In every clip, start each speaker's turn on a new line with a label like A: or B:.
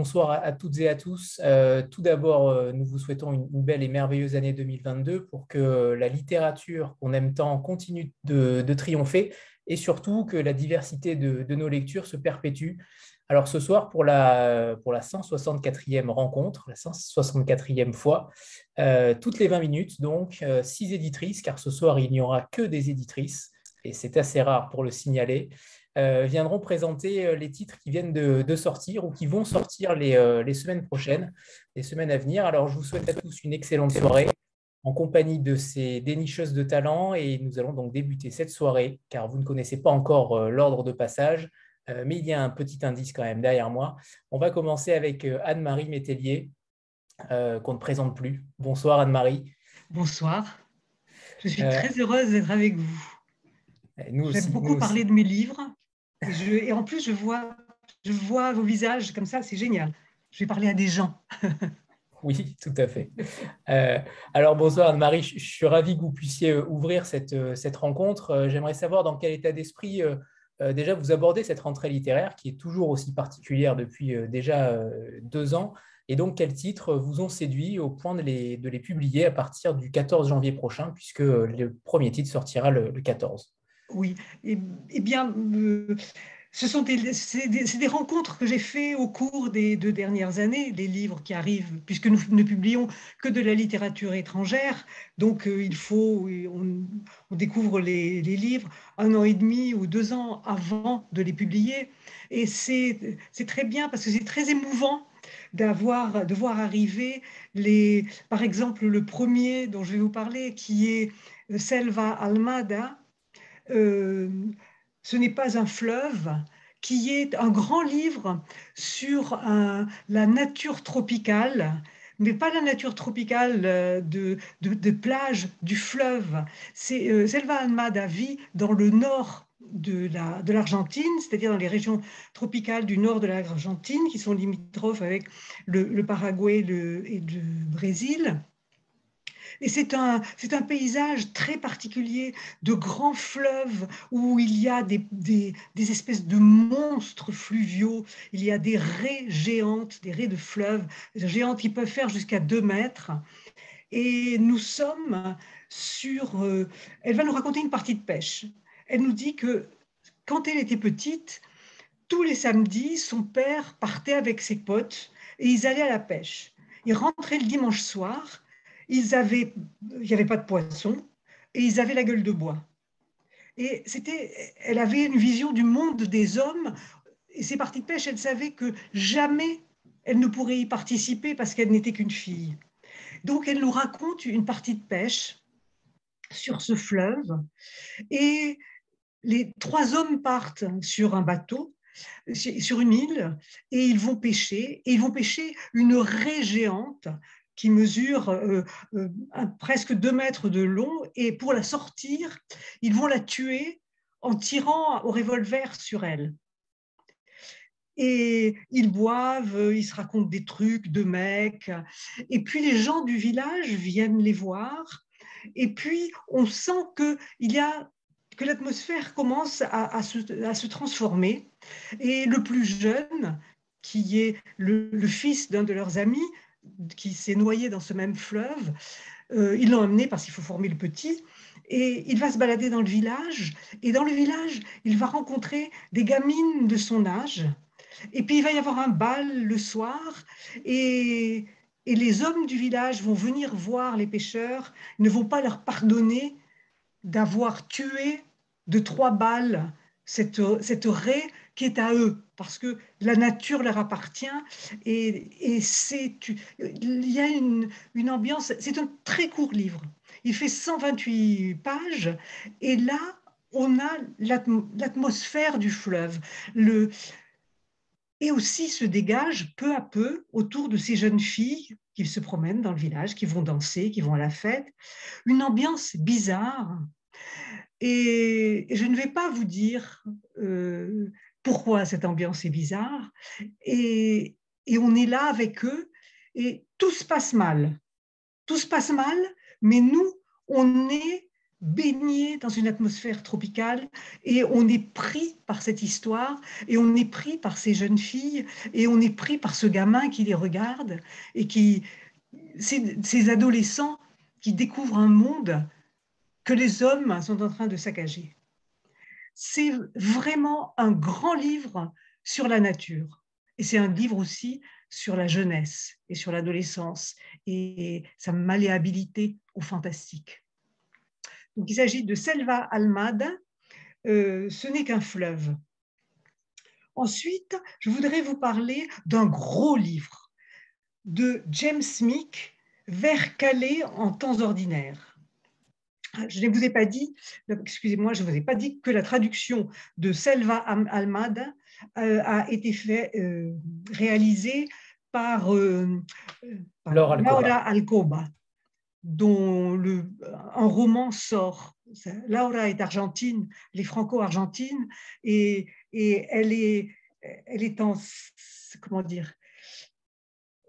A: bonsoir à, toutes et à tous. Euh, tout d'abord, euh, nous vous souhaitons une, belle et merveilleuse année 2022 pour que la littérature qu'on aime tant continue de, triompher et surtout que la diversité de, nos lectures se perpétue. Alors ce soir, pour la, pour la 164e rencontre, la 164e fois, toutes les 20 minutes, donc six éditrices, car ce soir, il n'y aura que des éditrices, et c'est assez rare pour le signaler. Euh, viendront présenter euh, les titres qui viennent de, sortir ou qui vont sortir euh, les, semaines prochaines, les semaines à venir. Alors, je vous souhaite à tous une excellente soirée en compagnie de ces dénicheuses de talent et nous allons donc débuter cette soirée car vous ne connaissez pas encore l'ordre de passage, mais il y a un petit indice quand même derrière moi. On va commencer avec Anne-Marie Métellier, qu'on ne présente plus. Bonsoir Anne-Marie.
B: Bonsoir. Je suis très heureuse d'être avec vous. J'aime beaucoup parler de mes livres et, en plus, je vois, je vois vos visages comme ça, c'est génial. Je vais parler à des gens.
A: Oui, tout à fait. Euh, alors bonsoir Anne-Marie, je, suis ravi que vous puissiez euh, ouvrir cette, euh, cette rencontre. J'aimerais savoir dans quel état d'esprit déjà vous abordez cette rentrée littéraire qui est toujours aussi particulière depuis déjà deux ans. Et donc quels titres vous ont séduit au point de les, de les publier à partir du 14 janvier prochain, puisque le premier titre sortira le, le 14
B: oui, eh, eh bien, euh, ce sont des, des, rencontres que j'ai faites au cours des deux dernières années, des livres qui arrivent, puisque nous ne publions que de la littérature étrangère, donc euh, il faut, on, découvre les, livres un an et demi ou deux ans avant de les publier, et c'est très bien parce que c'est très émouvant d'avoir de voir arriver les, par exemple le premier dont je vais vous parler, qui est Selva Almada, ce n'est pas un fleuve, qui est un grand livre sur la nature tropicale, mais pas la nature tropicale euh, de, de, plage du fleuve. C'est euh, Selva Almada vit dans le nord de l'Argentine, c'est-à-dire dans les régions tropicales du nord de l'Argentine, qui sont limitrophes avec le, Paraguay et le Brésil. Et c'est un, c'est un paysage très particulier de grands fleuves où il y a des, des, espèces de monstres fluviaux. Il y a des raies géantes, des raies de fleuves géantes qui peuvent faire jusqu'à 2 mètres. Et nous sommes sur... Euh, elle va nous raconter une partie de pêche. Elle nous dit que quand elle était petite, tous les samedis, son père partait avec ses potes et ils allaient à la pêche. Ils rentraient le dimanche soir ils avaient, il n'y avait pas de poisson et ils avaient la gueule de bois. Et c'était, elle avait une vision du monde des hommes. Et ces parties de pêche, elle savait que jamais elle ne pourrait y participer parce qu'elle n'était qu'une fille. Donc elle nous raconte une partie de pêche sur ce fleuve et les trois hommes partent sur un bateau sur une île et ils vont pêcher et ils vont pêcher une raie géante qui mesure euh, euh, presque deux mètres de long, et pour la sortir, ils vont la tuer en tirant au revolver sur elle. Et ils boivent, ils se racontent des trucs de mecs, et puis les gens du village viennent les voir, et puis on sent que il y a que l'atmosphère commence à, se, à, se, transformer, et le plus jeune, qui est le fils d'un de leurs amis, qui s'est noyé dans ce même fleuve. Euh, ils l'ont emmené parce qu'il faut former le petit. Et il va se balader dans le village. Et dans le village, il va rencontrer des gamines de son âge. Et puis il va y avoir un bal le soir. Et, et les hommes du village vont venir voir les pêcheurs. Ils ne vont pas leur pardonner d'avoir tué de trois balles cette, cette raie qui est à eux, parce que la nature leur appartient et, et c'est, il y a une, une ambiance, c'est un très court livre, il fait 128 pages et là, on a l'atmosphère du fleuve. Le, et aussi se dégage peu à peu autour de ces jeunes filles qui se promènent dans le village, qui vont danser, qui vont à la fête, une ambiance bizarre. Et je ne vais pas vous dire euh, pourquoi cette ambiance est bizarre. Et, on est là avec eux et tout se passe mal. Tout se passe mal, mais nous, on est baigné dans une atmosphère tropicale et on est pris par cette histoire et on est pris par ces jeunes filles et on est pris par ce gamin qui les regarde et qui ces, adolescents qui découvrent un monde que les hommes sont en train de saccager. C'est vraiment un grand livre sur la nature et c'est un livre aussi sur la jeunesse et sur l'adolescence et sa malléabilité au fantastique il s'agit de Selva Almada, euh, ce n'est qu'un fleuve. Ensuite, je voudrais vous parler d'un gros livre de James Meek, Vers Calais en temps ordinaire. Je ne vous ai pas dit, excusez-moi, je ne vous ai pas dit que la traduction de Selva Almada euh, a été fait, euh, réalisée par, Laura Alcoba dont le, un roman sort. Laura est argentine, elle est franco-argentine, et, et, elle, est, elle est en, comment dire,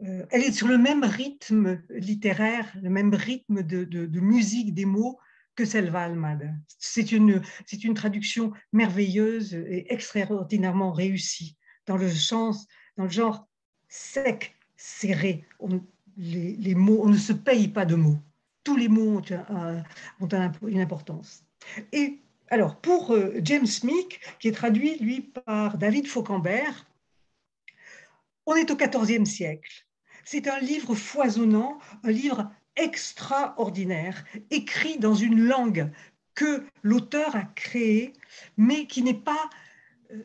B: euh, elle est sur le même rythme littéraire, le même rythme de, de, musique des mots que Selva Almada. C'est une, c'est une traduction merveilleuse et extraordinairement réussie dans le, sens, dans le genre sec, serré on ne se paye pas de mots. Tous les mots ont, une importance. Et alors, pour euh, James Meek, qui est traduit, lui, par David Fauquembert, on est au XIVe siècle. C'est un livre foisonnant, un livre extraordinaire, écrit dans une langue que l'auteur a créée, mais qui n'est pas, euh,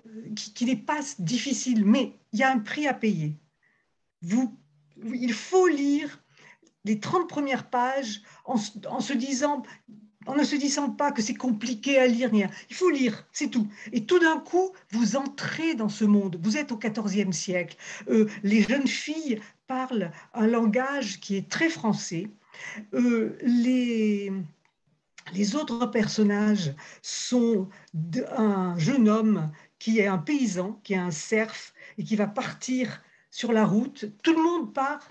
B: qui n'est difficile. Mais il y a un prix à payer. Vous il faut lire les 30 premières pages en, se disant, en ne se disant pas que c'est compliqué à lire. Il faut lire, c'est tout. Et tout d'un coup, vous entrez dans ce monde. Vous êtes au XIVe siècle. Euh, les jeunes filles parlent un langage qui est très français. Euh, les, les autres personnages sont un jeune homme qui est un paysan, qui est un serf et qui va partir sur la route. Tout le monde part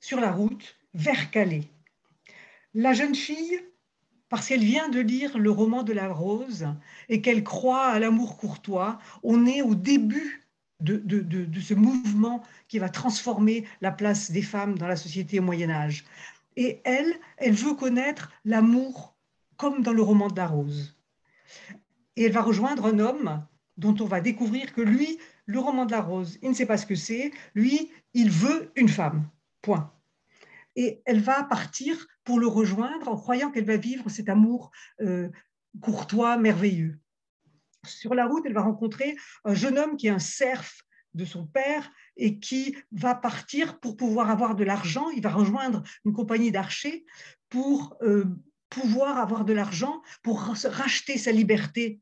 B: sur la route vers Calais. La jeune fille, parce qu'elle vient de lire le roman de la rose et qu'elle croit à l'amour courtois, on est au début de, de, ce mouvement qui va transformer la place des femmes dans la société au Moyen Âge. Et elle, elle veut connaître l'amour comme dans le roman de la rose. Et elle va rejoindre un homme dont on va découvrir que lui le roman de la rose, il ne sait pas ce que c'est, lui, il veut une femme, point. Et elle va partir pour le rejoindre en croyant qu'elle va vivre cet amour euh, courtois, merveilleux. Sur la route, elle va rencontrer un jeune homme qui est un serf de son père et qui va partir pour pouvoir avoir de l'argent. Il va rejoindre une compagnie d'archers pour euh, pouvoir avoir de l'argent pour racheter sa liberté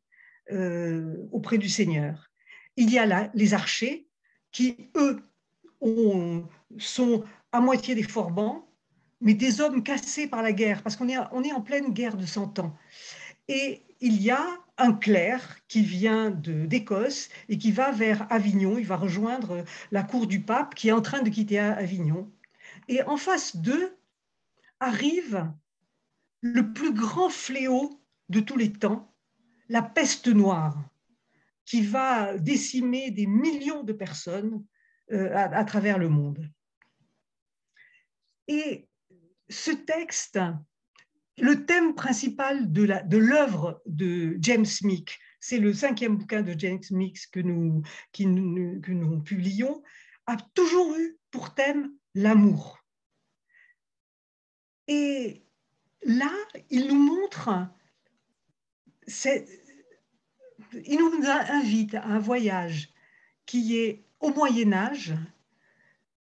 B: euh, auprès du Seigneur il y a là les archers qui, eux, sont à moitié des forbans, mais des hommes cassés par la guerre, parce qu'on est, on est en pleine guerre de Cent Ans. Et il y a un clerc qui vient d'Écosse et qui va vers Avignon, il va rejoindre la cour du pape qui est en train de quitter Avignon. Et en face d'eux arrive le plus grand fléau de tous les temps, la peste noire qui va décimer des millions de personnes euh, à, travers le monde. Et ce texte, le thème principal de l'œuvre de, James Meek, c'est le cinquième bouquin de James Meek que nous, que nous publions, a toujours eu pour thème l'amour. Et là, il nous montre il nous invite à un voyage qui est au Moyen Âge,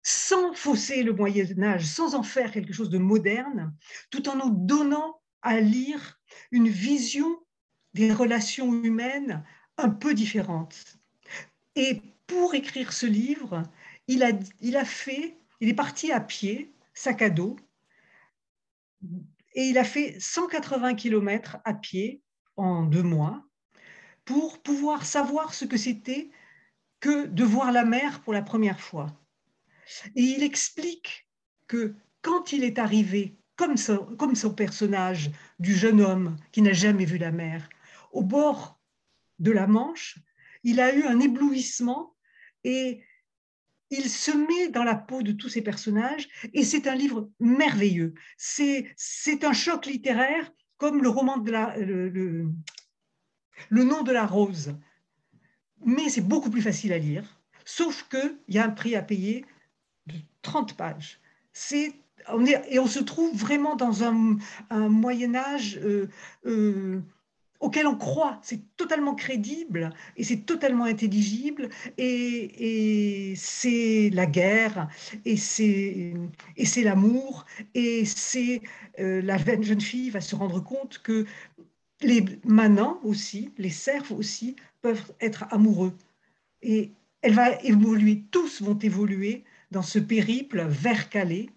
B: sans fausser le Moyen Âge, sans en faire quelque chose de moderne, tout en nous donnant à lire une vision des relations humaines un peu différente. Et pour écrire ce livre, il a, fait, il est parti à pied, sac à dos, et il a fait 180 km à pied en deux mois pour pouvoir savoir ce que c'était que de voir la mer pour la première fois. Et il explique que quand il est arrivé comme son, personnage du jeune homme qui n'a jamais vu la mer, au bord de la Manche, il a eu un éblouissement et il se met dans la peau de tous ces personnages et c'est un livre merveilleux. C'est un choc littéraire comme le roman de le, le nom de la rose. Mais c'est beaucoup plus facile à lire, sauf qu'il y a un prix à payer 30 pages. C'est on est, et on se trouve vraiment dans un, Moyen Âge euh, euh, auquel on croit. C'est totalement crédible et c'est totalement intelligible et, c'est la guerre et c'est l'amour et c'est euh, la jeune fille va se rendre compte que les manants aussi, les serfs aussi peuvent être amoureux et elle va évoluer, tous vont évoluer dans ce périple vers Calais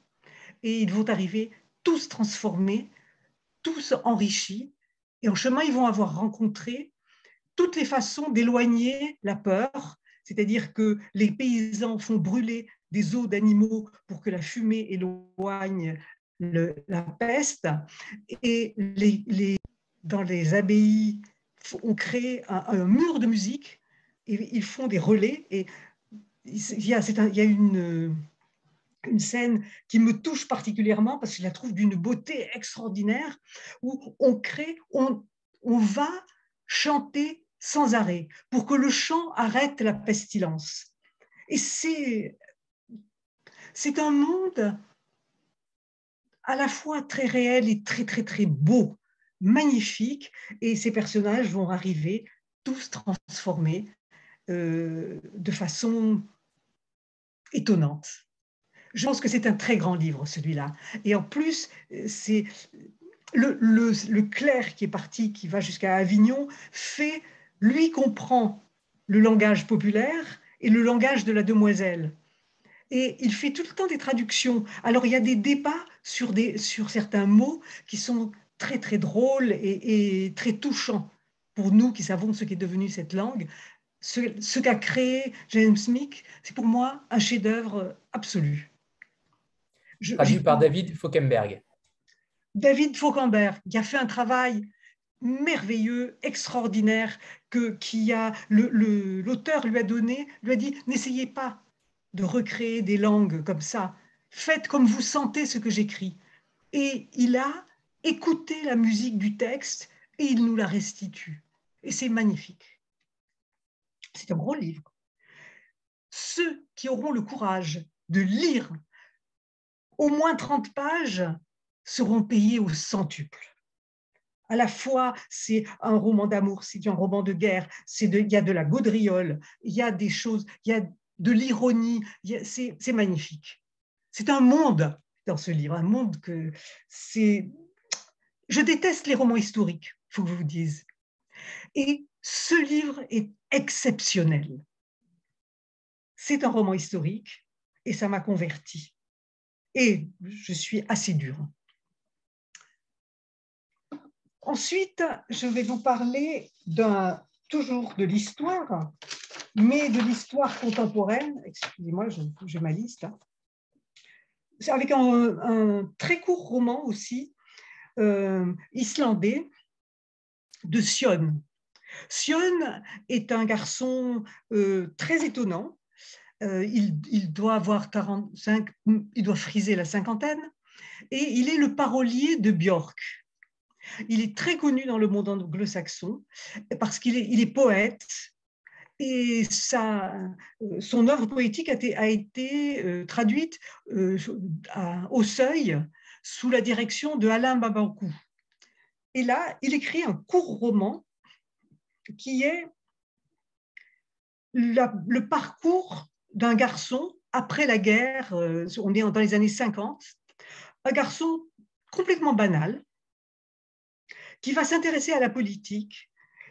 B: et ils vont arriver tous transformés, tous enrichis et en chemin, ils vont avoir rencontré toutes les façons d'éloigner la peur, c'est-à-dire que les paysans font brûler des os d'animaux pour que la fumée éloigne la peste, et dans les abbayes, on crée un, mur de musique, et ils font des relais, et il y a, une, scène qui me touche particulièrement parce que je la trouve d'une beauté extraordinaire, où on crée, on, on va chanter sans arrêt pour que le chant arrête la pestilence. Et c'est, c'est un monde à la fois très réel et très, très, très beau, magnifique, et ces personnages vont arriver tous transformés euh, de façon étonnante. Je pense que c'est un très grand livre, celui-là. Et en plus, c'est le, le, clerc qui est parti, qui va jusqu'à Avignon, fait, lui comprend le langage populaire et le langage de la demoiselle. Et il fait tout le temps des traductions. Alors il y a des débats sur, des, sur certains mots qui sont très très drôles et, et très touchants pour nous qui savons ce qu'est devenu cette langue. Ce, ce qu'a créé James Smith, c'est pour moi un chef-d'œuvre absolu.
A: Traduit par David Fauquemberg.
B: David Fauquemberg, qui a fait un travail merveilleux, extraordinaire, que qui a l'auteur lui a donné, lui a dit n'essayez pas de recréer des langues comme ça, faites comme vous sentez ce que j'écris. Et il a écouté la musique du texte et il nous la restitue. Et c'est magnifique. C'est un gros livre. Ceux qui auront le courage de lire au moins 30 pages seront payés au centuple. À la fois, c'est un roman d'amour, c'est un roman de guerre, il y a de la gaudriole, il y a des choses, il y a de l'ironie, c'est magnifique. C'est un monde dans ce livre, un monde que c'est... Je déteste les romans historiques, faut que je vous dise. Et ce livre est exceptionnel. C'est un roman historique et ça m'a converti et je suis assez dure. Ensuite, je vais vous parler d'un toujours de l'histoire, mais de l'histoire contemporaine. Excusez-moi, j'ai ma liste. Hein. Avec un, très court roman aussi, euh, islandais, de Sion. Sion est un garçon euh, très étonnant euh, il, doit avoir 45, il doit friser la cinquantaine, et il est le parolier de Björk. Il est très connu dans le monde anglo-saxon parce qu'il est, poète et sa, euh, son œuvre poétique a été, traduite au seuil sous la direction de Alain Babankou. Et là, il écrit un court roman qui est le parcours d'un garçon après la guerre, euh, on est dans les années 50, un garçon complètement banal, qui va s'intéresser à la politique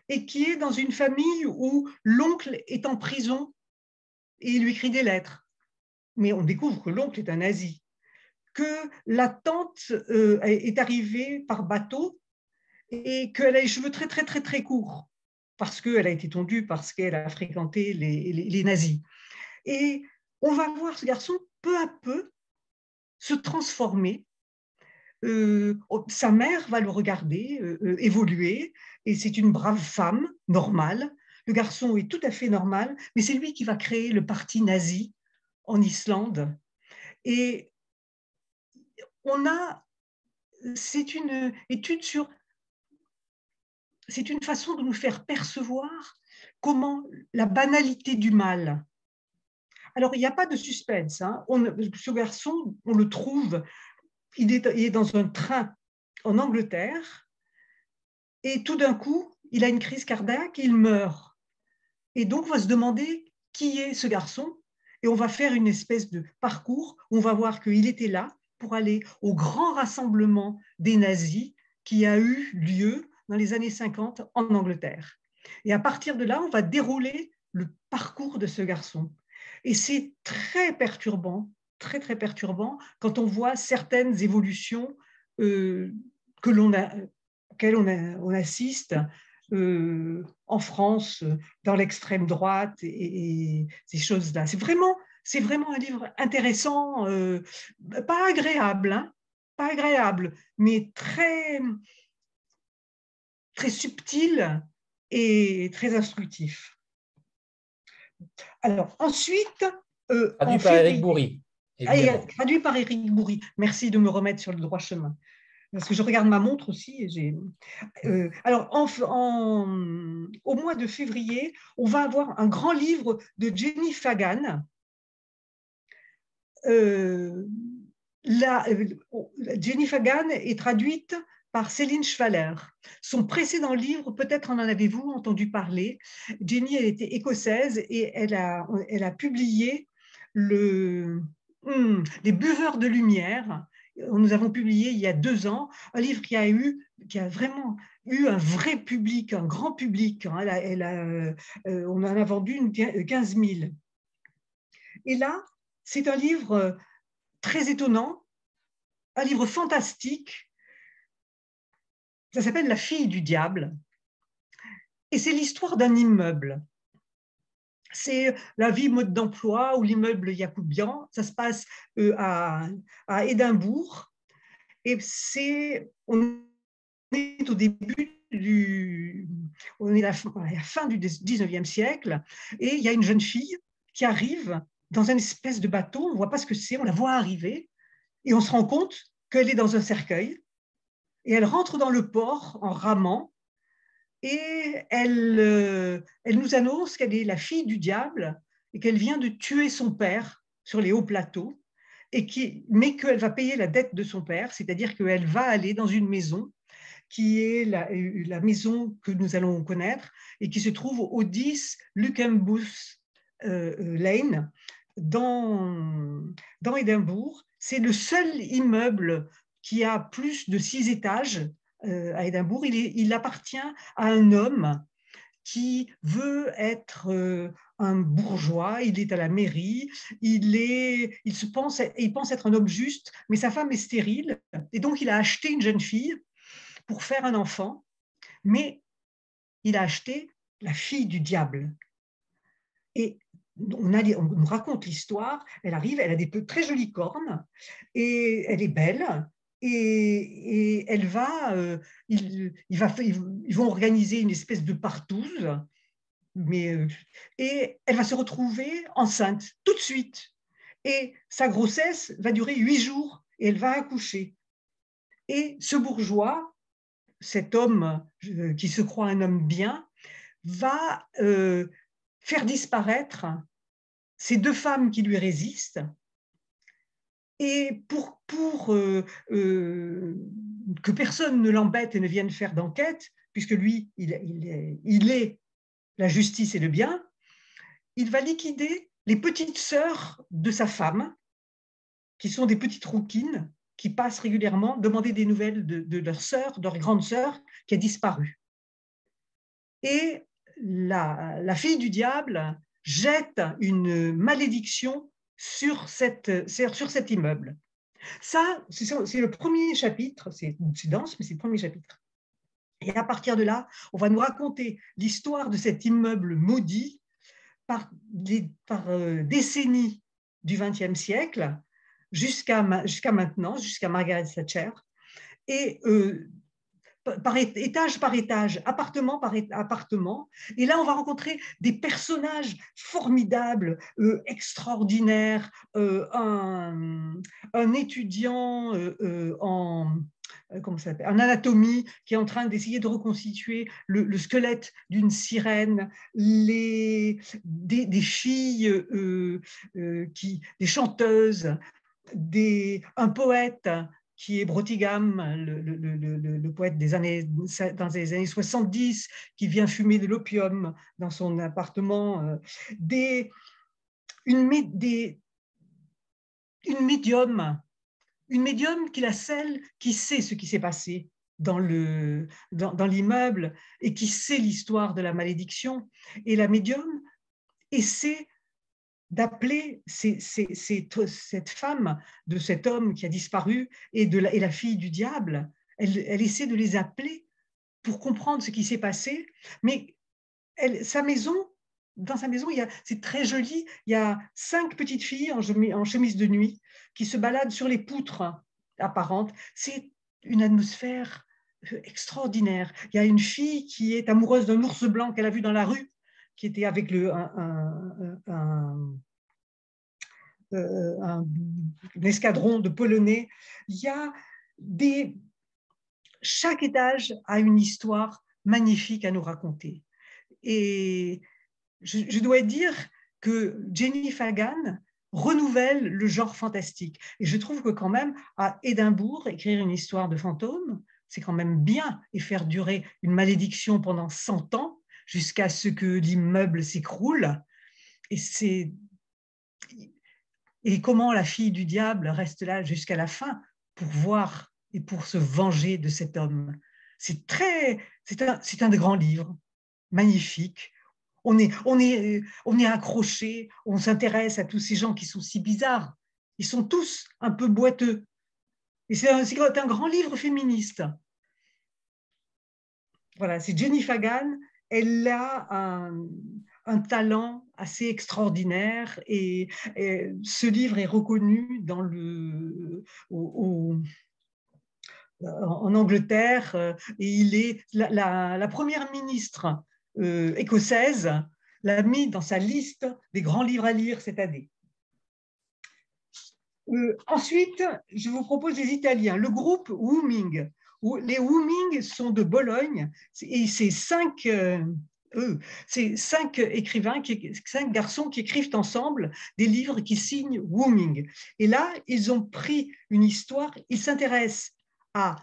B: et qui est dans une famille où l'oncle est en prison et il lui écrit des lettres. Mais on découvre que l'oncle est un nazi, que la tante euh, est arrivée par bateau et qu'elle a les cheveux très très très très courts parce qu'elle a été tondue, parce qu'elle a fréquenté les nazis. Et on va voir ce garçon peu à peu se transformer oh, sa mère va le regarder évoluer et c'est une brave femme normale. Le garçon est tout à fait normal, mais c'est lui qui va créer le parti nazi en Islande. Et on a, c'est une étude sur, c'est une façon de nous faire percevoir comment la banalité du mal. Alors, il n'y a pas de suspense. Hein. Ce garçon, on le trouve, il est, il est dans un train en Angleterre, et tout d'un coup, il a une crise cardiaque, il meurt. Et donc, on va se demander qui est ce garçon, et on va faire une espèce de parcours. On va voir qu'il était là pour aller au grand rassemblement des nazis qui a eu lieu dans les années 50 en Angleterre. Et à partir de là, on va dérouler le parcours de ce garçon. Et c'est très perturbant, très très perturbant quand on voit certaines évolutions euh, que l'on a, auxquelles on, assiste euh, en France, dans l'extrême droite et, ces choses-là. C'est vraiment, c'est vraiment un livre intéressant, euh, pas agréable, hein, pas agréable, mais très, très subtil et très instructif. Alors, ensuite.
A: Euh, traduit par Eric Bourri.
B: Ah, traduit par Eric Bourri. Merci de me remettre sur le droit chemin. Parce que je regarde ma montre aussi. Et euh, alors, au mois de février, on va avoir un grand livre de Jenny Fagan. Euh, euh, Jenny Fagan est traduite par Céline Schwaller. Son précédent livre, peut-être en avez-vous entendu parler, Jenny, elle était écossaise et elle a, elle a publié le, hmm, Les buveurs de lumière. Nous avons publié il y a deux ans un livre qui a eu, qui a vraiment eu un vrai public, un grand public. Hein. Elle euh, on en a vendu une 15 000. Et là, c'est un livre très étonnant, un livre fantastique ça s'appelle La fille du diable. Et c'est l'histoire d'un immeuble. C'est la vie mode d'emploi ou l'immeuble Yacoubian. Ça se passe euh, à, à Édimbourg. Et c'est, on est au début du, on est à la fin du 19e siècle. Et il y a une jeune fille qui arrive dans une espèce de bateau. On ne voit pas ce que c'est. On la voit arriver. Et on se rend compte qu'elle est dans un cercueil et elle rentre dans le port en ramant et elle, euh, elle nous annonce qu'elle est la fille du diable et qu'elle vient de tuer son père sur les hauts plateaux, et qui, mais qu'elle va payer la dette de son père, c'est-à-dire qu'elle va aller dans une maison qui est la, maison que nous allons connaître et qui se trouve au 10 Luckenbus euh, euh, Lane dans, dans Édimbourg. C'est le seul immeuble qui a plus de six étages euh, à Édimbourg. Il, appartient à un homme qui veut être euh, un bourgeois, il est à la mairie, il, se pense, il pense être un homme juste, mais sa femme est stérile, et donc il a acheté une jeune fille pour faire un enfant, mais il a acheté la fille du diable. Et on, a, on raconte l'histoire, elle arrive, elle a des très jolies cornes, et elle est belle, et, elle va, euh, il, va, ils vont organiser une espèce de partouze, mais, euh, et elle va se retrouver enceinte tout de suite. Et sa grossesse va durer huit jours et elle va accoucher. Et ce bourgeois, cet homme euh, qui se croit un homme bien, va faire disparaître ces deux femmes qui lui résistent et pour, euh, euh, que personne ne l'embête et ne vienne faire d'enquête, puisque lui, il, est, la justice et le bien, il va liquider les petites sœurs de sa femme, qui sont des petites rouquines, qui passent régulièrement demander des nouvelles de, leur sœur, de leur grande sœur, qui a disparu. Et la fille du diable jette une malédiction sur, cette, sur cet immeuble. Ça, c'est le premier chapitre, c'est dense, mais c'est le premier chapitre. Et à partir de là, on va nous raconter l'histoire de cet immeuble maudit par, des, par euh, décennies du XXe siècle jusqu'à maintenant, jusqu'à Margaret Thatcher. et euh, par étage par étage, appartement par appartement. Et là, on va rencontrer des personnages formidables, euh, extraordinaires. Euh, un, étudiant en comment en anatomie qui est en train d'essayer de reconstituer le, squelette d'une sirène, des, filles, qui, des chanteuses, un poète qui est Brotigam, le, poète des années, dans les années 70, qui vient fumer de l'opium dans son appartement, euh, une, médium, une médium qui la celle qui sait ce qui s'est passé dans l'immeuble dans, dans et qui sait l'histoire de la malédiction. Et la médium essaie d'appeler cette femme de cet homme qui a disparu et, de la, et la fille du diable. Elle, essaie de les appeler pour comprendre ce qui s'est passé, mais sa maison, dans sa maison, c'est très joli, il y a cinq petites filles en chemise de nuit qui se baladent sur les poutres apparentes. C'est une atmosphère euh, extraordinaire. Il y a une fille qui est amoureuse d'un ours blanc qu'elle a vu dans la rue qui était avec le, un, euh, escadron de Polonais. Il y a des... Chaque étage a une histoire magnifique à nous raconter. Et je, dois dire que Jenny Fagan renouvelle le genre fantastique. Et je trouve que quand même, à Édimbourg, écrire une histoire de fantôme, c'est quand même bien et faire durer une malédiction pendant 100 ans, jusqu'à ce que l'immeuble s'écroule. Et c'est et comment la fille du diable reste là jusqu'à la fin pour voir et pour se venger de cet homme? C'est très, c'est un, c'est un des grands livres, magnifique. On est, on est, on est accroché, on s'intéresse à tous ces gens qui sont si bizarres. Ils sont tous un peu boiteux. Et c'est un, c'est un grand livre féministe. Voilà, c'est Jenny Fagan elle a un, talent assez extraordinaire et, ce livre est reconnu en Angleterre et il est la, première ministre euh, écossaise l'a mis dans sa liste des grands livres à lire cette année. Euh, ensuite, je vous propose les Italiens. Le groupe Wooming les Wooming sont de Bologne et c'est cinq, euh, cinq écrivains, cinq garçons qui écrivent ensemble des livres qui signent Wooming. Et là, ils ont pris une histoire, ils s'intéressent à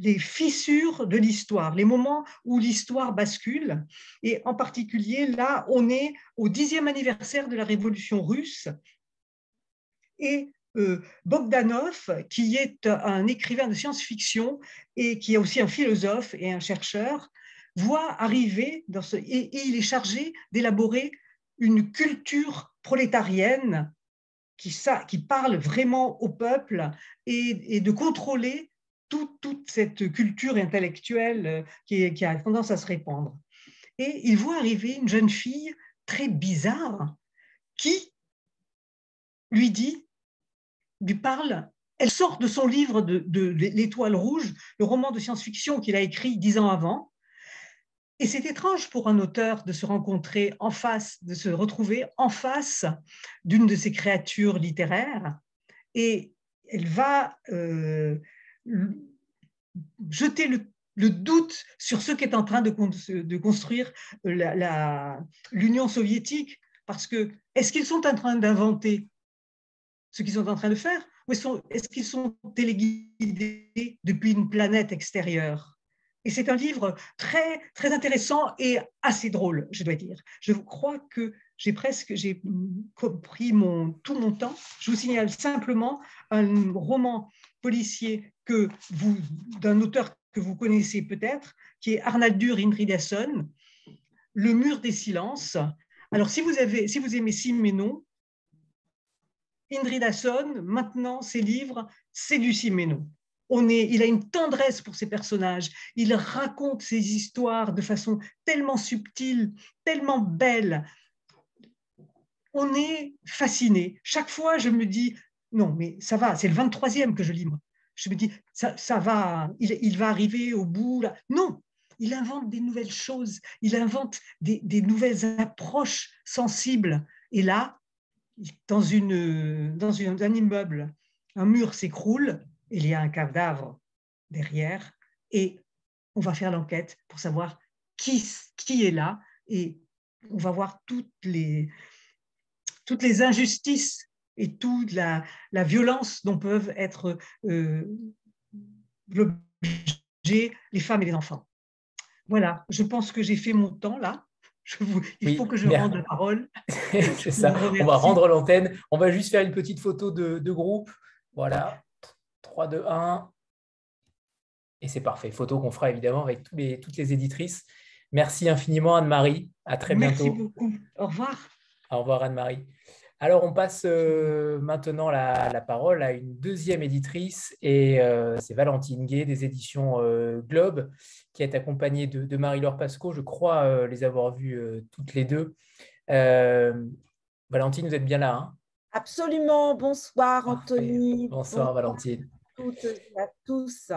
B: les fissures de l'histoire, les moments où l'histoire bascule. Et en particulier, là, on est au dixième anniversaire de la révolution russe. Et Bogdanov, qui est un écrivain de science-fiction et qui est aussi un philosophe et un chercheur, voit arriver, dans ce, et, il est chargé d'élaborer une culture prolétarienne qui, parle vraiment au peuple et, de contrôler toute cette culture intellectuelle qui, qui a tendance à se répandre. Et il voit arriver une jeune fille très bizarre qui lui dit parle, elle sort de son livre de, L'Étoile rouge, le roman de science-fiction qu'il a écrit dix ans avant. Et c'est étrange pour un auteur de se rencontrer en face, de se retrouver en face d'une de ces créatures littéraires. Et elle va euh, jeter le, doute sur ce qu'est en train de, de construire l'Union soviétique. Parce que est-ce qu'ils sont en train d'inventer ce qu'ils sont en train de faire Ou est-ce qu'ils sont téléguidés depuis une planète extérieure? Et c'est un livre très, très intéressant et assez drôle, je dois dire. Je crois que j'ai presque j'ai pris mon, tout mon temps. Je vous signale simplement un roman policier que d'un auteur que vous connaissez peut-être, qui est Arnaldur Indridason, Le mur des silences. Alors, si vous, avez, si vous aimez Simenon, Indridasson, maintenant, ses livres, c'est du Siménon. On est, il a une tendresse pour ses personnages. Il raconte ses histoires de façon tellement subtile, tellement belle. On est fasciné. Chaque fois, je me dis, non, mais ça va, c'est le 23e que je lis. je me dis, ça, ça va, il, va arriver au bout. Non, il invente des nouvelles choses, il invente des nouvelles approches sensibles. Et là, dans, une, dans un immeuble, un mur s'écroule, il y a un cadavre derrière, et on va faire l'enquête pour savoir qui, qui est là, et on va voir toutes les, toutes les injustices et toute la, la violence dont peuvent être euh, les femmes et les enfants. Voilà, je pense que j'ai fait mon temps là. Il faut que je rende la parole.
A: C'est ça, on va rendre l'antenne. On va juste faire une petite photo de, de groupe. Voilà, 3, 2, 1. Et c'est parfait. Photo qu'on fera évidemment avec tous les, toutes les éditrices. Merci infiniment Anne-Marie. À très bientôt.
B: Merci beaucoup. Au revoir.
A: Au revoir Anne-Marie. Alors, on passe euh, maintenant la, parole à une deuxième éditrice, et euh, c'est Valentine Gay des éditions euh, Globe, qui est accompagnée de, Marie-Laure Pasco. Je crois les avoir vues toutes les deux. Valentine, vous êtes bien là hein?
C: Absolument. Bonsoir, Anthony.
A: Bonsoir, Valentine.
C: À toutes et à tous.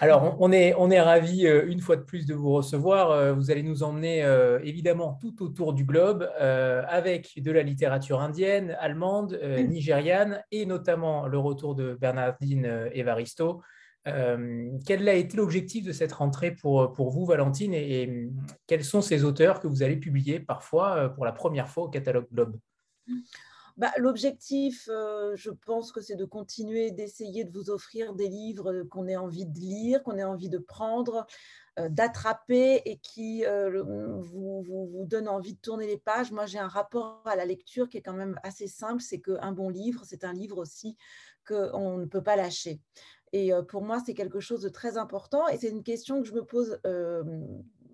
A: Alors, on est, on est ravis euh, une fois de plus de vous recevoir. Euh, vous allez nous emmener euh, évidemment tout autour du globe avec de la littérature indienne, allemande, nigériane et notamment le retour de Bernardine Evaristo. quel a été l'objectif de cette rentrée pour, pour vous, Valentine, et, quels sont ces auteurs que vous allez publier parfois pour la première fois au catalogue Globe?
C: Bah, L'objectif, euh, je pense que c'est de continuer d'essayer de vous offrir des livres qu'on ait envie de lire, qu'on ait envie de prendre, euh, d'attraper et qui euh, vous, vous, vous, donnent envie de tourner les pages. Moi, j'ai un rapport à la lecture qui est quand même assez simple, c'est qu'un bon livre, c'est un livre aussi qu'on ne peut pas lâcher. Et pour moi, c'est quelque chose de très important et c'est une question que je me pose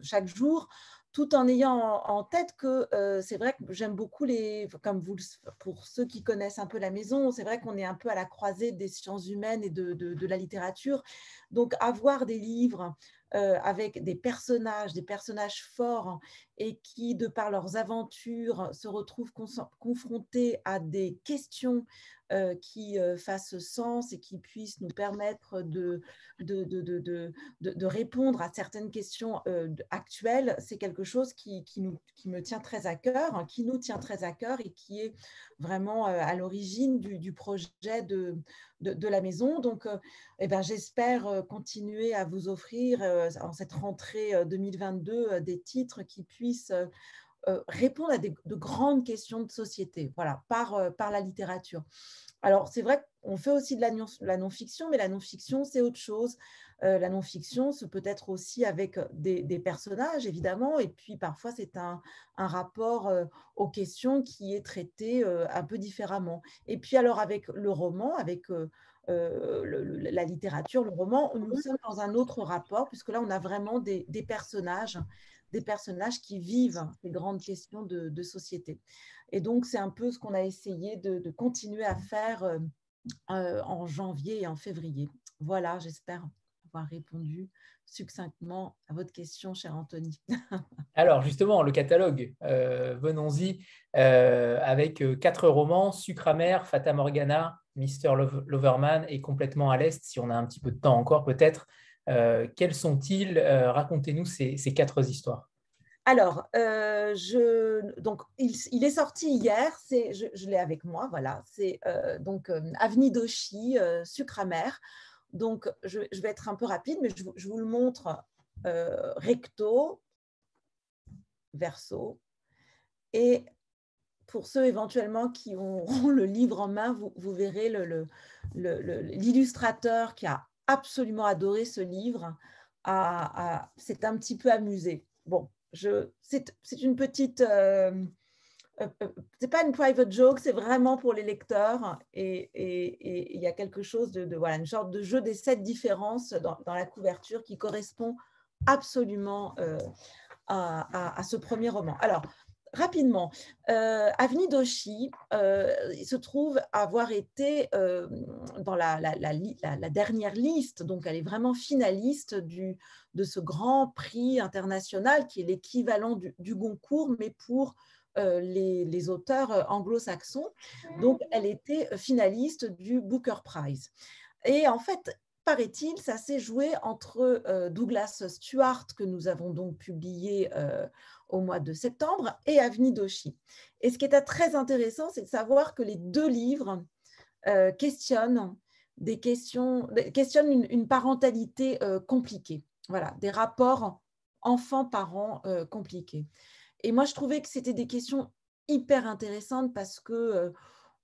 C: chaque jour tout en ayant en tête que euh, c'est vrai que j'aime beaucoup les, comme vous, pour ceux qui connaissent un peu la maison, c'est vrai qu'on est un peu à la croisée des sciences humaines et de, de, la littérature. Donc avoir des livres euh, avec des personnages, des personnages forts et qui, de par leurs aventures, se retrouvent confrontés à des questions euh, qui euh, fassent sens et qui puissent nous permettre de, répondre à certaines questions euh, actuelles, c'est quelque chose qui, me tient très à cœur, hein, qui nous tient très à cœur et qui est vraiment à l'origine du, projet de, de, la maison. Donc, eh ben, j'espère continuer à vous offrir en cette rentrée 2022 des titres qui puissent euh, répondre à de grandes questions de société, voilà, par, euh, par la littérature. Alors, c'est vrai qu'on fait aussi de la non-fiction, mais la non-fiction, c'est autre chose. Euh, la non-fiction, c'est peut-être aussi avec des, personnages, évidemment, et puis parfois, c'est un, rapport aux questions qui est traité un peu différemment. Et puis, alors, avec le roman, avec la littérature, le roman, nous sommes dans un autre rapport, puisque là, on a vraiment des, des personnages des personnages qui vivent ces grandes questions de, société. Et donc, c'est un peu ce qu'on a essayé de, continuer à faire euh, euh, en janvier et en février. Voilà, j'espère avoir répondu succinctement à votre question, cher Anthony.
A: Alors, justement, le catalogue, euh, venons-y, avec quatre romans, Sucre amer, Fata Morgana, Mister Loverman et Complètement à l'Est, si on a un petit peu de temps encore peut-être. Euh, quels sont-ils euh, Racontez-nous ces, quatre histoires.
C: Alors, euh, je, donc, il, est sorti hier, je, l'ai avec moi, voilà, c'est donc Avenue d'Oshi, sucre amer. Donc, je, vais être un peu rapide, mais je, vous le montre recto, verso. Et pour ceux éventuellement qui auront le livre en main, vous, verrez l'illustrateur qui a absolument adoré ce livre. c'est un petit peu amusé. Bon, c'est, une petite. Euh, euh, euh, c'est pas une private joke, c'est vraiment pour les lecteurs. Et il y a quelque chose de, voilà, une sorte de jeu des sept différences dans, la couverture qui correspond absolument à, à, ce premier roman. Alors, rapidement, euh, Avni Doshi euh, se trouve avoir été euh, dans la, dernière liste, donc elle est vraiment finaliste du, de ce grand prix international qui est l'équivalent du, Goncourt, mais pour les, auteurs anglo-saxons. Donc elle était finaliste du Booker Prize. Et en fait, paraît-il, ça s'est joué entre Douglas Stewart, que nous avons donc publié au mois de septembre, et Avni Doshi. Et ce qui est très intéressant, c'est de savoir que les deux livres questionnent des questions, questionnent une, parentalité compliquée. Voilà, des rapports enfants-parents compliqués. Et moi, je trouvais que c'était des questions hyper intéressantes parce que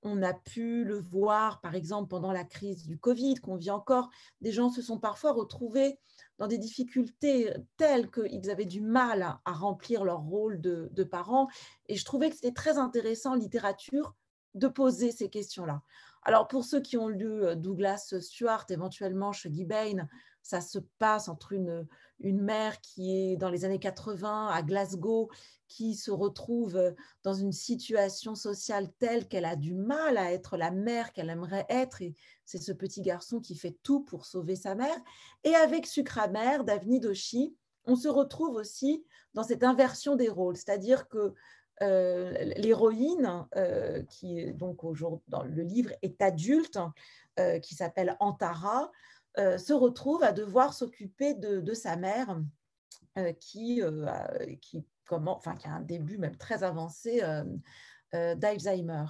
C: on a pu le voir, par exemple, pendant la crise du Covid, qu'on vit encore. Des gens se sont parfois retrouvés dans des difficultés telles qu'ils avaient du mal à, remplir leur rôle de, parents. Et je trouvais que c'était très intéressant littérature de poser ces questions-là. Alors, pour ceux qui ont lu Douglas Stewart, éventuellement chez Guy Bain, ça se passe entre une, une mère qui est dans les années 80 à Glasgow, qui se retrouve dans une situation sociale telle qu'elle a du mal à être la mère qu'elle aimerait être, et c'est ce petit garçon qui fait tout pour sauver sa mère. Et avec Sucre mère d'Avni Doshi, on se retrouve aussi dans cette inversion des rôles, c'est-à-dire que euh, l'héroïne, euh, qui donc dans le livre est adulte, euh, qui s'appelle Antara, se retrouve à devoir s'occuper de, sa mère, qui, qui comment, enfin, qui a un début même très avancé euh, euh, d'Alzheimer.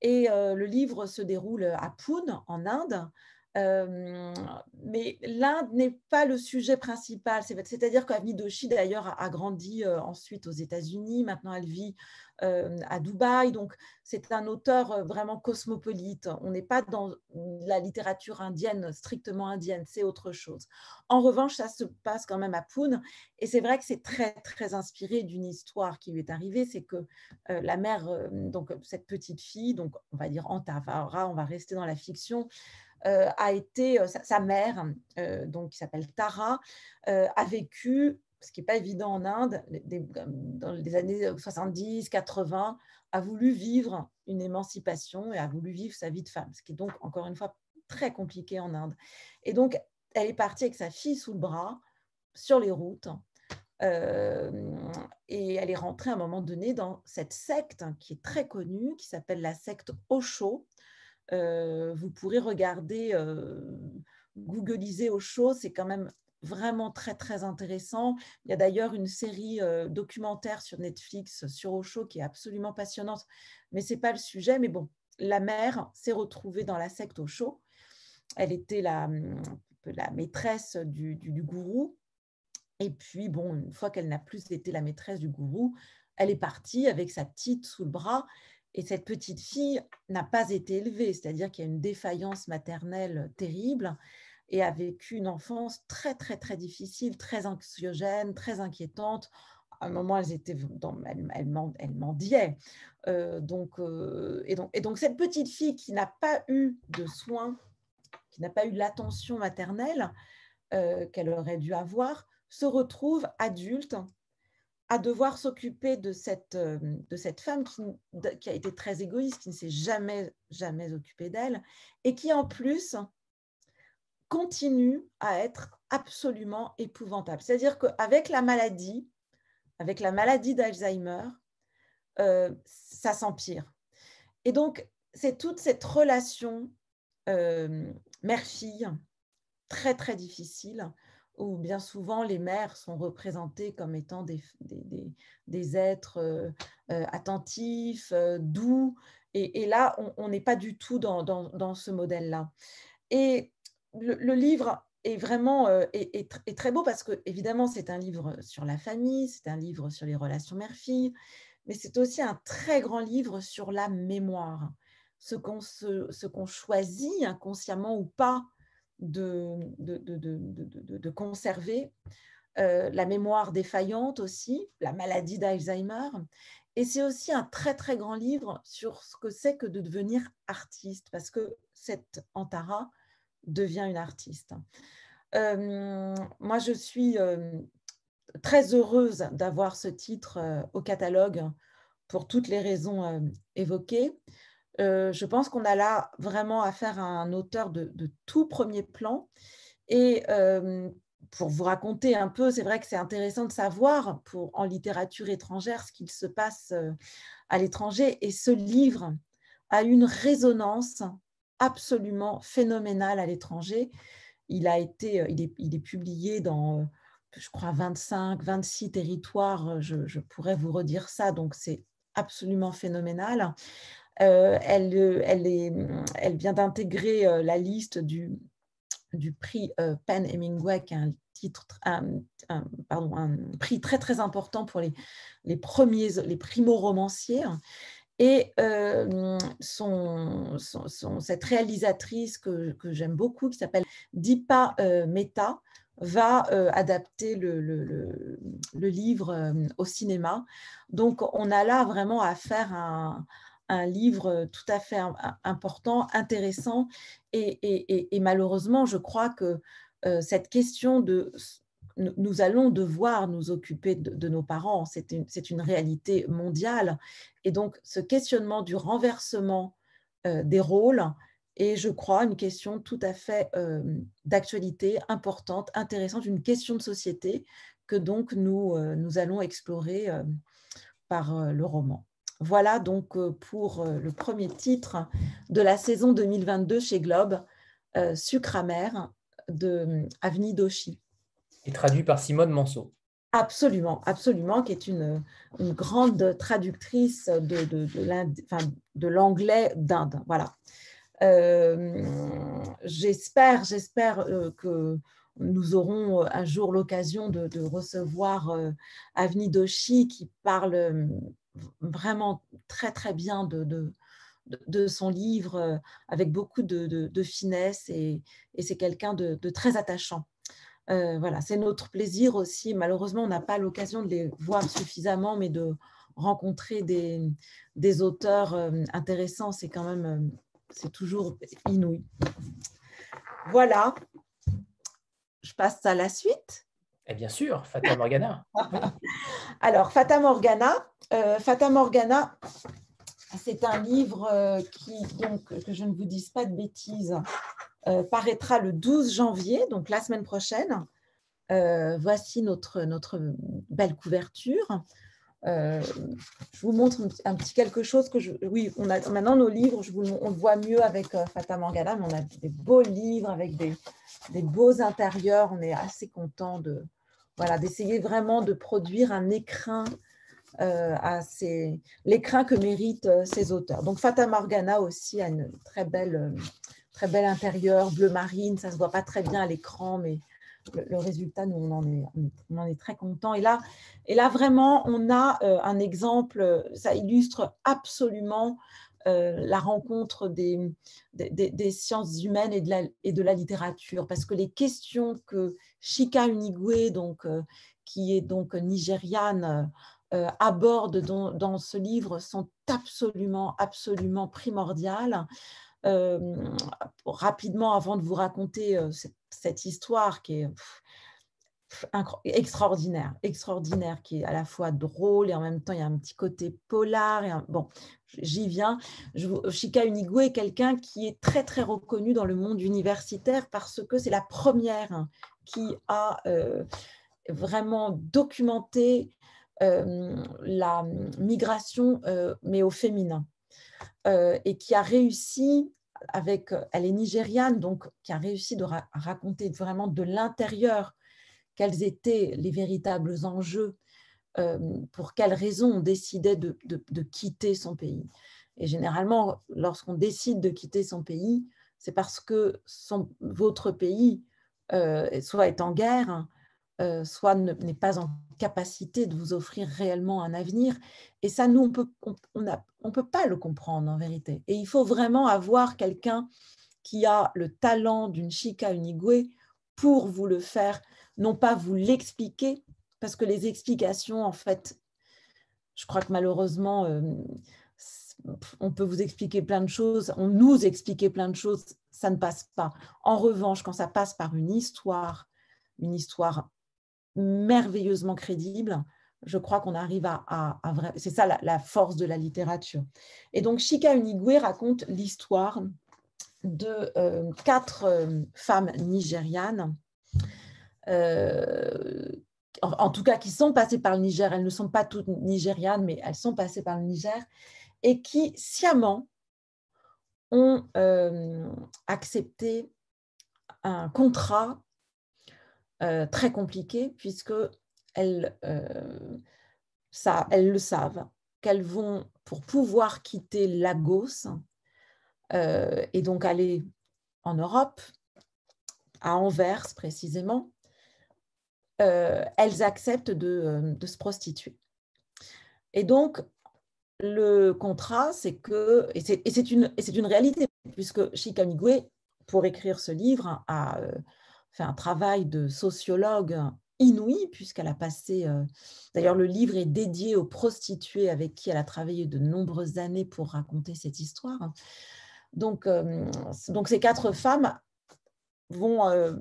C: Et euh, le livre se déroule à Pune, en Inde. Mais l'Inde n'est pas le sujet principal. C'est-à-dire qu'Avni Doshi, d'ailleurs, a grandi ensuite aux États-Unis. Maintenant, elle vit euh, à Dubaï. Donc, c'est un auteur euh, vraiment cosmopolite. On n'est pas dans la littérature indienne, strictement indienne, c'est autre chose. En revanche, ça se passe quand même à Pune. Et c'est vrai que c'est très, très inspiré d'une histoire qui lui est arrivée. C'est que euh, la mère, donc cette petite fille, donc on va dire Antavara, on va rester dans la fiction, a été, sa, mère, donc qui s'appelle Tara, a vécu ce qui n'est pas évident en Inde, dans les années 70, 80, a voulu vivre une émancipation et a voulu vivre sa vie de femme, ce qui est donc, encore une fois, très compliqué en Inde. Et donc, elle est partie avec sa fille sous le bras, sur les routes, euh, et elle est rentrée à un moment donné dans cette secte qui est très connue, qui s'appelle la secte Osho. Euh, vous pourrez regarder, euh, googliser Osho, c'est quand même vraiment très très intéressant. Il y a d'ailleurs une série euh, documentaire sur Netflix sur Osho qui est absolument passionnante, mais c'est pas le sujet. Mais bon, la mère s'est retrouvée dans la secte Osho. Elle était la, la maîtresse du, du, gourou. Et puis, bon, une fois qu'elle n'a plus été la maîtresse du gourou, elle est partie avec sa petite sous le bras. Et cette petite fille n'a pas été élevée, c'est-à-dire qu'il y a une défaillance maternelle terrible et a vécu une enfance très, très, très difficile, très anxiogène, très inquiétante. À un moment, dans, elles, elles, mendiaient. Euh, donc, euh, et, donc, et donc, cette petite fille qui n'a pas eu de soins, qui n'a pas eu l'attention maternelle euh, qu'elle aurait dû avoir, se retrouve adulte à devoir s'occuper de cette, de cette femme qui, qui, a été très égoïste, qui ne s'est jamais, jamais occupée d'elle, et qui en plus continue à être absolument épouvantable. C'est-à-dire qu'avec la maladie, avec la maladie d'Alzheimer, euh, ça s'empire. Et donc, c'est toute cette relation euh, mère-fille très, très difficile, où bien souvent les mères sont représentées comme étant des, êtres euh, attentifs, doux. Et, là, on n'est pas du tout dans, ce modèle-là. Et le, livre est vraiment euh, est, très beau parce que évidemment c'est un livre sur la famille, c'est un livre sur les relations mère-fille, mais c'est aussi un très grand livre sur la mémoire, ce qu'on choisit inconsciemment ou pas de, conserver, euh, la mémoire défaillante aussi, la maladie d'Alzheimer. Et c'est aussi un très très grand livre sur ce que c'est que de devenir artiste, parce que cette Antara, devient une artiste. Euh, moi, je suis euh, très heureuse d'avoir ce titre au catalogue pour toutes les raisons évoquées. Je pense qu'on a là vraiment affaire à un auteur de, tout premier plan. Et pour vous raconter un peu, c'est vrai que c'est intéressant de savoir pour, en littérature étrangère ce qu'il se passe à l'étranger. Et ce livre a une résonance absolument phénoménal à l'étranger. Il, a été, il, est, publié dans, je crois, 25, 26 territoires. Je pourrais vous redire ça, donc c'est absolument phénoménal. Elle, elle, est, elle, vient d'intégrer la liste du, prix Pen Hemingway, qui est un prix très très important pour les, premiers, les primo-romanciers. Et son, cette réalisatrice que, j'aime beaucoup, qui s'appelle Deepa Mehta, va adapter le, livre au cinéma. Donc, on a là vraiment à faire un, un livre tout à fait important, intéressant. Et, malheureusement, je crois que cette question de nous allons devoir nous occuper de, nos parents, c'est une, réalité mondiale. Et donc, ce questionnement du renversement des rôles est, je crois, une question tout à fait d'actualité, importante, intéressante, une question de société que donc nous allons explorer par le roman. Voilà donc pour le premier titre de la saison 2022 chez Globe, Sucre amer de Avni Doshi.
A: Et traduit par Simone Manceau.
C: Absolument, absolument, qui est une, une grande traductrice de, de, de l'anglais d'Inde. Voilà. j'espère, j'espère que nous aurons un jour l'occasion de, recevoir Avni Doshi qui parle vraiment très très bien de, de, son livre euh, avec beaucoup de, finesse et, c'est quelqu'un de, très attachant. Euh, voilà, c'est notre plaisir aussi. Malheureusement, on n'a pas l'occasion de les voir suffisamment, mais de rencontrer des, des auteurs euh, intéressants, c'est quand même, c'est toujours inouï. Voilà, je passe à la suite.
A: Eh bien sûr, Fata Morgana.
C: Alors, Fata Morgana, Fata Morgana, c'est un livre euh, qui, donc, que je ne vous dise pas de bêtises, euh, paraîtra le 12 janvier, donc la semaine prochaine. Euh, voici notre, notre belle couverture. Je vous montre un petit quelque chose que je. Oui, on a maintenant nos livres, je vous, on le voit mieux avec Fata Morgana, mais on a des beaux livres avec des, beaux intérieurs. On est assez content de voilà d'essayer vraiment de produire un écrin euh, à l'écrin que méritent euh, ces auteurs. Donc Fata Morgana aussi a une très belle, euh, très belle intérieur, bleu marine, ça se voit pas très bien à l'écran, mais le, résultat, nous, on en, est, très content. Et là, vraiment, on a un exemple, ça illustre absolument la rencontre des, sciences humaines et de, la, littérature, parce que les questions que Shika Unigwe, donc, qui est donc nigériane, euh, aborde dans, ce livre sont absolument, absolument primordiales. Euh, rapidement, avant de vous raconter euh, cette, histoire qui est extraordinaire, extraordinaire, qui est à la fois drôle et en même temps il y a un petit côté polar. Et bon, j'y viens. Je, Shika est quelqu'un qui est très très reconnu dans le monde universitaire parce que c'est la première qui a vraiment documenté euh, la migration, euh, mais au féminin, euh, et qui a réussi avec, elle est nigériane, donc qui a réussi de raconter vraiment de l'intérieur quels étaient les véritables enjeux, pour quelles raisons on décidait de, quitter son pays. Et généralement, lorsqu'on décide de quitter son pays, c'est parce que son, votre pays soit est en guerre, euh, soit n'est pas en capacité de vous offrir réellement un avenir. Et ça, nous, on peut, on, on, peut pas le comprendre en vérité. Et il faut vraiment avoir quelqu'un qui a le talent d'une Chika Unigwe pour vous le faire, non pas vous l'expliquer, parce que les explications, en fait, je crois que malheureusement, euh, on peut vous expliquer plein de choses, on nous expliquer plein de choses, ça ne passe pas. En revanche, quand ça passe par une histoire, une histoire merveilleusement crédible. Je crois qu'on arrive à. C'est ça la, force de la littérature. Et donc, Shika Unigwe raconte l'histoire de euh, quatre euh, femmes nigérianes, euh, en, tout cas qui sont passées par le Niger. Elles ne sont pas toutes nigérianes, mais elles sont passées par le Niger, et qui sciemment ont accepté un contrat très compliqué puisque elles, ça, elles le savent, qu'elles vont, pour pouvoir quitter Lagos et donc aller en Europe, à Anvers précisément, elles acceptent de, de, se prostituer. Et donc, le contrat, c'est que, et c'est une, une réalité, puisque Chikamigwe, pour écrire ce livre, a fait un travail de sociologue inouïe, puisqu'elle a passé. Euh, d'ailleurs, le livre est dédié aux prostituées avec qui elle a travaillé de nombreuses années pour raconter cette histoire. Donc, euh, donc ces quatre femmes vont, euh,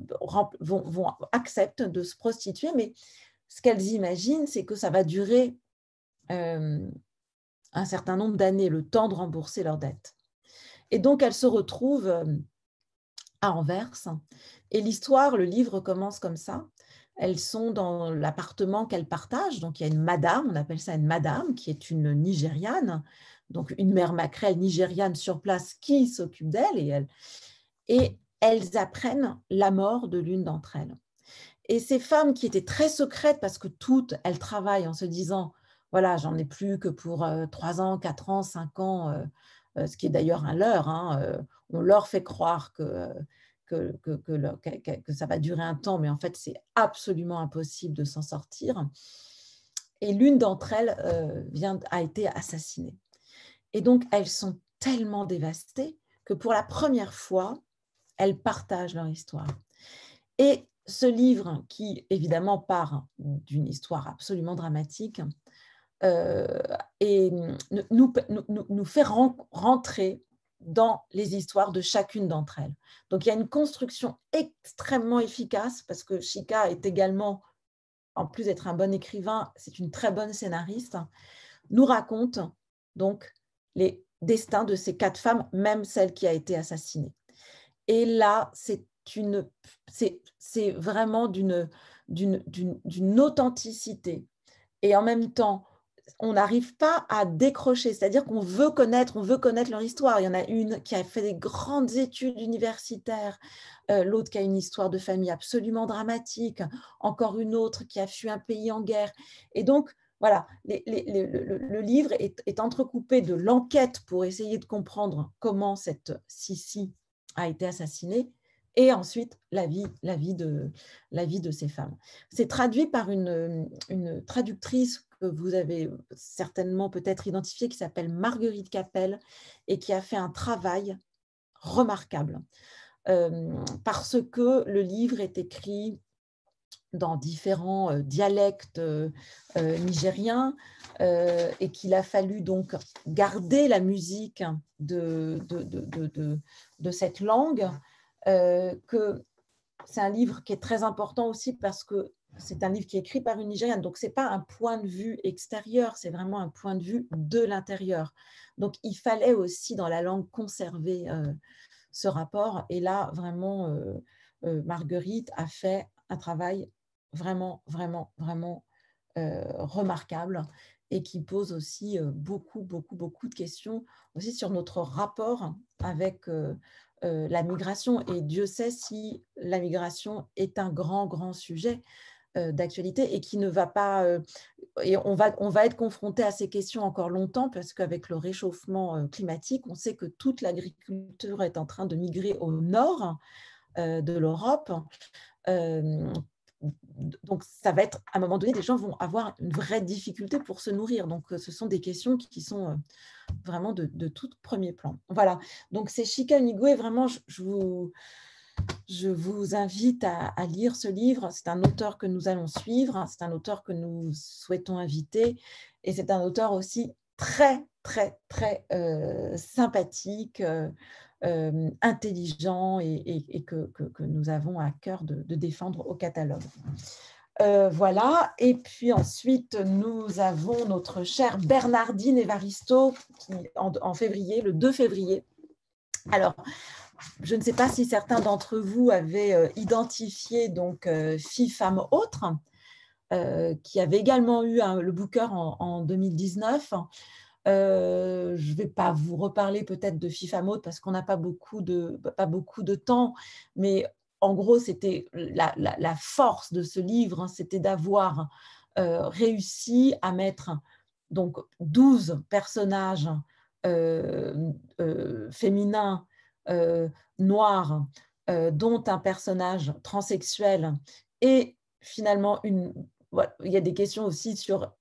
C: vont, vont acceptent de se prostituer, mais ce qu'elles imaginent, c'est que ça va durer un certain nombre d'années, le temps de rembourser leurs dettes. Et donc, elles se retrouvent à Anvers. Et l'histoire, le livre commence comme ça. Elles sont dans l'appartement qu'elles partagent. Donc, il y a une madame, on appelle ça une madame, qui est une Nigériane, donc une mère maquerelle nigériane sur place qui s'occupe d'elle. Et, et elles apprennent la mort de l'une d'entre elles. Et ces femmes qui étaient très secrètes, parce que toutes, elles travaillent en se disant, voilà, j'en ai plus que pour euh, trois ans, quatre ans, cinq ans, euh, ce qui est d'ailleurs un leurre. Hein, on leur fait croire que ça va durer un temps, mais en fait, c'est absolument impossible de s'en sortir. Et l'une d'entre elles euh, vient, a été assassinée. Et donc, elles sont tellement dévastées que pour la première fois, elles partagent leur histoire. Et ce livre, qui évidemment part d'une histoire absolument dramatique, euh, et nous, nous, nous, fait rentrer dans les histoires de chacune d'entre elles. Donc il y a une construction extrêmement efficace parce que Chika est également, en plus d'être un bon écrivain, c'est une très bonne scénariste, nous raconte donc les destins de ces quatre femmes, même celle qui a été assassinée. Et là, c'est vraiment d'une authenticité et en même temps on n'arrive pas à décrocher, c'est-à-dire qu'on veut connaître, on veut connaître leur histoire. Il y en a une qui a fait des grandes études universitaires, euh, l'autre qui a une histoire de famille absolument dramatique, encore une autre qui a fui un pays en guerre. Et donc, voilà, le, livre est, entrecoupé de l'enquête pour essayer de comprendre comment cette Sissi a été assassinée et ensuite la vie, la vie, de, la vie de ces femmes. C'est traduit par une, traductrice vous avez certainement peut-être identifié, qui s'appelle Marguerite Capelle et qui a fait un travail remarquable. parce que le livre est écrit dans différents dialectes nigériens et qu'il a fallu donc garder la musique de cette langue, que c'est un livre qui est très important aussi parce que c'est un livre qui est écrit par une Nigériane, donc ce n'est pas un point de vue extérieur, c'est vraiment un point de vue de l'intérieur. Donc il fallait aussi dans la langue conserver euh, ce rapport. Et là, vraiment, euh, euh, Marguerite a fait un travail vraiment, vraiment, vraiment remarquable et qui pose aussi beaucoup, beaucoup, beaucoup de questions aussi sur notre rapport avec la migration. Et Dieu sait si la migration est un grand, grand sujet. Euh, d'actualité et qui ne va pas... Euh, et on va, on va être confronté à ces questions encore longtemps parce qu'avec le réchauffement euh, climatique, on sait que toute l'agriculture est en train de migrer au nord de l'Europe. Donc, ça va être, à un moment donné, des gens vont avoir une vraie difficulté pour se nourrir. Donc, ce sont des questions qui sont vraiment de, tout premier plan. Voilà. Donc, c'est Chika Nigwe. Vraiment, je vous, je vous invite à, lire ce livre. C'est un auteur que nous allons suivre, c'est un auteur que nous souhaitons inviter et c'est un auteur aussi très, très, très euh, sympathique, euh, euh, intelligent et, que, nous avons à cœur de, défendre au catalogue. voilà, et puis ensuite, nous avons notre chère Bernardine Evaristo qui, en, février, le 2 février. Alors, je ne sais pas si certains d'entre vous avaient euh, identifié donc euh, Fille, femme, autre, euh, qui avait également eu le Booker en, 2019. Je ne vais pas vous reparler peut-être de FIFA Mode parce qu'on n'a pas, beaucoup de, pas beaucoup de temps, mais en gros, c'était la, la, force de ce livre, hein, c'était d'avoir réussi à mettre donc 12 personnages féminins noirs, dont un personnage transsexuel et finalement une, il y a des questions aussi sur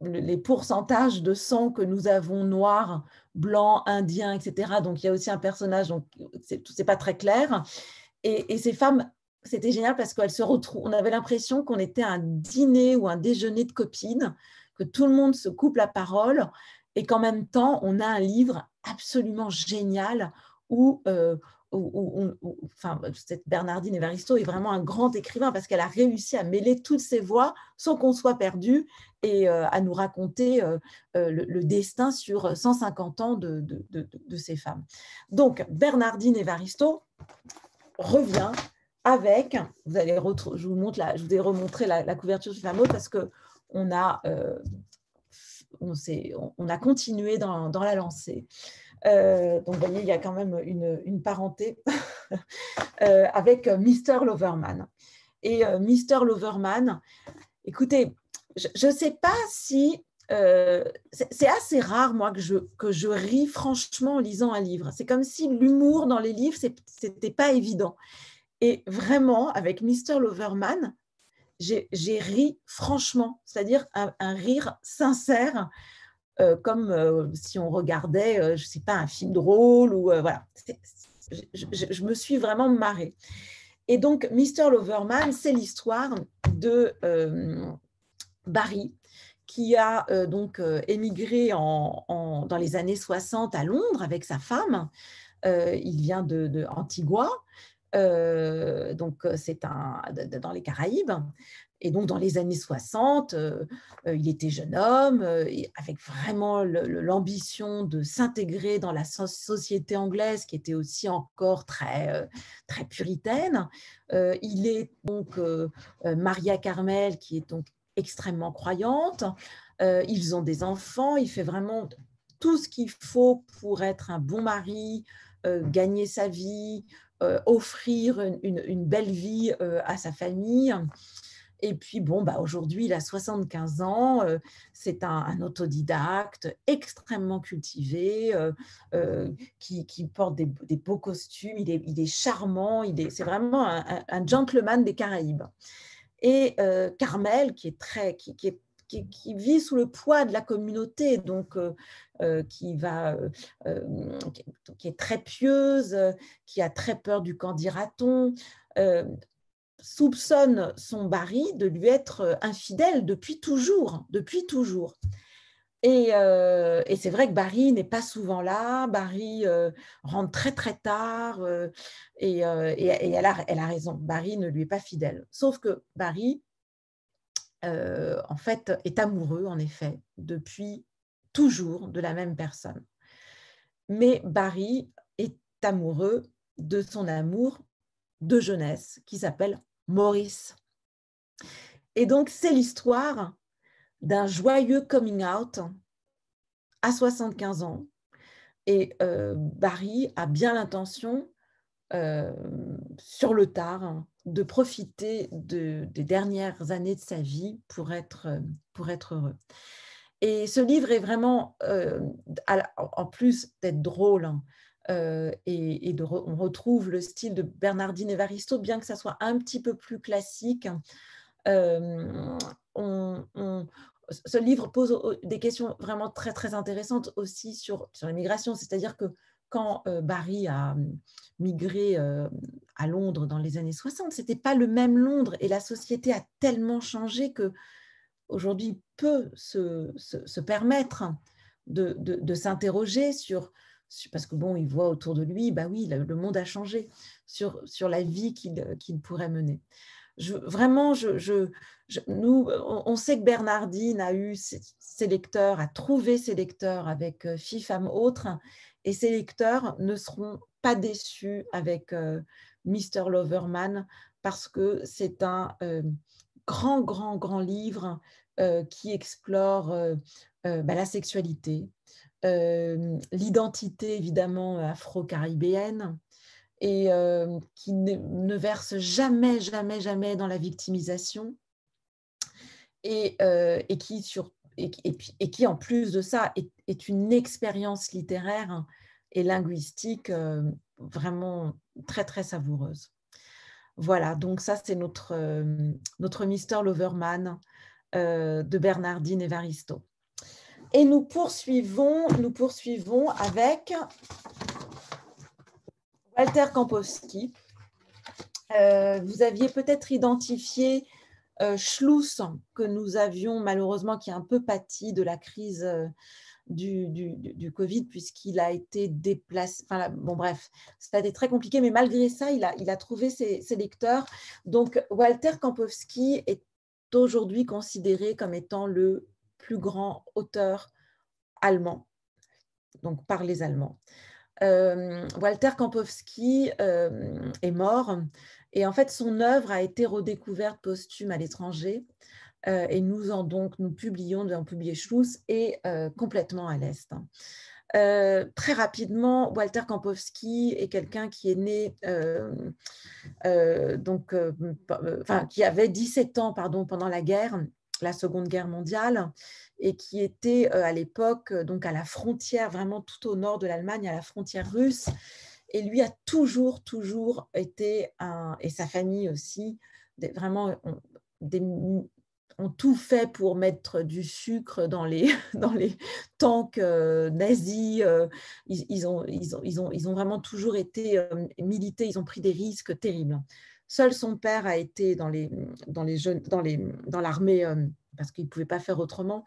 C: les pourcentages de sang que nous avons noirs, blancs, indiens, etc. Donc il y a aussi un personnage, donc c'est pas très clair. Et, ces femmes, c'était génial parce qu'elles se retrouvent. On avait l'impression qu'on était un dîner ou un déjeuner de copines, que tout le monde se coupe la parole et qu'en même temps, on a un livre absolument génial où euh, enfin, cette Bernardine Evaristo est vraiment un grand écrivain parce qu'elle a réussi à mêler toutes ses voix sans qu'on soit perdu et euh, à nous raconter euh, euh, le, destin sur 150 ans de, ces femmes. Donc, Bernardine Evaristo revient avec, vous allez je vous montre je vous ai remontré la, couverture du fameux parce que on a, on, a continué dans la lancée. Euh, donc, vous voyez, il y a quand même une, parenté euh, avec Mr. Loverman. Et euh, Mr. Loverman, écoutez, je ne sais pas si... c'est assez rare, moi, que je, que je ris franchement en lisant un livre. C'est comme si l'humour dans les livres, ce n'était pas évident. Et vraiment, avec Mr. Loverman, j'ai ri franchement, c'est-à-dire un, rire sincère euh, comme euh, si on regardait, euh, je ne sais pas, un film drôle ou voilà. Je, me suis vraiment marrée. Et donc, Mr. Loverman, c'est l'histoire de Barry, qui a donc émigré en, dans les années 60 à Londres avec sa femme. il vient de Antigua, donc c'est dans les Caraïbes. Et donc, dans les années 60, euh, euh, il était jeune homme, euh, avec vraiment l'ambition de s'intégrer dans la société anglaise, qui était aussi encore très, très puritaine. il est donc Maria Carmel, qui est donc extrêmement croyante. ils ont des enfants. Il fait vraiment tout ce qu'il faut pour être un bon mari, gagner sa vie, offrir une, une, belle vie à sa famille. Et puis, bon, bah, aujourd'hui, il a 75 ans, euh, c'est un, autodidacte extrêmement cultivé, euh, euh, qui, porte des, beaux costumes, il est, il est charmant, c'est vraiment un, gentleman des Caraïbes. Et Carmel, qui est très, qui, vit sous le poids de la communauté, donc qui, qui est très pieuse, qui a très peur du quand dira-t-on, soupçonne son Barry de lui être euh, infidèle depuis toujours, depuis toujours. Euh, et, c'est vrai que Barry n'est pas souvent là, Barry euh, rentre très très tard et, elle, a, raison, Barry ne lui est pas fidèle. Sauf que Barry, en fait, est amoureux, en effet, depuis toujours de la même personne. Mais Barry est amoureux de son amour de jeunesse qui s'appelle Maurice. Et donc, c'est l'histoire d'un joyeux coming out à 75 ans. Et euh, Barry a bien l'intention, euh, sur le tard, de profiter des dernières années de sa vie pour être, pour être heureux. Et ce livre est vraiment, euh, en plus d'être drôle, hein, euh, et, on retrouve le style de Bernardine Evaristo, bien que ça soit un petit peu plus classique. Euh, ce livre pose des questions vraiment très très intéressantes aussi sur, sur l'immigration, c'est-à-dire que quand euh, Barry a migré à Londres dans les années 60, ce n'était pas le même Londres et la société a tellement changé que aujourd'hui peut se, se, permettre de, de s'interroger sur parce que bon, il voit autour de lui, bah oui, le monde a changé sur, sur la vie qu'il pourrait mener. Je, vraiment, je, nous, on sait que Bernardine a eu ses, lecteurs, a trouvé ses lecteurs avec euh, Fille, femme, autre, et ses lecteurs ne seront pas déçus avec euh, Mr. Loverman parce que c'est un euh, grand, grand, grand livre qui explore bah, la sexualité, l'identité évidemment afro-caribéenne et qui ne, verse jamais, jamais, jamais dans la victimisation et, et qui, en plus de ça, est, une expérience littéraire et linguistique vraiment très, très savoureuse. Voilà, donc ça, c'est notre Mister Loverman de Bernardine Evaristo. Et nous poursuivons, nous poursuivons avec Walter Kampowski. Euh, vous aviez peut-être identifié euh, Schluss, que nous avions malheureusement, qui a un peu pâti de la crise euh, du, du, Covid, puisqu'il a été déplacé. Enfin, bon, bref, ça a été très compliqué, mais malgré ça, il a, il a trouvé ses, ses lecteurs. Donc, Walter Kampowski est aujourd'hui considéré comme étant le plus grand auteur allemand, donc par les Allemands. Euh, Walter Kampowski euh, est mort et en fait son œuvre a été redécouverte posthume à l'étranger euh, et nous en donc nous publions, nous avons publié Schluss et complètement à l'Est. très rapidement, Walter Kampowski est quelqu'un qui est né, donc, enfin, qui avait 17 ans pardon, pendant la guerre, la Seconde Guerre mondiale, et qui était euh, à l'époque euh, donc à la frontière, vraiment tout au nord de l'Allemagne, à la frontière russe. Et lui a toujours, toujours été, et sa famille aussi, vraiment ont, tout fait pour mettre du sucre dans les, dans les tanks euh, nazis. ils, ont, ils, ont, ils, ont, ils ont vraiment toujours été milités, ils ont pris des risques terribles. Seul son père a été dans les, dans les jeunes, dans les, dans l'armée parce qu'il ne pouvait pas faire autrement.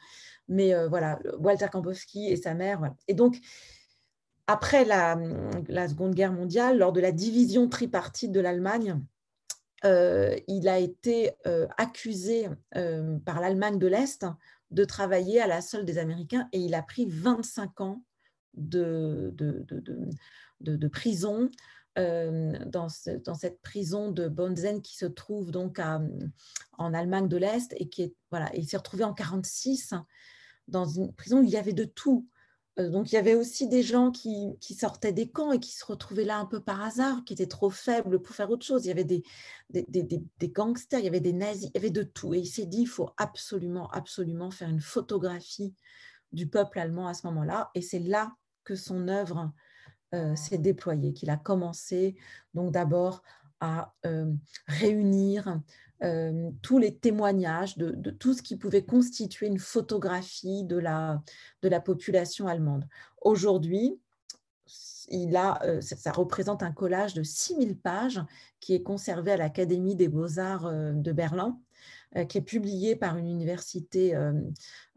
C: Mais euh, voilà, Walter Kampowski et sa mère. Et donc, après la, Seconde Guerre mondiale, lors de la division tripartite de l'Allemagne, euh, il a été euh, accusé par l'Allemagne de l'Est de travailler à la solde des Américains et il a pris 25 ans de, de, de prison euh, dans, cette prison de Bonzen qui se trouve donc en Allemagne de l'Est et qui est voilà, il s'est retrouvé en 46 dans une prison où il y avait de tout. Euh, donc il y avait aussi des gens qui, sortaient des camps et qui se retrouvaient là un peu par hasard, qui étaient trop faibles pour faire autre chose. Il y avait des, des, gangsters, il y avait des nazis, il y avait de tout. Et il s'est dit, il faut absolument, absolument faire une photographie du peuple allemand à ce moment-là. Et c'est là que son œuvre euh, s'est déployé, qu'il a commencé donc d'abord à euh, réunir euh, tous les témoignages de, tout ce qui pouvait constituer une photographie de la, population allemande. Aujourd'hui, il a, ça représente un collage de 6000 pages qui est conservé à l'Académie des beaux-arts de Berlin qui est publié par une université euh,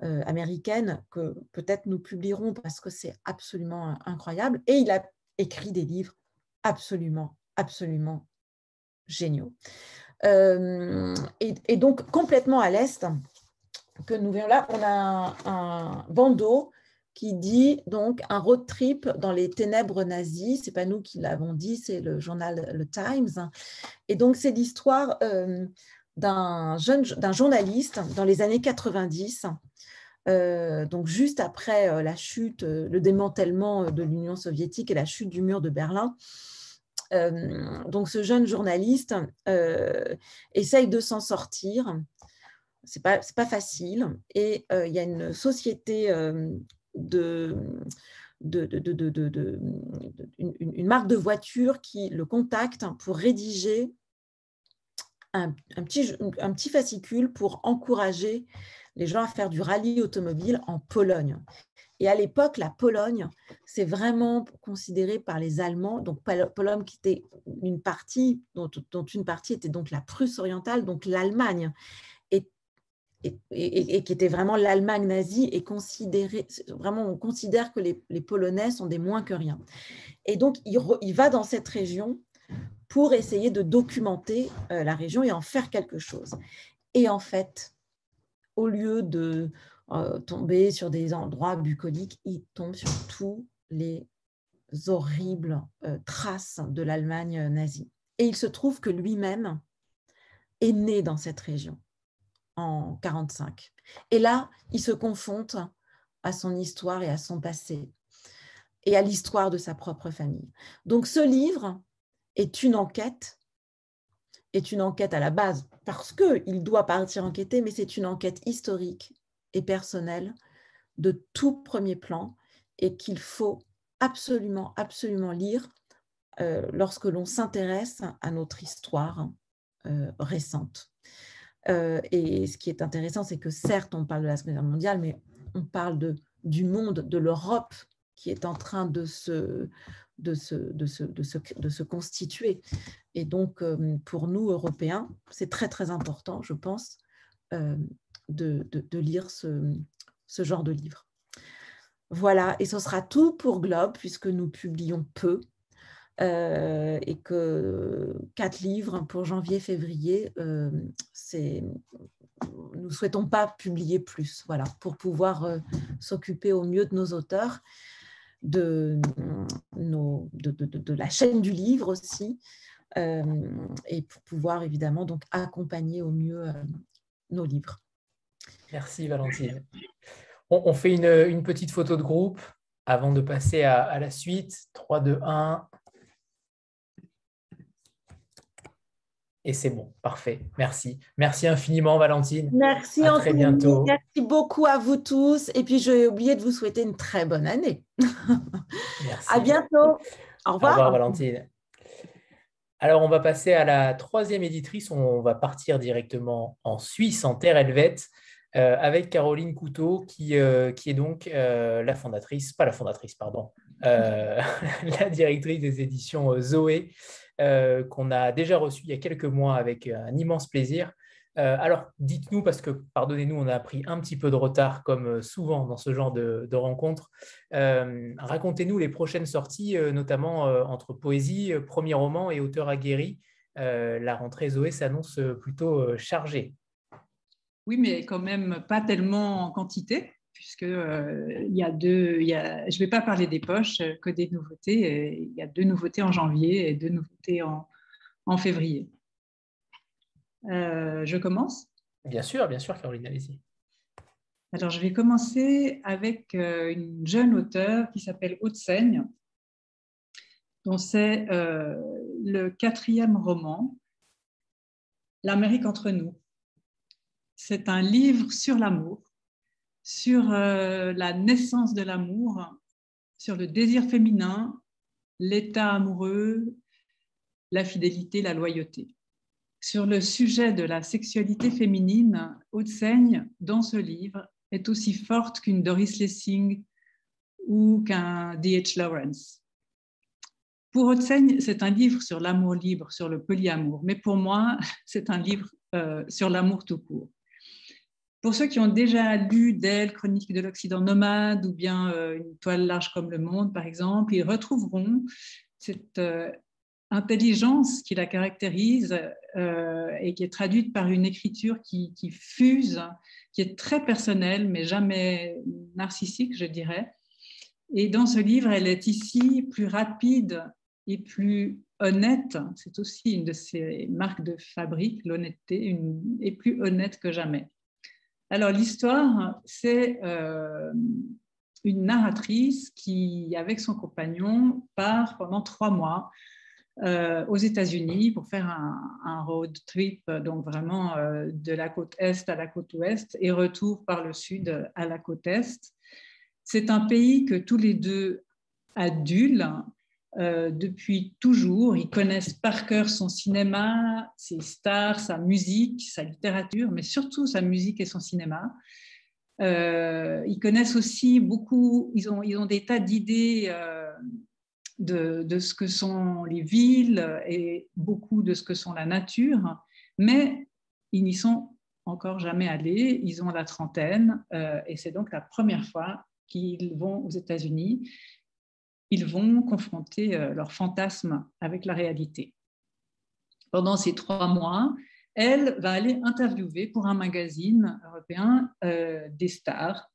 C: euh, américaine que peut-être nous publierons parce que c'est absolument incroyable. Et il a écrit des livres absolument, absolument géniaux. Et, donc, complètement à l'est, que nous verrons là, on a un, bandeau qui dit donc un road trip dans les ténèbres nazies. C'est pas nous qui l'avons dit, c'est le journal Le Times. Et donc c'est l'histoire d'un jeune d'un journaliste dans les années 90, euh, donc juste après euh, la chute, euh, le démantèlement de l'Union soviétique et la chute du mur de Berlin. donc ce jeune journaliste essaye de s'en sortir. C'est pas pas facile et il y a une société de une, marque de voiture qui le contacte pour rédiger un, petit, un petit fascicule pour encourager les gens à faire du rallye automobile en Pologne. Et à l'époque, la Pologne, c'est vraiment considéré par les Allemands, donc Pologne qui était une partie, dont, une partie était donc la Prusse orientale, donc l'Allemagne, et, et, qui était vraiment l'Allemagne nazie, et considéré, vraiment on considère que les, Polonais sont des moins que rien. Et donc il va dans cette région pour essayer de documenter euh, la région et en faire quelque chose. Et en fait, au lieu de euh, tomber sur des endroits bucoliques, il tombe sur tous les horribles euh, traces de l'Allemagne nazie. Et il se trouve que lui-même est né dans cette région en 1945. Et là, il se confronte à son histoire et à son passé et à l'histoire de sa propre famille. Donc ce livre est une enquête, est une enquête à la base parce qu'il doit partir enquêter, mais c'est une enquête historique et personnelle de tout premier plan et qu'il faut absolument, absolument lire euh, lorsque l'on s'intéresse à notre histoire euh, récente. Euh, et ce qui est intéressant, c'est que certes, on parle de la Seconde Guerre mondiale, mais on parle de, du monde, de l'Europe qui est en train de se, de se, constituer. Et donc, pour nous, Européens, c'est très, très important, je pense, de, de, lire ce, genre de livre. Voilà, et ce sera tout pour Globe, puisque nous publions peu. Euh, et que quatre livres pour janvier-février, euh, nous souhaitons pas publier plus, voilà, pour pouvoir euh, s'occuper au mieux de nos auteurs, de, nos, de, de, de, la chaîne du livre aussi, et pour pouvoir évidemment donc accompagner au mieux nos livres.
A: Merci Valentine. On, fait une, petite photo de groupe avant de passer à, à la suite. 3, 2, 1. Et c'est bon, parfait. Merci. Merci infiniment, Valentine.
C: Merci, à très bientôt. Merci beaucoup à vous tous. Et puis, j'ai oublié de vous souhaiter une très bonne année. Merci. À bientôt. Au revoir.
A: Au revoir, Valentine. Alors, on va passer à la troisième éditrice. On va partir directement en Suisse, en terre helvète, euh, avec Caroline Couteau, qui, euh, qui est donc euh, la fondatrice, pas la fondatrice, pardon, la directrice des éditions Zoé. Euh, qu'on a déjà reçu il y a quelques mois avec un immense plaisir. Euh, alors, dites-nous, parce que, pardonnez-nous, on a pris un petit peu de retard, comme euh, souvent dans ce genre de, rencontres. Racontez-nous les prochaines sorties, notamment entre poésie, premier roman et auteur aguerri. la rentrée Zoé s'annonce plutôt chargée.
D: Oui, mais quand même pas tellement en quantité puisque euh, il y a deux, il y a, je ne vais pas parler des poches, euh, que des nouveautés. il y a deux nouveautés en janvier et deux nouveautés en, en février. Euh, je commence?
A: Bien sûr, bien sûr, Caroline, allez-y.
D: Alors, je vais commencer avec une jeune auteure qui s'appelle Haute Seigne, dont c'est le quatrième roman, L'Amérique entre nous. C'est un livre sur l'amour sur euh, la naissance de l'amour, sur le désir féminin, l'état amoureux, la fidélité, la loyauté. Sur le sujet de la sexualité féminine, Haute-Seigne, dans ce livre, est aussi forte qu'une Doris Lessing ou qu'un D.H. Lawrence. Pour Haute-Seigne, c'est un livre sur l'amour libre, sur le polyamour, mais pour moi, c'est un livre euh, sur l'amour tout court. Pour ceux qui ont déjà lu d'elle Chronique de l'Occident nomade ou bien euh, Une toile large comme le monde, par exemple, ils retrouveront cette euh, intelligence qui la caractérise euh, et qui est traduite par une écriture qui, qui, fuse, qui est très personnelle, mais jamais narcissique, je dirais. Et dans ce livre, elle est ici plus rapide et plus honnête. C'est aussi une de ses marques de fabrique, l'honnêteté, et plus honnête que jamais. Alors l'histoire, c'est euh, une narratrice qui, avec son compagnon, part pendant trois mois euh, aux États-Unis pour faire un, road trip, donc vraiment euh, de la côte est à la côte ouest et retour par le sud à la côte est. C'est un pays que tous les deux adulent euh, depuis toujours. Ils connaissent par cœur son cinéma, ses stars, sa musique, sa littérature, mais surtout sa musique et son cinéma. Euh, ils connaissent aussi beaucoup, ils ont, des tas d'idées euh, de, ce que sont les villes et beaucoup de ce que sont la nature, mais ils n'y sont encore jamais allés. Ils ont la trentaine et c'est donc la première fois qu'ils vont aux États-Unis ils vont confronter euh, leur fantasme avec la réalité. Pendant ces trois mois, elle va aller interviewer pour un magazine européen euh, des stars.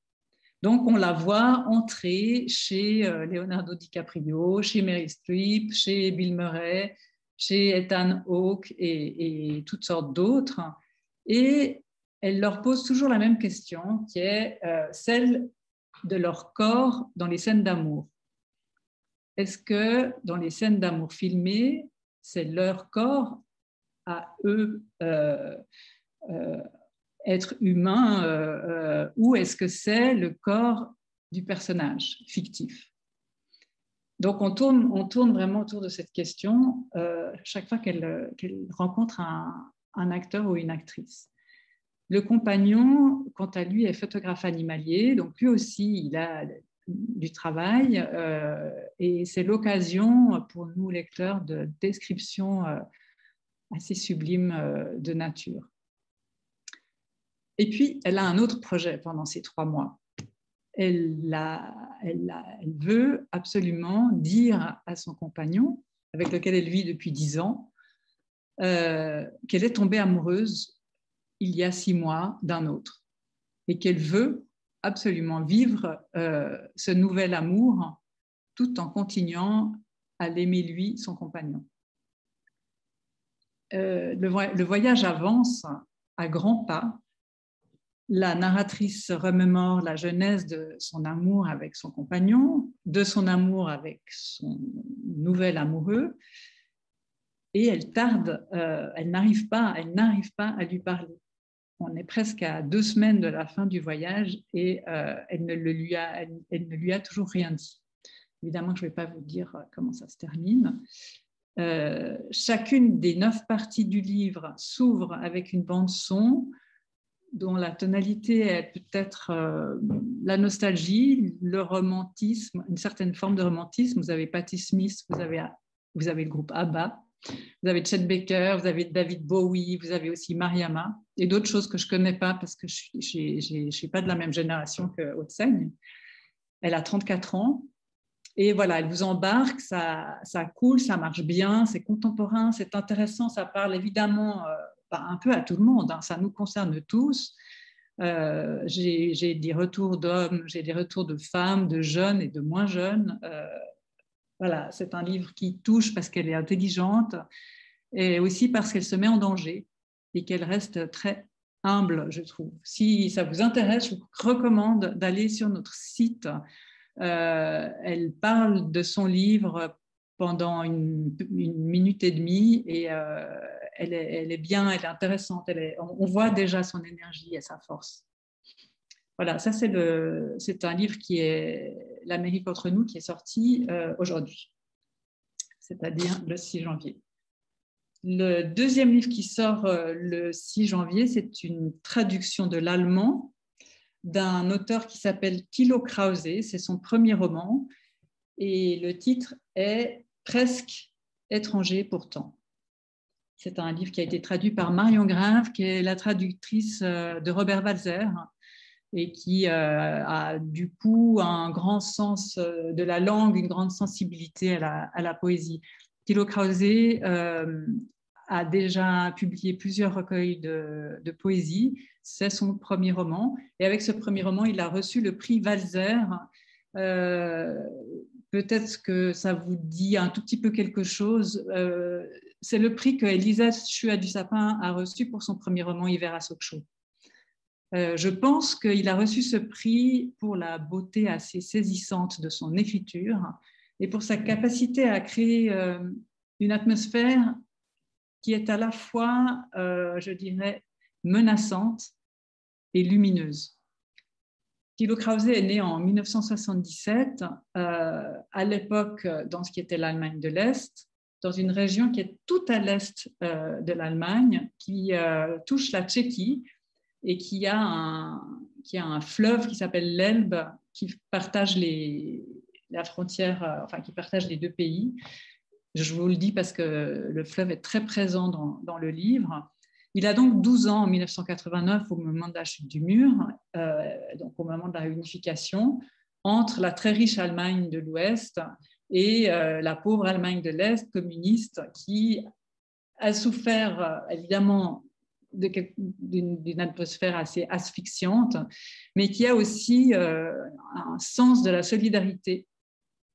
D: Donc, on la voit entrer chez euh, Leonardo DiCaprio, chez Mary Streep, chez Bill Murray, chez Ethan Hawke et toutes sortes d'autres. Et elle leur pose toujours la même question, qui est celle de leur corps dans les scènes d'amour. Est-ce que dans les scènes d'amour filmées, c'est leur corps à eux euh, euh, être humain euh, ou est-ce que c'est le corps du personnage fictif? Donc on tourne, on tourne vraiment autour de cette question chaque fois qu'elle rencontre un, un acteur ou une actrice. Le compagnon, quant à lui, est photographe animalier, donc lui aussi, il a du travail euh, et c'est l'occasion pour nous, lecteurs, de descriptions euh, assez sublimes euh, de nature. Et puis, elle a un autre projet pendant ces trois mois. Elle, elle, elle veut absolument dire à son compagnon, avec lequel elle vit depuis dix ans, qu'elle est tombée amoureuse il y a six mois d'un autre et qu'elle veut absolument vivre euh, ce nouvel amour tout en continuant à l'aimer lui, son compagnon. Euh, le, voyage avance à grands pas. La narratrice remémore la genèse de son amour avec son compagnon, de son amour avec son nouvel amoureux, et elle tarde, euh, elle n'arrive pas, elle n'arrive pas à lui parler on est presque à deux semaines de la fin du voyage et euh, elle, ne lui a, toujours rien dit. Évidemment, je ne vais pas vous dire euh, comment ça se termine. Euh, chacune des neuf parties du livre s'ouvre avec une bande son dont la tonalité est peut-être la nostalgie, le romantisme, une certaine forme de romantisme. Vous avez Patti Smith, vous avez le groupe ABBA, vous avez Chet Baker, vous avez David Bowie, vous avez aussi Mariama et d'autres choses que je ne connais pas parce que je ne suis pas de la même génération que haute Elle a 34 ans. Et voilà, elle vous embarque, ça, ça coule, ça marche bien, c'est contemporain, c'est intéressant, ça parle évidemment euh, bah, un peu à tout le monde, hein. ça nous concerne tous. Euh, j'ai des retours d'hommes, j'ai des retours de femmes, de jeunes et de moins jeunes. Euh, voilà, c'est un livre qui touche parce qu'elle est intelligente et aussi parce qu'elle se met en danger et qu'elle reste très humble, je trouve. Si ça vous intéresse, je vous recommande d'aller sur notre site. Euh, elle parle de son livre pendant une, minute et demie et euh, elle, est, bien, elle est intéressante. on voit déjà son énergie et sa force. Voilà, ça c'est, un livre qui est L'Amérique entre nous qui est sorti euh, aujourd'hui, c'est-à-dire le 6 janvier. Le deuxième livre qui sort euh, le 6 janvier, c'est une traduction de l'allemand d'un auteur qui s'appelle Thilo Krause. C'est son premier roman et le titre est Presque étranger pourtant. C'est un livre qui a été traduit par Marion Grave, qui est la traductrice euh, de Robert Walzer, et qui euh, a du coup un grand sens euh, de la langue, une grande sensibilité à la, poésie. Thilo Krause euh, a déjà publié plusieurs recueils de, poésie. C'est son premier roman. Et avec ce premier roman, il a reçu le prix Walzer. Peut-être que ça vous dit un tout petit peu quelque chose. c'est le prix que Elisa Chua du Sapin a reçu pour son premier roman Hiver à Sokcho. Euh, je pense qu'il a reçu ce prix pour la beauté assez saisissante de son écriture et pour sa capacité à créer euh, une atmosphère qui est à la fois, euh, je dirais, menaçante et lumineuse. Thilo Krause est né en 1977, à l'époque dans ce qui était l'Allemagne de l'Est, dans une région qui est tout à l'est de l'Allemagne, qui touche la Tchéquie, et qui a un, qui a un fleuve qui s'appelle l'Elbe, qui partage les, la frontière, euh, enfin qui partage les deux pays. Je vous le dis parce que le fleuve est très présent dans, dans le livre. Il a donc 12 ans en 1989 au moment de la chute du mur, euh, donc au moment de la réunification, entre la très riche Allemagne de l'Ouest et euh, la pauvre Allemagne de l'Est communiste qui a souffert évidemment d'une atmosphère assez asphyxiante, mais qui a aussi euh, un sens de la solidarité,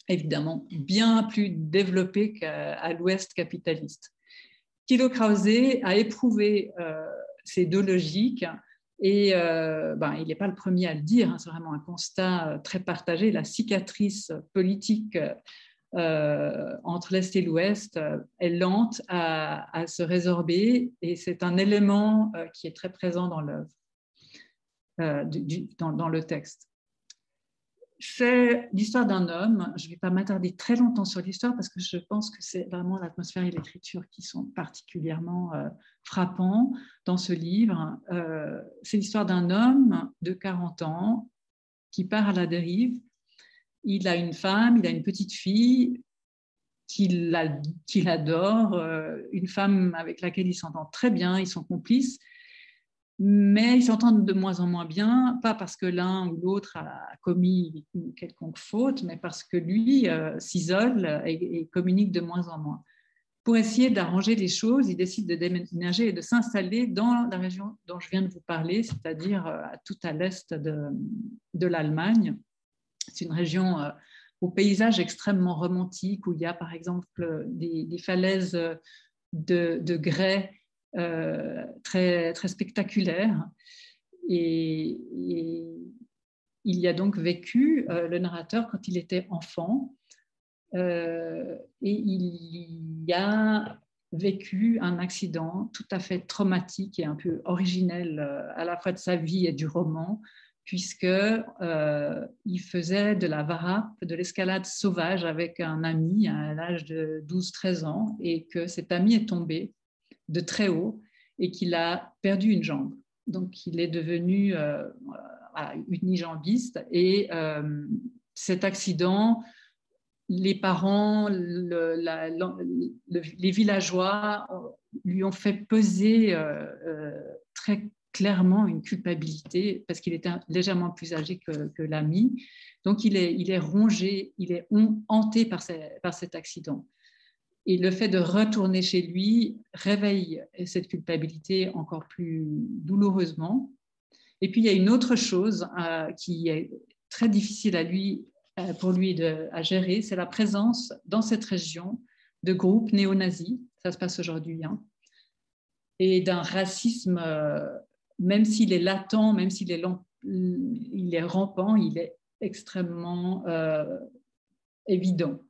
D: évidemment, bien plus développé qu'à l'Ouest capitaliste. Thilo Krause a éprouvé euh, ces deux logiques Et euh, ben, il n'est pas le premier à le dire, hein, c'est vraiment un constat très partagé. La cicatrice politique entre l'Est et l'Ouest est lente à, se résorber et c'est un élément qui est très présent dans l'œuvre, dans, le texte c'est l'histoire d'un homme. Je ne vais pas m'attarder très longtemps sur l'histoire parce que je pense que c'est vraiment l'atmosphère et l'écriture qui sont particulièrement euh, frappants dans ce livre. Euh, c'est l'histoire d'un homme de 40 ans qui part à la dérive. Il a une femme, il a une petite fille qu'il adore, euh, une femme avec laquelle il s'entend très bien, ils sont complices mais ils s'entendent de moins en moins bien, pas parce que l'un ou l'autre a commis une quelconque faute, mais parce que lui euh, s'isole et, communique de moins en moins. Pour essayer d'arranger les choses, il décide de déménager et de s'installer dans la région dont je viens de vous parler, c'est-à-dire euh, tout à l'est de, de l'Allemagne. C'est une région euh, au paysage extrêmement romantique où il y a par exemple des, falaises de, de grès euh, très, très spectaculaire. Et, il y a donc vécu euh, le narrateur quand il était enfant. Euh, et il y a vécu un accident tout à fait traumatique et un peu originel à la fois de sa vie et du roman, puisque il faisait de la varappe, de l'escalade sauvage avec un ami à l'âge de 12-13 ans, et que cet ami est tombé de très haut et qu'il a perdu une jambe. Donc, il est devenu euh, unijambiste et euh, cet accident, les parents, les villageois lui ont fait peser euh, très clairement une culpabilité parce qu'il était légèrement plus âgé que, l'ami. Donc, il est, il est rongé, il est hanté par, cet accident. Et le fait de retourner chez lui réveille cette culpabilité encore plus douloureusement. Et puis il y a une autre chose euh, qui est très difficile à lui, euh, pour lui de, à gérer, c'est la présence dans cette région de groupes néo-nazis, ça se passe aujourd'hui, hein, et d'un racisme, euh, même s'il est latent, même s'il est, il est rampant, il est extrêmement évident.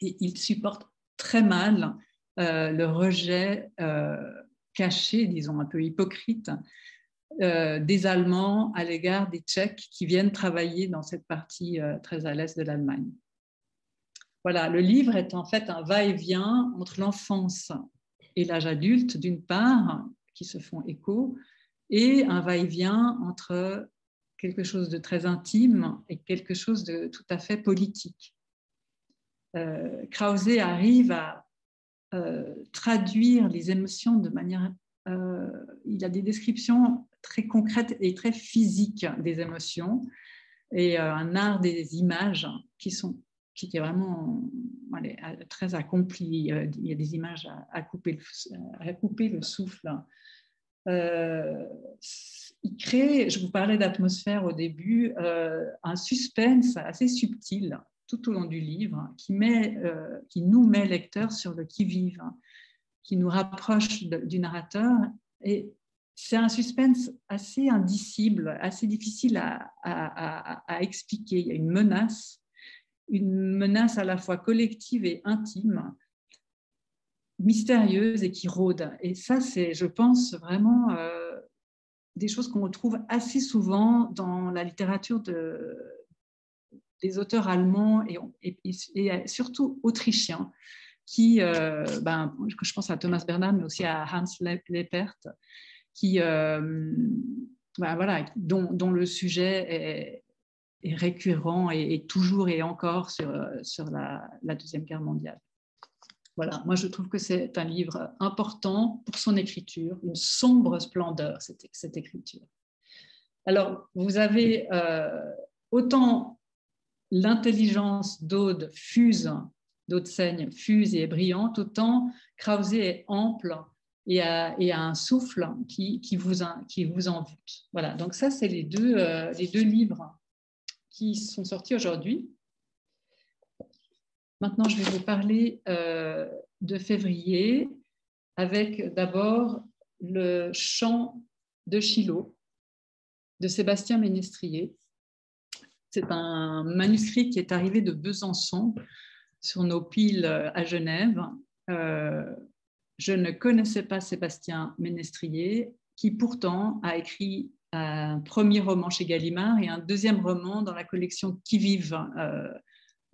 D: Et il supporte très mal euh, le rejet euh, caché, disons un peu hypocrite, euh, des Allemands à l'égard des Tchèques qui viennent travailler dans cette partie très à l'est de l'Allemagne. Voilà, le livre est en fait un va-et-vient entre l'enfance et l'âge adulte, d'une part, qui se font écho, et un va-et-vient entre quelque chose de très intime et quelque chose de tout à fait politique. Euh, Krause arrive à euh, traduire les émotions de manière... Euh, il a des descriptions très concrètes et très physiques des émotions et un art des images qui sont qui est vraiment très accompli. Il y a des images à couper le souffle. Il crée, je vous parlais d'atmosphère au début, un suspense assez subtil tout au long du livre, qui, met, euh, qui nous met lecteurs sur le qui-vive, qui nous rapproche du narrateur. Et c'est un suspense assez indicible, assez difficile à, expliquer. Il y a une menace, une menace à la fois collective et intime, mystérieuse et qui rôde. Et ça, c'est, je pense, vraiment euh, des choses qu'on retrouve assez souvent dans la littérature de, des auteurs allemands et, surtout autrichiens, qui, euh, ben, je pense à Thomas Bernhard, mais aussi à Hans Lepert, qui, euh, ben, voilà, dont, le sujet est, récurrent et, toujours et encore sur la, Deuxième Guerre mondiale. Voilà, moi je trouve que c'est un livre important pour son écriture, une sombre splendeur, cette, écriture. Alors, vous avez euh, autant l'intelligence d'Aude fuse, d'Aude Seigne fuse et est brillante, autant Krause est ample et a, un souffle qui, vous, qui vous. Voilà, donc ça, c'est euh, les deux livres qui sont sortis aujourd'hui. Maintenant, je vais vous parler euh, de février avec d'abord le chant de Chilo, de Sébastien Ménestrier. C'est un manuscrit qui est arrivé de Besançon sur nos piles à Genève. Euh, je ne connaissais pas Sébastien Ménestrier, qui pourtant a écrit un premier roman chez Gallimard et un deuxième roman dans la collection Qui vive euh,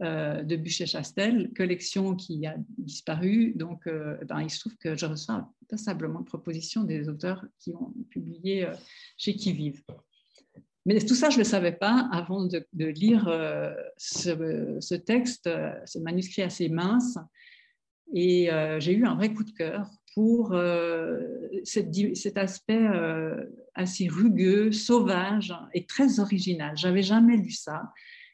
D: euh, de Buchet-Chastel, collection qui a disparu. Donc, euh, ben, il se trouve que je reçois passablement de propositions des auteurs qui ont publié chez Qui vive. Mais tout ça, je ne le savais pas avant de, lire ce, texte, ce manuscrit assez mince. Et j'ai eu un vrai coup de cœur pour euh, cet aspect euh, assez rugueux, sauvage et très original. J'avais jamais lu ça.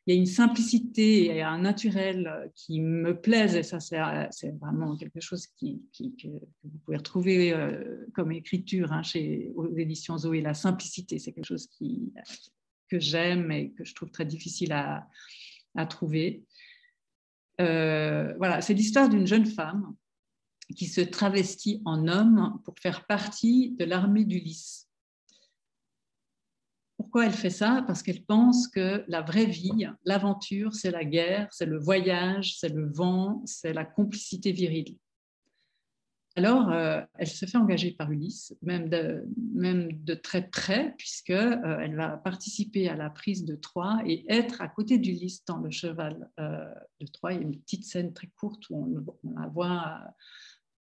D: Il y a une simplicité et un naturel qui me plaisent et ça c'est vraiment quelque chose que vous pouvez retrouver euh, comme écriture hein, chez aux éditions Zoé. La simplicité, c'est quelque chose que j'aime et que je trouve très difficile à, à trouver. voilà, c'est l'histoire d'une jeune femme qui se travestit en homme pour faire partie de l'armée d'Ulysse. Pourquoi elle fait ça? Parce qu'elle pense que la vraie vie, l'aventure, c'est la guerre, c'est le voyage, c'est le vent, c'est la complicité virile. Alors, euh, elle se fait engager par Ulysse, même de, très près, puisqu'elle euh, elle va participer à la prise de Troie et être à côté d'Ulysse dans le cheval euh, de Troie. Il y a une petite scène très courte où on la voit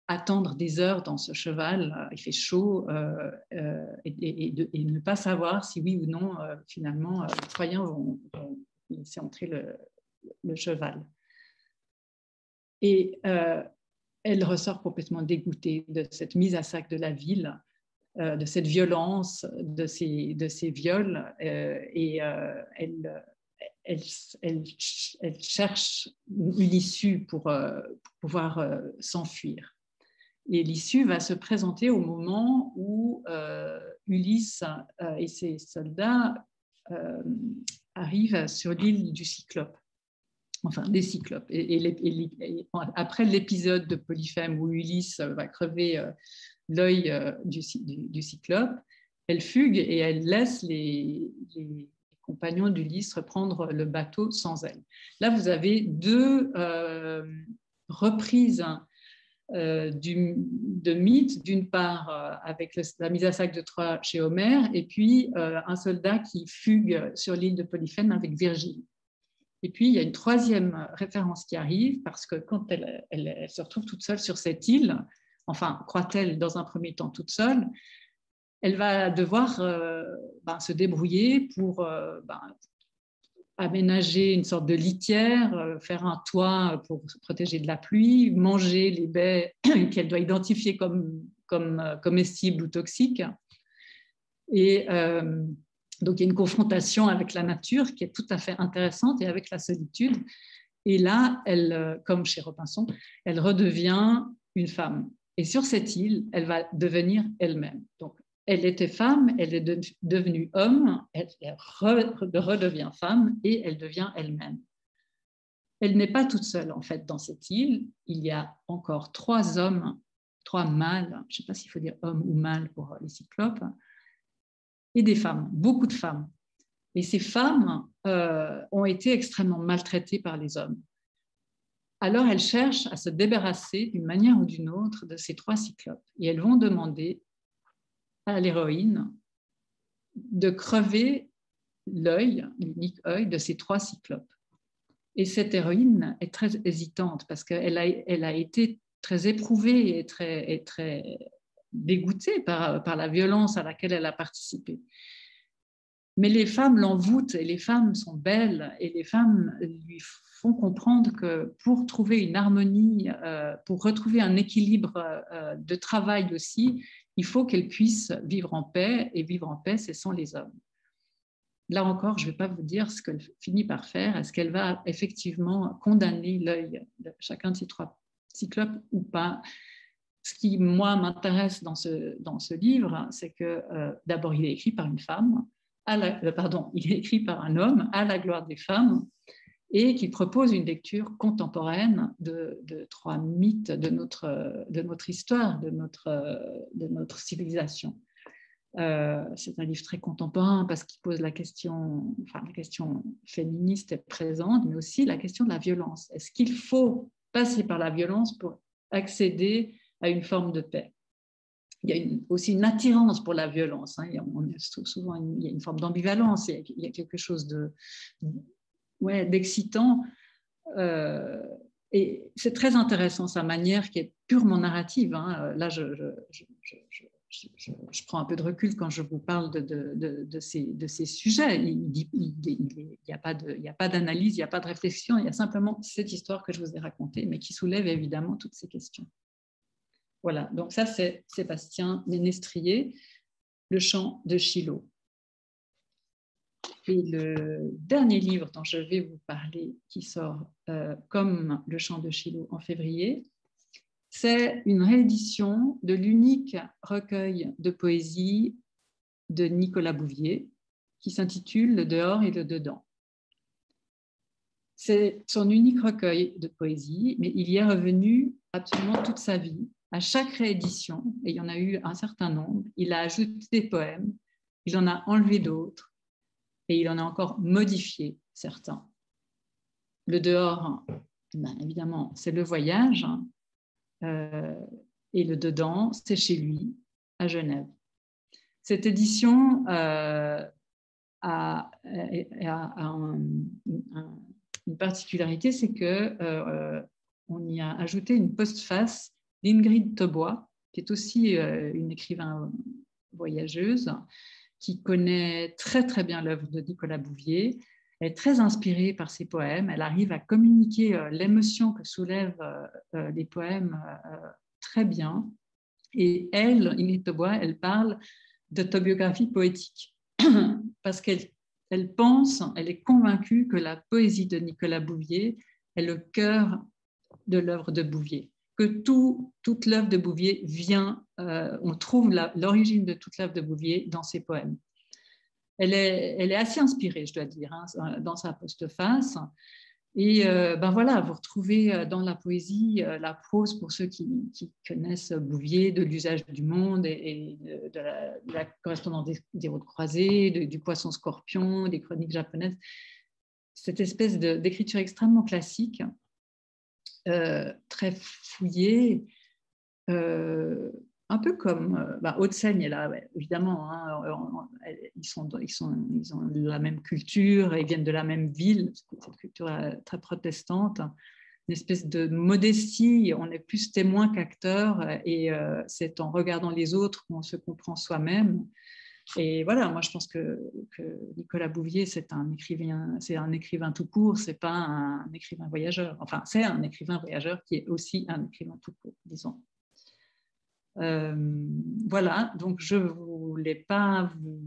D: attendre des heures dans ce cheval, euh, il fait chaud, euh, euh, et, ne pas savoir si oui ou non, finalement, les Troyens vont, laisser entrer le, cheval. Et elle ressort complètement dégoûtée de cette mise à sac de la ville, de cette violence, de ces, viols, et elle, cherche une issue pour pouvoir s'enfuir. Et l'issue va se présenter au moment où euh, Ulysse euh, et ses soldats euh, arrivent sur l'île du Cyclope, enfin des Cyclopes. Et, après l'épisode de Polyphème où Ulysse va crever l'œil du, Cyclope, elle fugue et elle laisse les, les compagnons d'Ulysse reprendre le bateau sans elle. Là, vous avez deux reprises euh, de mythes, d'une part euh, avec la mise à sac de Troie chez Homère, et puis euh, un soldat qui fugue sur l'île de Polyphème avec Virgile. Et puis il y a une troisième référence qui arrive, parce que quand elle, se retrouve toute seule sur cette île, enfin, croit-elle dans un premier temps toute seule, elle va devoir ben, se débrouiller pour ben, aménager une sorte de litière, euh, faire un toit pour se protéger de la pluie, manger les baies qu'elle doit identifier comme, euh, comestibles ou toxiques. Et euh, donc il y a une confrontation avec la nature qui est tout à fait intéressante et avec la solitude. Et là, elle, comme chez Robinson, elle redevient une femme. Et sur cette île, elle va devenir elle-même. Donc elle était femme, elle est devenue homme, elle redevient femme et elle devient elle-même. Elle n'est pas toute seule en fait dans cette île. Il y a encore trois hommes, trois mâles, je ne sais pas s'il faut dire homme ou mâle pour les cyclopes, et des femmes, beaucoup de femmes. Et ces femmes euh, ont été extrêmement maltraitées par les hommes. Alors elles cherchent à se débarrasser d'une manière ou d'une autre de ces trois cyclopes. Et elles vont demander à l'héroïne de crever l'œil, l'unique œil de ces trois cyclopes. Et cette héroïne est très hésitante parce qu'elle a, elle a été très éprouvée et très, très dégoûtée par, par la violence à laquelle elle a participé. Mais les femmes l'envoûtent et les femmes sont belles et les femmes lui font comprendre que pour trouver une harmonie, euh, pour retrouver un équilibre euh, de travail aussi, il faut qu'elle puisse vivre en paix, et vivre en paix, c'est sans les hommes. Là encore, je ne vais pas vous dire ce qu'elle finit par faire. Est-ce qu'elle va effectivement condamner l'œil de chacun de ces trois cyclopes ou pas? Ce qui, moi, m'intéresse dans ce, dans ce livre, c'est que euh, d'abord, il est écrit par une femme, à euh, pardon, il est écrit par un homme à la gloire des femmes, et qui propose une lecture contemporaine de, trois mythes de notre, de notre histoire, de notre, de notre civilisation. c'est un livre très contemporain parce qu'il pose la question, enfin la question féministe est présente, mais aussi la question de la violence. Est-ce qu'il faut passer par la violence pour accéder à une forme de paix? Il y a aussi une attirance pour la violence. Hein. Il, y a, souvent une, il y a une forme d'ambivalence, il, y a quelque chose de, ouais, d'excitant. Euh, et c'est très intéressant sa manière qui est purement narrative. Hein. Là, je, je, je, prends un peu de recul quand je vous parle de, de, de, ces, de ces, sujets. Il n'y a pas d'analyse, il n'y a pas de réflexion, il y a simplement cette histoire que je vous ai racontée, mais qui soulève évidemment toutes ces questions. Voilà, donc ça c'est Sébastien Ménestrier, Le chant de Chilo. Et le dernier livre dont je vais vous parler, qui sort euh, comme Le chant de Chilo en février, c'est une réédition de l'unique recueil de poésie de Nicolas Bouvier, qui s'intitule Le dehors et le dedans. C'est son unique recueil de poésie, mais il y est revenu absolument toute sa vie. À chaque réédition, et il y en a eu un certain nombre, il a ajouté des poèmes, il en a enlevé d'autres, et il en a encore modifié certains. Le dehors, ben, évidemment, c'est le voyage, euh, et le dedans, c'est chez lui, à Genève. Cette édition euh, a, une particularité, c'est que euh, on y a ajouté une postface d'Ingrid Tobois, qui est aussi une écrivain voyageuse, qui connaît très très bien l'œuvre de Nicolas Bouvier. Est très inspirée par ses poèmes. Elle arrive à communiquer euh, l'émotion que soulèvent euh, euh, les poèmes très bien. Et elle, Ingrid Tobois, elle parle d'autobiographie poétique parce qu'elle elle pense, elle est convaincue que la poésie de Nicolas Bouvier est le cœur de l'œuvre de Bouvier que tout, toute l'œuvre de Bouvier vient, euh, on trouve l'origine de toute l'œuvre de Bouvier dans ses poèmes. Elle est, assez inspirée, je dois dire, hein, dans sa postface. Et euh, ben voilà, vous retrouvez euh, dans la poésie la prose pour ceux qui, connaissent Bouvier, de l'usage du monde et, de, la, correspondance des, routes croisées, du poisson scorpion, des chroniques japonaises. Cette espèce d'écriture extrêmement classique très fouillé, euh, un peu comme euh, bah, Haute-Seine évidemment, ils, ont la même culture, ils viennent de la même ville, cette culture très protestante, une espèce de modestie, on est plus témoin qu'acteur, et c'est en regardant les autres qu'on se comprend soi-même. Et voilà, moi je pense que, Nicolas Bouvier, c'est un écrivain, c'est un écrivain tout court, c'est pas un écrivain voyageur. Enfin, c'est un écrivain voyageur qui est aussi un écrivain tout court, disons. Euh, voilà, donc je voulais pas vous...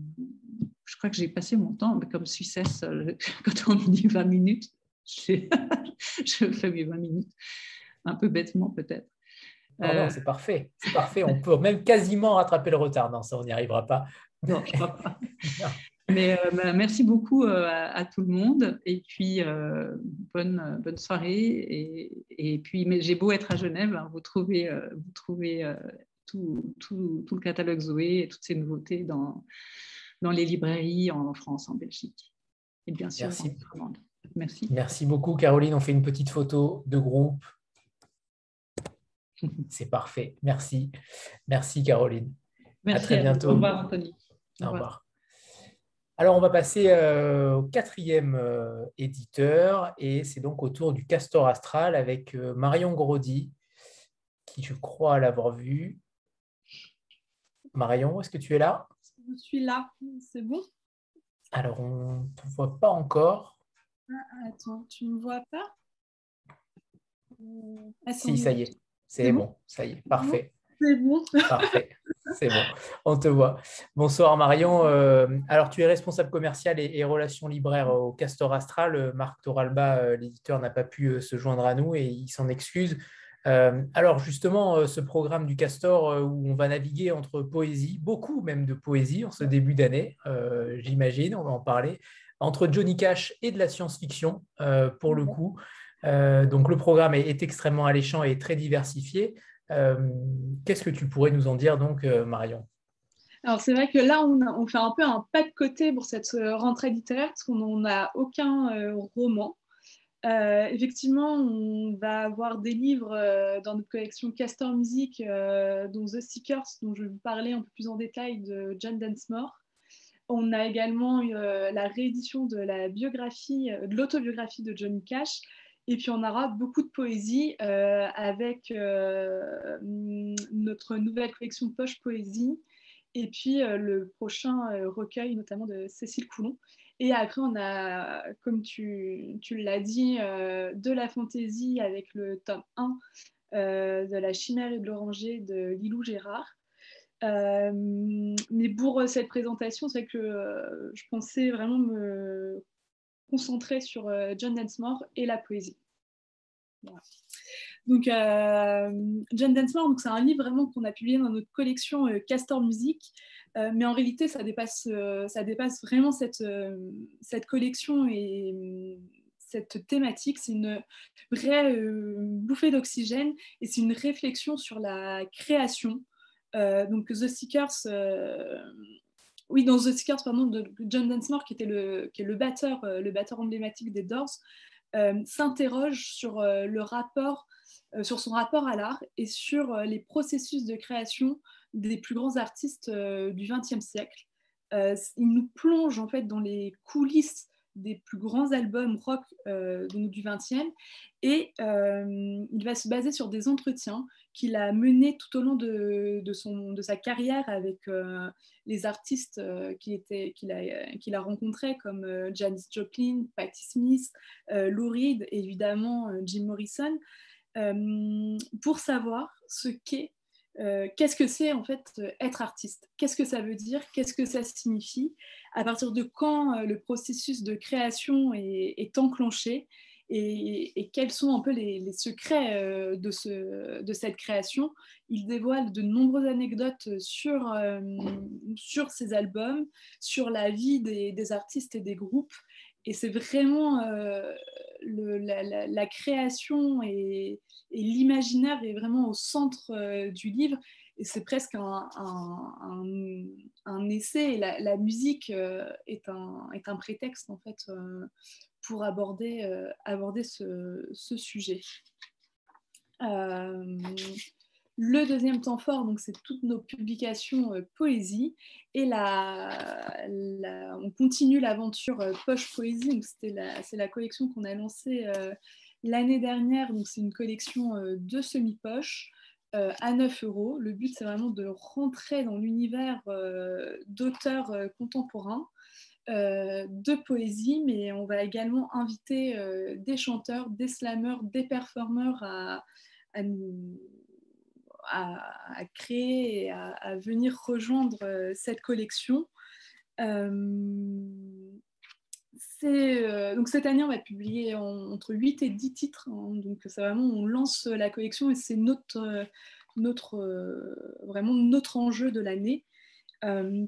D: Je crois que j'ai passé mon temps, mais comme Suissesse, euh, quand on dit 20 minutes, je fais mes 20 minutes, un peu bêtement peut-être.
A: Euh, c'est parfait, c'est parfait. On peut même quasiment rattraper le retard. Non, ça, on n'y arrivera pas. Non, je crois
D: pas. Mais euh, bah, merci beaucoup euh, à, tout le monde et puis euh, bonne, bonne soirée. Et, et puis, j'ai beau être à Genève, hein, vous trouvez, vous trouvez tout, tout, tout, le catalogue Zoé et toutes ces nouveautés dans, dans les librairies en France, en Belgique. Et bien sûr, merci. en
A: Merci. Merci beaucoup, Caroline. On fait une petite photo de groupe. C'est parfait. Merci. Merci, Caroline.
D: Merci à très bientôt. Au revoir, Anthony.
A: Au revoir. Alors, on va passer euh, au quatrième euh, éditeur et c'est donc autour du Castor Astral avec euh, Marion Grody, qui je crois l'avoir vu. Marion, est-ce que tu es là?
E: Je suis là, c'est bon?
A: Alors, on ne te voit pas encore.
E: Ah, attends, tu ne me vois pas?
A: Si, ça y est, c'est bon, ça y est, parfait.
E: C'est bon.
A: Parfait. C'est bon, on te voit. Bonsoir Marion. Euh, alors, tu es responsable commercial et, relations libraires au Castor Astral. Marc Toralba, euh, l'éditeur, n'a pas pu euh, se joindre à nous et il s'en excuse. Alors, justement, ce programme du Castor où on va naviguer entre poésie, beaucoup même de poésie en ce début d'année, j'imagine, on va en parler, entre Johnny Cash et de la science-fiction, pour le coup. donc, le programme est extrêmement alléchant et très diversifié. Euh, qu'est-ce que tu pourrais nous en dire donc, euh, Marion?
E: Alors c'est vrai que là, on, fait un peu un pas de côté pour cette rentrée littéraire parce qu'on n'a aucun roman. Euh, effectivement, on va avoir des livres euh, dans notre collection Castor Music, euh, dont The Seekers, dont je vais vous parler un peu plus en détail de John Densmore. On a également la réédition de de l'autobiographie de Johnny Cash. Et puis on aura beaucoup de poésie avec notre nouvelle collection Poche Poésie. Et puis le prochain recueil, notamment de Cécile Coulon. Et après, on a, comme tu, l'as dit, euh, de la fantaisie avec le tome 1 euh, de La chimère et de l'oranger de Lilou Gérard. Euh, mais pour cette présentation, c'est que je pensais vraiment me concentrer sur John Densmore et la poésie. Donc, John Densmore, c'est un livre vraiment qu'on a publié dans notre collection Castor Music. Euh, mais en réalité, ça dépasse, euh, ça dépasse vraiment cette, euh, cette collection et cette thématique. C'est une vraie bouffée d'oxygène et c'est une réflexion sur la création. donc, The Seekers, oui, dans The Seekers, pardon, de John Densmore, qui, était le, qui est le batteur, le batteur emblématique des Doors, s'interroge sur le rapport, sur son rapport à l'art et sur les processus de création des plus grands artistes euh, du XXe siècle. Euh, il nous plonge en fait dans les coulisses des plus grands albums rock euh, du XXe et il va se baser sur des entretiens qu'il a menés tout au long de, son, de sa carrière avec les artistes qu'il a, a rencontrés comme Janis Joplin, Patti Smith, Lou Reed, évidemment Jim Morrison, pour savoir ce qu'est euh, qu'est-ce que c'est en fait euh, être artiste? Qu'est-ce que ça veut dire? Qu'est-ce que ça signifie? À partir de quand euh, le processus de création est, enclenché? Et, quels sont un peu les, secrets de, ce, de, cette création? Il dévoile de nombreuses anecdotes sur, sur ces albums, sur la vie des artistes et des groupes. Et c'est vraiment la, création et, l'imaginaire est vraiment au centre euh, du livre. Et c'est presque un, essai. La, musique euh, est, un, prétexte en fait euh, pour aborder, aborder ce sujet. Le deuxième temps fort, donc c'est toutes nos publications euh, poésie. Et la, on continue l'aventure euh, Poche Poésie. C'est la, la, collection qu'on a lancée euh, l'année dernière. Donc c'est une collection de semi-poches à 9 euros. Le but, c'est vraiment de rentrer dans l'univers d'auteurs contemporains. de poésie, mais on va également inviter des chanteurs, des slammeurs, des performeurs à, à nous à, créer et à, venir rejoindre euh, cette collection. Euh, euh, donc cette année, on va publier entre 8 et 10 titres. Hein. donc c'est vraiment, on lance la collection et c'est notre, notre, vraiment notre enjeu de l'année.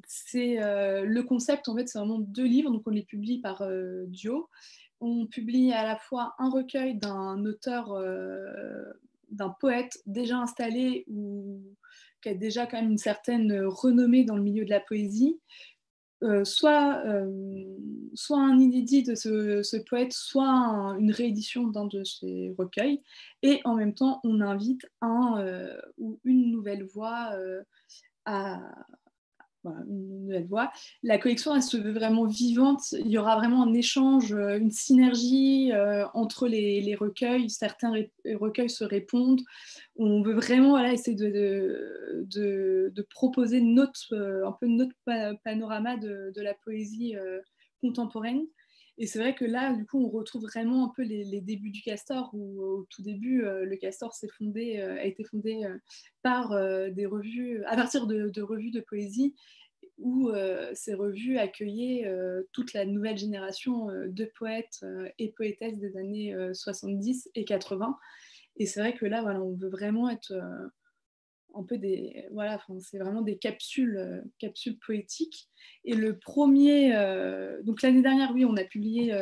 E: c'est le concept, en fait, c'est vraiment deux livres, donc on les publie par duo. On publie à la fois un recueil d'un auteur d'un poète déjà installé ou qui a déjà quand même une certaine renommée dans le milieu de la poésie, euh, soit, euh, soit un inédit de ce, poète, soit une réédition d'un de ses recueils. Et en même temps, on invite un euh, ou une nouvelle voix à, une nouvelle. La collection, elle se veut vraiment vivante. Il y aura vraiment un échange, euh, une synergie euh, entre les, recueils. Certains recueils se répondent. On veut vraiment voilà, essayer de, de, proposer notre, euh, un peu notre panorama de, la poésie contemporaine. Et c'est vrai que là, du coup, on retrouve vraiment un peu les, débuts du Castor, où au tout début, le Castor s'est fondé, a été fondé par des revues, à partir de, revues de poésie, où ces revues accueillaient toute la nouvelle génération de poètes et poétesses des années 70 et 80. Et c'est vrai que là, voilà, on veut vraiment être un peu des voilà c'est vraiment des capsules capsules poétiques. Et le premier donc l'année dernière oui on a publié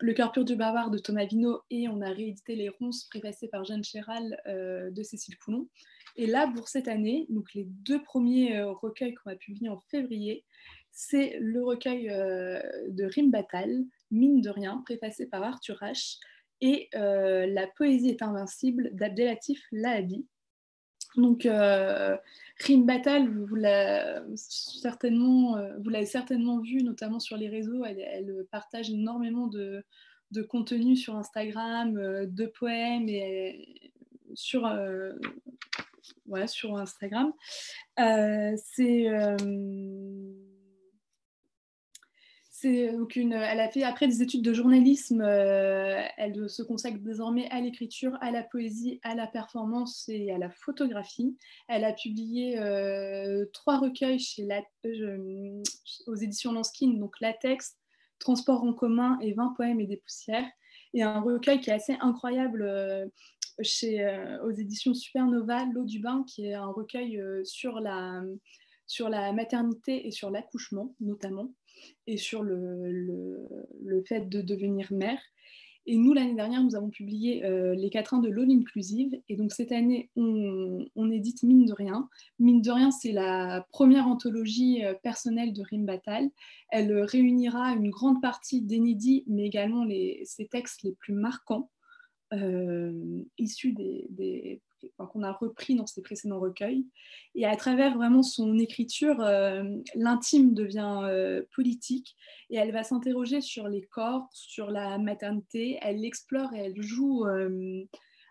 E: le cœur pur du barbare de Thomas Vino et on a réédité les ronces préfacées par Jeanne Chéral de Cécile Coulon. Et là, pour cette année, donc les deux premiers recueils qu'on a publiés en février, c'est le recueil de Rim Batal, Mine de rien, préfacé par Arthur H, et La poésie est invincible d'Abdelatif Lahabi. Donc, euh, Rim Batal, vous l'avez certainement, certainement vu, notamment sur les réseaux. Elle, partage énormément de, contenu sur Instagram, de poèmes et sur Instagram. c'est elle a fait après des études de journalisme. Euh, elle se consacre désormais à l'écriture, à la poésie, à la performance et à la photographie. Elle a publié euh, trois recueils chez la, euh, aux éditions Lanskin, donc Latex, Transport en commun et 20 poèmes et des poussières. Et un recueil qui est assez incroyable chez, aux éditions Supernova, L'eau du bain, qui est un recueil sur la, sur la maternité et sur l'accouchement notamment et sur le, le, fait de devenir mère. Et nous, l'année dernière, nous avons publié euh, les quatrains de l'All Inclusive. Et donc, cette année, on, on, édite Mine de Rien. Mine de Rien, c'est la première anthologie euh, personnelle de Rim Batal. Elle réunira une grande partie d'inédits, mais également les, ses textes les plus marquants, euh, issus des qu'on a repris dans ses précédents recueils. Et à travers vraiment son écriture, euh, l'intime devient euh, politique et elle va s'interroger sur les corps, sur la maternité. Elle l'explore et elle joue euh,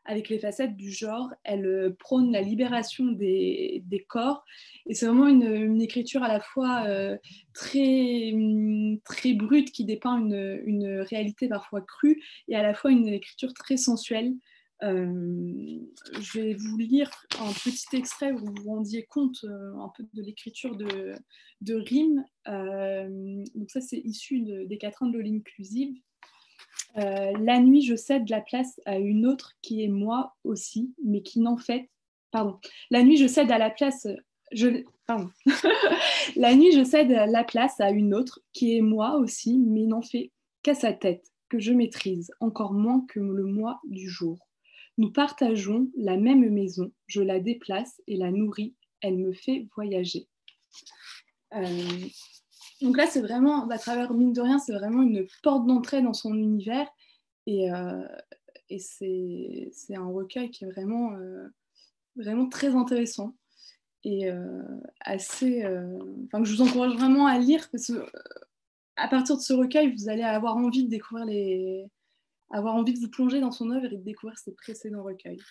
E: avec les facettes du genre. Elle prône la libération des, corps. Et c'est vraiment une, écriture à la fois très, très brute qui dépeint une réalité parfois crue et à la fois une écriture très sensuelle. Euh, je vais vous lire un petit extrait où vous vous rendiez compte euh, un peu de l'écriture de, de rimes. Euh, donc ça, c'est issu des quatrains de l'inclusive. la nuit, je cède la place à une autre qui est moi aussi, mais qui n'en fait... Pardon. La nuit, je cède à la place... Je, pardon. la nuit, je cède la place à une autre qui est moi aussi, mais n'en fait qu'à sa tête, que je maîtrise, encore moins que le moi du jour. Nous partageons la même maison, je la déplace et la nourris, elle me fait voyager. Euh, donc là, c'est vraiment, à travers mine de rien, c'est vraiment une porte d'entrée dans son univers. Et, euh, c'est un recueil qui est vraiment, euh, vraiment très intéressant et assez. Enfin, je vous encourage vraiment à lire parce que à partir de ce recueil, vous allez avoir envie de découvrir les, avoir envie de vous plonger dans son œuvre et de découvrir ses précédents recueils.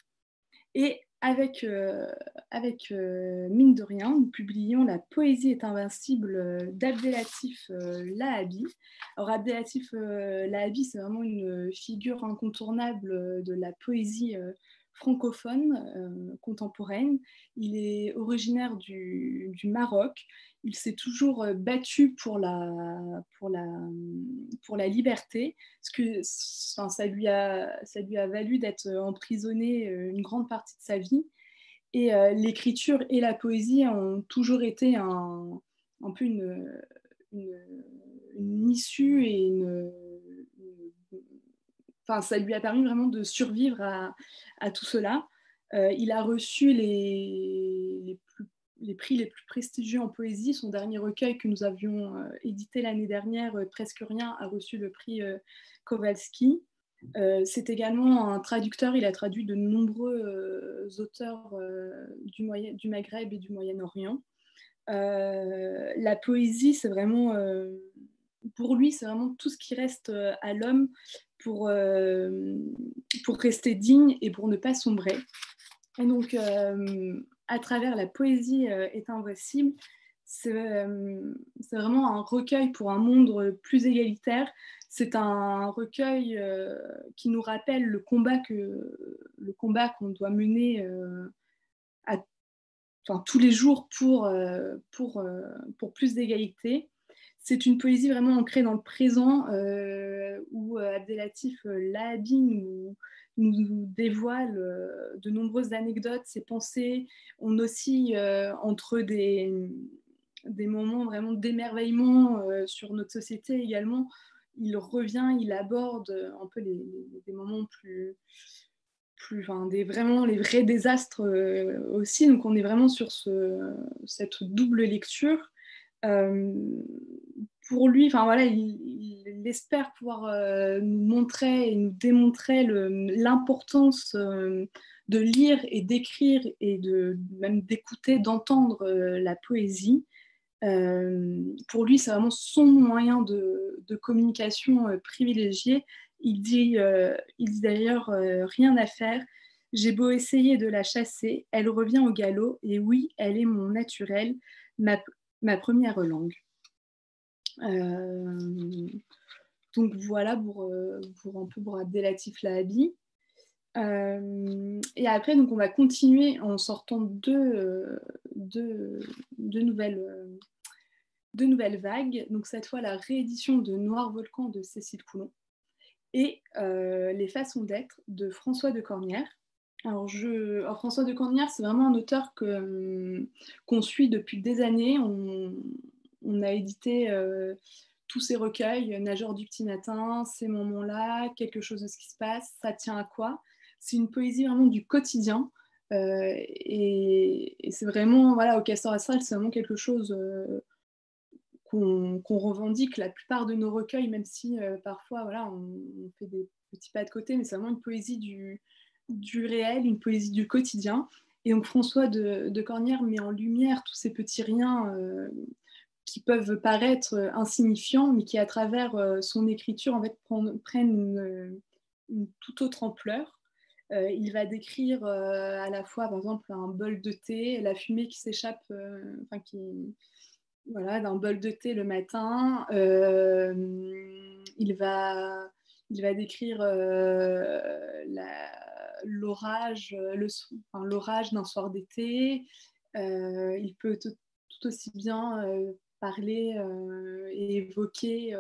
E: Et avec, euh, avec euh, Mine de rien, nous publions La poésie est invincible euh, d'Abdelatif Lahabi. Alors Abdelatif Lahabi, c'est vraiment une figure incontournable de la poésie francophone contemporaine. Il est originaire du, Maroc il s'est toujours euh, battu pour la, pour la, pour la liberté, parce que ça, lui a, ça lui a valu d'être emprisonné euh, une grande partie de sa vie. Et euh, l'écriture et la poésie ont toujours été un, un peu une, une, issue et une, enfin, ça lui a permis vraiment de survivre à, tout cela. il a reçu les, prix les plus prestigieux en poésie. Son dernier recueil que nous avions euh, édité l'année dernière, euh, Presque rien, a reçu le prix euh, Kowalski. c'est également un traducteur, il a traduit de nombreux auteurs du, du, Maghreb et du Moyen-Orient. la poésie, c'est vraiment, pour lui, c'est vraiment tout ce qui reste à l'homme pour, pour rester digne et pour ne pas sombrer. Et donc, à travers la poésie euh, est invincible, euh, c'est vraiment un recueil pour un monde plus égalitaire. C'est un recueil euh, qui nous rappelle le combat que le qu'on doit mener à, tous les jours pour, pour, pour plus d'égalité. C'est une poésie vraiment ancrée dans le présent où Abdelatif Lahabi nous, nous dévoile euh, de nombreuses anecdotes, ses pensées. On oscille euh, entre des, moments vraiment d'émerveillement euh, sur notre société également. Il revient, il aborde un peu les, des moments plus, plus, enfin, des, vraiment les vrais désastres aussi. Donc on est vraiment sur ce, cette double lecture. Pour lui, enfin voilà, il, espère pouvoir nous montrer et nous démontrer l'importance de lire et d'écrire et de même d'écouter, d'entendre euh, la poésie. Euh, pour lui, c'est vraiment son moyen de, communication euh, privilégié. Il dit, il dit d'ailleurs rien à faire. J'ai beau essayer de la chasser, elle revient au galop, et oui, elle est mon naturel, ma première langue. donc voilà pour, pour un peu pour Abdelatif Lahabi. Euh, et après, donc, on va continuer en sortant deux, euh, deux, nouvelles, euh, vagues. Donc, cette fois, la réédition de Noir Volcan de Cécile Coulon et Les façons d'être de François de Cornière. Alors, je... François de Cornière, c'est vraiment un auteur qu'on suit depuis des années. On, on a édité tous ses recueils, Nageur du petit matin, Ces moments-là, Quelque chose de ce qui se passe, Ça tient à quoi? C'est une poésie vraiment du quotidien. Euh, et, c'est vraiment, voilà, au Castor Astral, c'est vraiment quelque chose euh, qu'on revendique la plupart de nos recueils, même si euh, parfois, voilà, on, fait des petits pas de côté, mais c'est vraiment une poésie du, du réel, une poésie du quotidien. Et donc François de, Cornière met en lumière tous ces petits riens qui peuvent paraître insignifiants, mais qui à travers son écriture en fait prennent une, toute autre ampleur. Euh, il va décrire euh, à la fois, par exemple, un bol de thé, la fumée qui s'échappe, euh, enfin qui, voilà, d'un bol de thé le matin. il va, il va décrire l'orage, l'orage d'un soir d'été. il peut tout, aussi bien parler et évoquer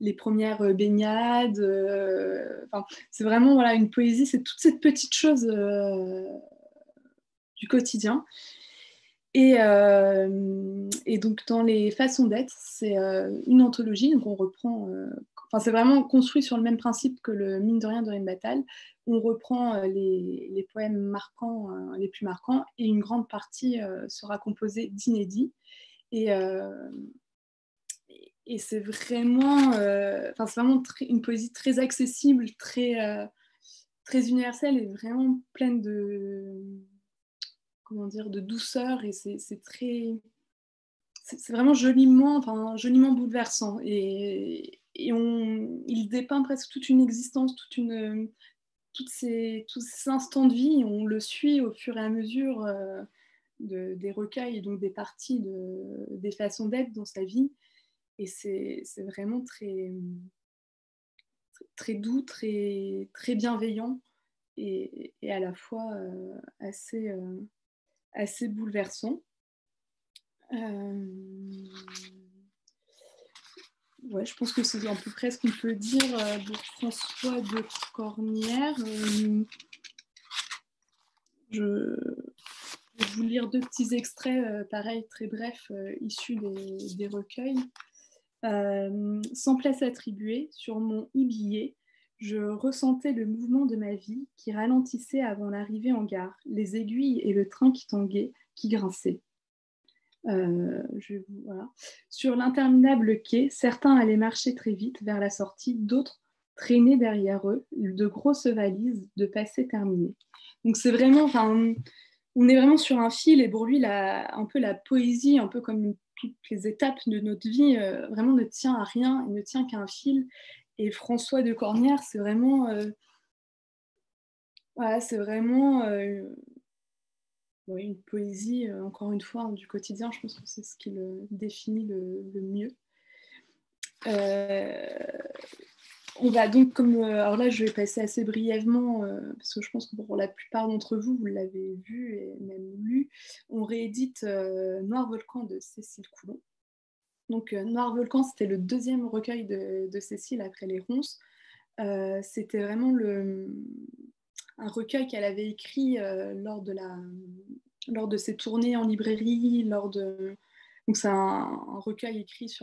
E: les premières euh, baignades. Euh, c'est vraiment voilà, une poésie, c'est toute cette petite chose euh, du quotidien. Et, et, donc dans les façons d'être, c'est une anthologie, donc on reprend, enfin c'est vraiment construit sur le même principe que le mine de rien de Batal. On reprend les, les, poèmes marquants, les plus marquants, et une grande partie sera composée d'inédits. Et, et c'est vraiment, euh, c'est vraiment une poésie très accessible, très, euh, très universelle et vraiment pleine de, comment dire, de douceur. Et c'est très, c'est vraiment joliment, enfin, joliment bouleversant. Et, et on, il dépeint presque toute une existence, toutes ces, tous ces instants de vie. On le suit au fur et à mesure euh, de, des recueils, donc des parties de, des façons d'être dans sa vie. Et c'est vraiment très, doux, très, bienveillant et, à la fois euh, assez, euh, assez bouleversant. Je pense que c'est à peu près ce qu'on peut dire de François de Cornière. je, vais vous lire deux petits extraits, pareil, très brefs, issus des, recueils. Euh, sans place attribuée, sur mon e-billet, je ressentais le mouvement de ma vie qui ralentissait avant l'arrivée en gare, les aiguilles et le train qui tanguait, qui grinçait. Euh, sur l'interminable quai, certains allaient marcher très vite vers la sortie, d'autres traînaient derrière eux de grosses valises de passé terminé. Donc c'est vraiment, on est vraiment sur un fil et pour lui, un peu la poésie, un peu comme toutes les étapes de notre vie euh, vraiment ne tient à rien, il ne tient qu'à un fil. Et François de Cornière, c'est vraiment, euh, c'est vraiment euh, une poésie, encore une fois, du quotidien. Je pense que c'est ce qui le définit le, mieux. On va donc, comme euh, alors là, je vais passer assez brièvement euh, parce que je pense que pour la plupart d'entre vous, vous l'avez vu et même lu. On réédite euh, Noir Volcan de Cécile Coulon. Donc Noir Volcan, c'était le deuxième recueil de, Cécile après Les Ronces. c'était vraiment le, un recueil qu'elle avait écrit lors de la lors de ses tournées en librairie, lors de Donc c'est un, recueil écrit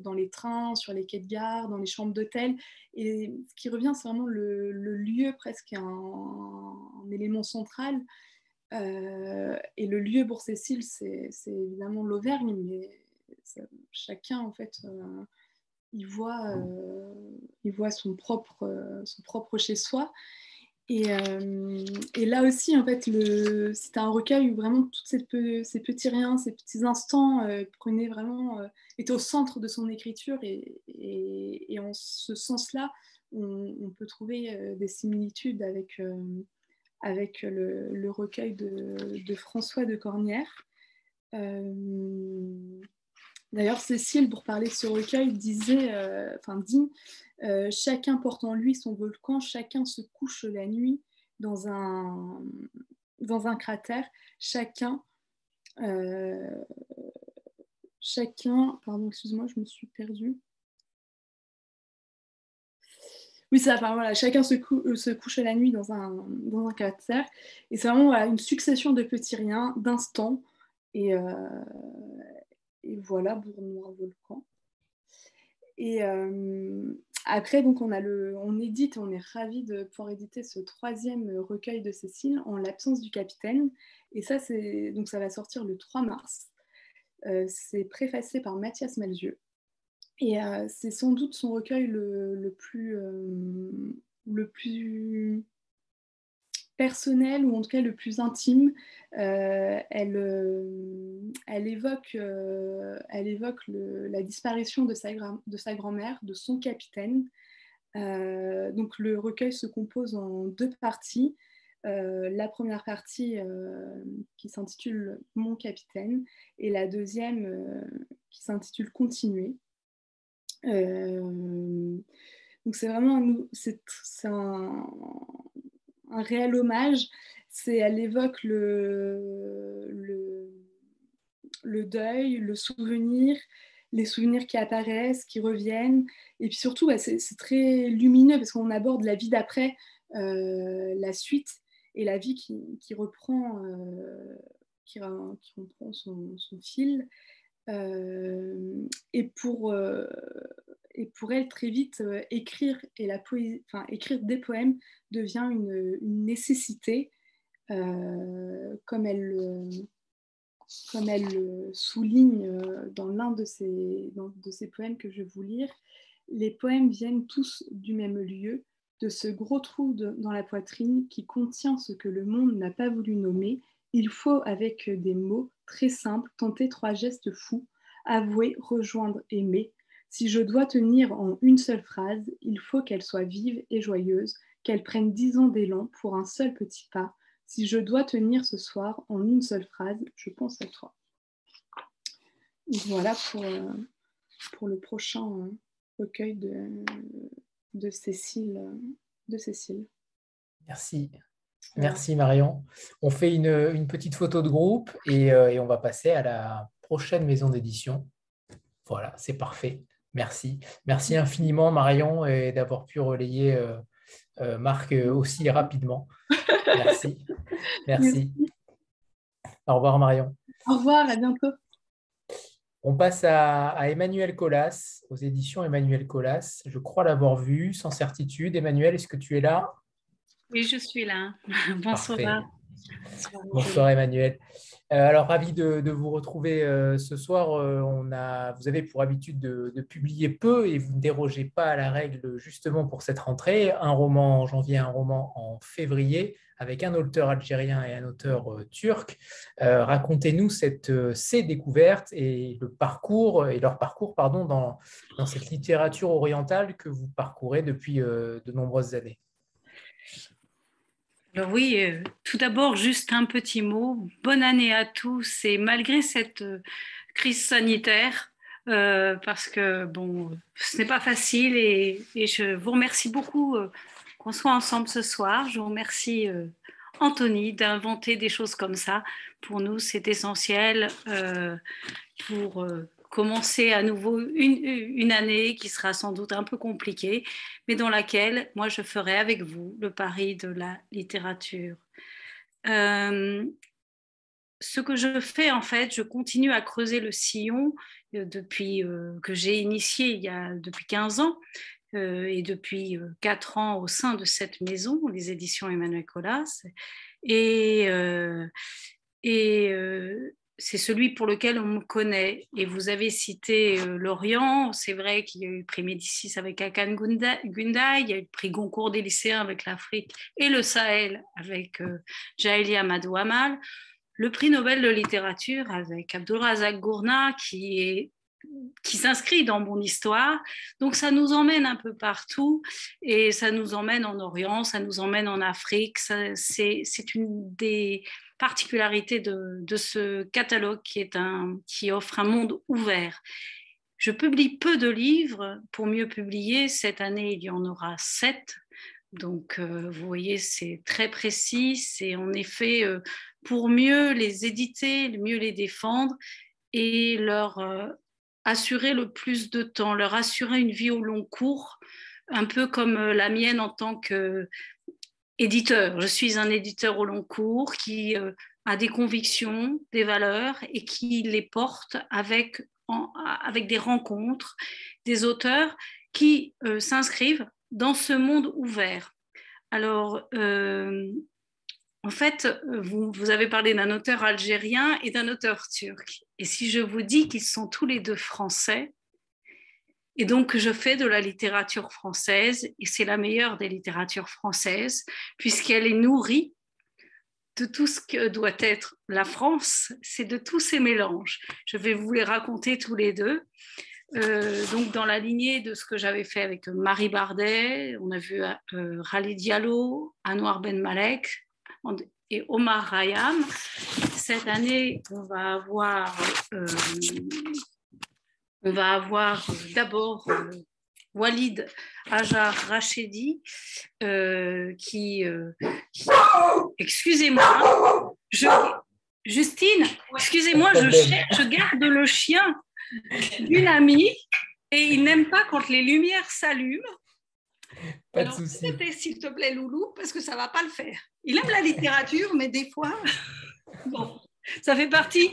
E: dans les trains, sur les quais de gare, dans les chambres d'hôtel. Et ce qui revient, c'est vraiment le, lieu presque un, élément central. Euh, et le lieu pour Cécile, c'est évidemment l'Auvergne, mais chacun en fait, euh, il voit, il voit son propre, son propre chez Euh, et, là aussi, en fait, c'était un recueil où vraiment tous ces, petits riens, ces petits instants euh, vraiment, euh, étaient au centre de son écriture. Et, en ce sens-là, on, peut trouver des similitudes avec, avec le, recueil de, François de Cornière. D'ailleurs, Cécile, pour parler de ce recueil, disait, enfin dit euh, chacun porte en lui son volcan, chacun se couche la nuit dans un, cratère, chacun, euh, chacun, pardon, excuse-moi, je me suis perdue. Oui, ça, enfin, voilà, chacun se, euh, couche la nuit dans un, dans un cratère. Et c'est vraiment une succession de petits riens, d'instants. Et, et voilà, Bournois Volcan. Et, après, donc, on, a le, on édite, on est ravis de pouvoir éditer ce troisième recueil de Cécile en l'absence du capitaine. Et ça, donc, ça va sortir le 3 mars. Euh, c'est préfacé par Mathias Malzieux. Et euh, c'est sans doute son recueil le, plus, euh, le plus personnel ou en tout cas le plus intime. Euh, elle, euh, elle, évoque, euh, elle évoque la disparition de sa, de sa grand-mère, de son capitaine. donc le recueil se compose en deux parties. la première partie qui s'intitule Mon capitaine et la deuxième qui s'intitule Continuer. donc c'est vraiment c'est un, un réel hommage. C'est, elle évoque le, le, deuil, le souvenir, les souvenirs qui apparaissent, qui reviennent. Et puis surtout, bah, c'est, très lumineux parce qu'on aborde la vie d'après, euh, la suite et la vie qui, reprend, euh, qui, reprend son, fil. Euh, et pour et pour elle, très vite, euh, écrire, et la poésie, écrire des poèmes devient une, nécessité, euh, comme elle, souligne euh, dans l'un de ses poèmes que je vais vous lire. Les poèmes viennent tous du même lieu, de ce gros trou dans la poitrine qui contient ce que le monde n'a pas voulu nommer. Il faut, avec des mots très simples, tenter trois gestes fous, avouer, rejoindre, aimer, si je dois tenir en une seule phrase, il faut qu'elle soit vive et joyeuse, qu'elle prenne dix ans d'élan pour un seul petit pas. Si je dois tenir ce soir en une seule phrase, je pense à toi. Voilà pour, euh, pour le prochain euh, recueil de, de, Cécile, de Cécile.
A: Merci. Merci Marion. On fait une, petite photo de groupe et, euh, et on va passer à la prochaine maison d'édition. Voilà, c'est parfait. Merci. Merci infiniment, Marion, d'avoir pu relayer euh, euh, Marc euh, aussi rapidement. Merci. Merci. Au revoir, Marion.
E: Au revoir, à bientôt.
A: On passe à, Emmanuel Colas, aux éditions Emmanuel Colas. Je crois l'avoir vu, sans certitude. Emmanuel, est-ce que tu es là?
F: Oui, je suis là. Bonsoir.
A: Bonsoir, Emmanuel. Euh, alors, ravi de, vous retrouver euh, ce soir. Euh, vous avez pour habitude de, publier peu et vous ne dérogez pas à la règle justement pour cette rentrée. Un roman en janvier, un roman en février, avec un auteur algérien et un auteur turc. Racontez-nous ces découvertes et le parcours et leur parcours pardon, dans, dans cette littérature orientale que vous parcourez depuis de nombreuses années
F: oui, euh, tout d'abord, juste un petit mot. Bonne année à tous et malgré cette euh, crise sanitaire, euh, parce que bon, ce n'est pas facile et, je vous remercie beaucoup qu'on soit ensemble ce soir. Je vous remercie Anthony d'inventer des choses comme ça. Pour nous, c'est essentiel pour commencer à nouveau une, année qui sera sans doute un peu compliquée, mais dans laquelle moi je ferai avec vous le pari de la littérature. Euh, ce que je fais, en fait, je continue à creuser le sillon depuis que j'ai initié il y a depuis 15 ans et depuis 4 ans au sein de cette maison, les éditions Emmanuel Colas. Et, et c'est celui pour lequel on me connaît. Et vous avez cité euh, Lorient, c'est vrai qu'il y a eu le prix Médicis avec Akan Gundai, il y a eu le prix Goncourt des lycéens avec l'Afrique et le Sahel avec euh, Jaëlia Amadou Amal, le prix Nobel de littérature avec Abdulrazak Gourna qui qui s'inscrit dans mon histoire. Donc ça nous emmène un peu partout et ça nous emmène en Orient, ça nous emmène en Afrique. C'est une des particularité de, ce catalogue qui, est un, qui offre un monde ouvert. Je publie peu de livres. Pour mieux publier, cette année, il y en aura sept. Donc, euh, vous voyez, c'est très précis. C'est en effet euh, pour mieux les éditer, mieux les défendre et leur euh, assurer le plus de temps, leur assurer une vie au long cours, un peu comme la mienne en tant que éditeur. Je suis un éditeur au long cours qui euh, a des convictions, des valeurs et qui les porte avec, avec des rencontres, des auteurs qui euh, s'inscrivent dans ce monde ouvert. Alors, euh, en fait, vous, vous, avez parlé d'un auteur algérien et d'un auteur turc. Et si je vous dis qu'ils sont tous les deux français, et donc, je fais de la littérature française, et c'est la meilleure des littératures françaises, puisqu'elle est nourrie de tout ce que doit être la France, c'est de tous ces mélanges. Je vais vous les raconter tous les deux. Euh, donc, dans la lignée de ce que j'avais fait avec Marie Bardet, on a vu euh, Rally Diallo, Anwar Ben Malek et Omar Rayam. Cette année, on va avoir euh, on va avoir euh, d'abord euh, Walid Ajar Rachedi euh, qui, excusez-moi, Justine, excusez-moi, je, je garde le chien d'une amie et il n'aime pas quand les lumières s'allument.
A: Pas de souci.
F: S'il te plaît, Loulou, parce que ça ne va pas le faire. Il aime la littérature, mais des fois, bon, ça fait partie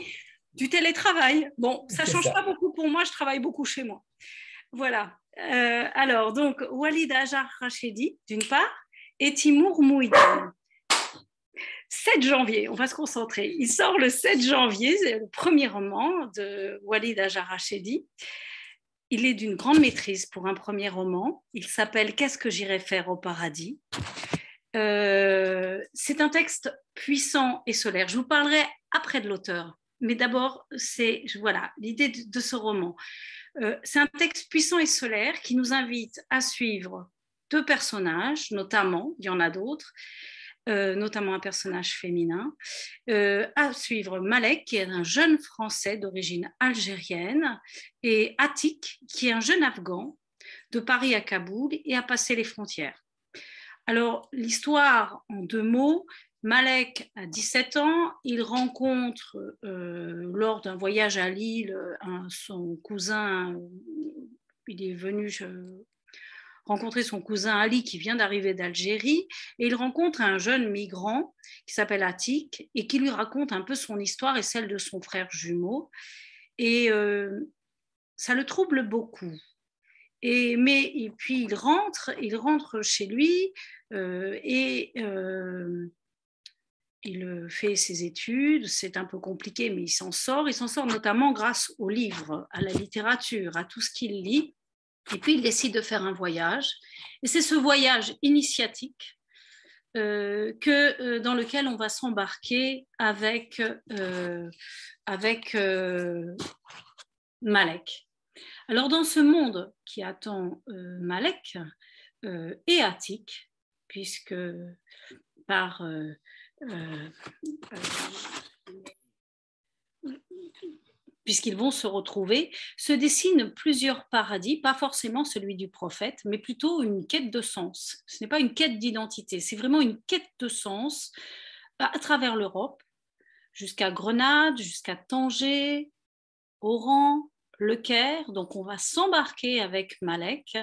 F: du télétravail. Bon, ça ne change pas beaucoup pour moi, je travaille beaucoup chez moi. Voilà. Euh, alors, donc, Walid Ajar Rachedi, d'une part, et Timour Mouidan. 7 janvier, on va se concentrer. Il sort le 7 janvier, c'est le premier roman de Walid Ajar Rachedi. Il est d'une grande maîtrise pour un premier roman. Il s'appelle Qu'est-ce que j'irai faire au paradis? Euh, C'est un texte puissant et solaire. Je vous parlerai après de l'auteur mais d'abord, c'est voilà l'idée de, ce roman. Euh, c'est un texte puissant et solaire qui nous invite à suivre deux personnages, notamment, il y en a d'autres, euh, notamment un personnage féminin, euh, à suivre Malek, qui est un jeune Français d'origine algérienne, et Atik, qui est un jeune Afghan de Paris à Kaboul et a passé les frontières. Alors, l'histoire, en deux mots, Malek a 17 ans, il rencontre euh, lors d'un voyage à Lille son cousin, il est venu rencontrer son cousin Ali qui vient d'arriver d'Algérie et il rencontre un jeune migrant qui s'appelle Atik et qui lui raconte un peu son histoire et celle de son frère jumeau et euh, ça le trouble beaucoup. Et, mais et puis il rentre, il rentre chez lui euh, et il euh, fait ses études, c'est un peu compliqué, mais il s'en sort. Il s'en sort notamment grâce aux livres, à la littérature, à tout ce qu'il lit. Et puis il décide de faire un voyage. Et c'est ce voyage initiatique euh, que, euh, dans lequel on va s'embarquer avec, avec Malek. Alors dans ce monde qui attend Malek et Attic, puisque par puisqu'ils vont se retrouver, se dessinent plusieurs paradis, pas forcément celui du prophète, mais plutôt une quête de sens. Ce n'est pas une quête d'identité, c'est vraiment une quête de sens à travers l'Europe, jusqu'à Grenade, jusqu'à Tanger, Oran, Le Caire. Donc on va s'embarquer avec Malek.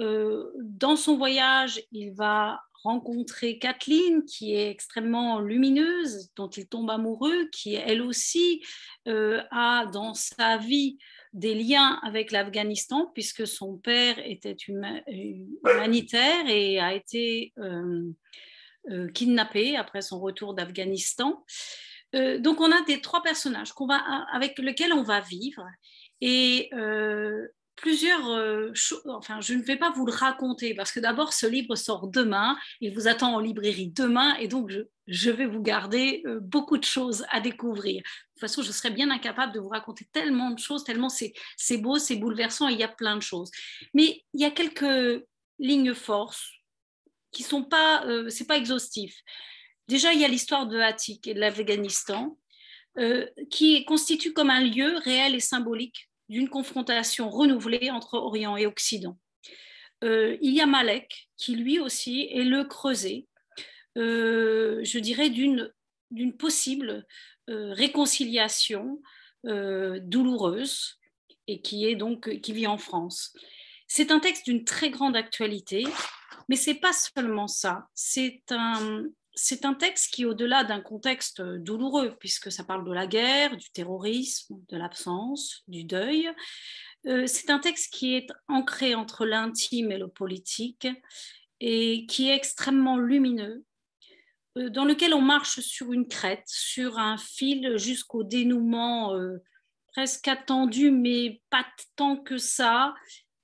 F: Euh, dans son voyage, il va rencontrer Kathleen, qui est extrêmement lumineuse, dont il tombe amoureux, qui elle aussi euh, a dans sa vie des liens avec l'Afghanistan, puisque son père était humanitaire et a été euh, euh, kidnappé après son retour d'Afghanistan. donc on a des trois personnages avec lesquels on va vivre. Et plusieurs euh, choses. Enfin, je ne vais pas vous le raconter parce que d'abord, ce livre sort demain. Il vous attend en librairie demain et donc je, vais vous garder euh, beaucoup de choses à découvrir. De toute façon, je serais bien incapable de vous raconter tellement de choses, tellement c'est beau, c'est bouleversant et il y a plein de choses. Mais il y a quelques lignes forces qui sont pas, euh, c'est pas exhaustif. Déjà, il y a l'histoire de Hatik et de l'Afghanistan, qui constitue comme un lieu réel et symbolique d'une confrontation renouvelée entre Orient et Occident. Euh, il y a Malek, qui lui aussi est le creuset, euh, je dirais, d'une possible euh, réconciliation douloureuse et qui est donc qui vit en France. C'est un texte d'une très grande actualité, mais c'est pas seulement ça. C'est un, c'est un texte qui, au-delà d'un contexte douloureux, puisque ça parle de la guerre, du terrorisme, de l'absence, du deuil, euh, c'est un texte qui est ancré entre l'intime et le politique et qui est extrêmement lumineux, euh, dans lequel on marche sur une crête, sur un fil jusqu'au dénouement euh, presque attendu, mais pas tant que ça,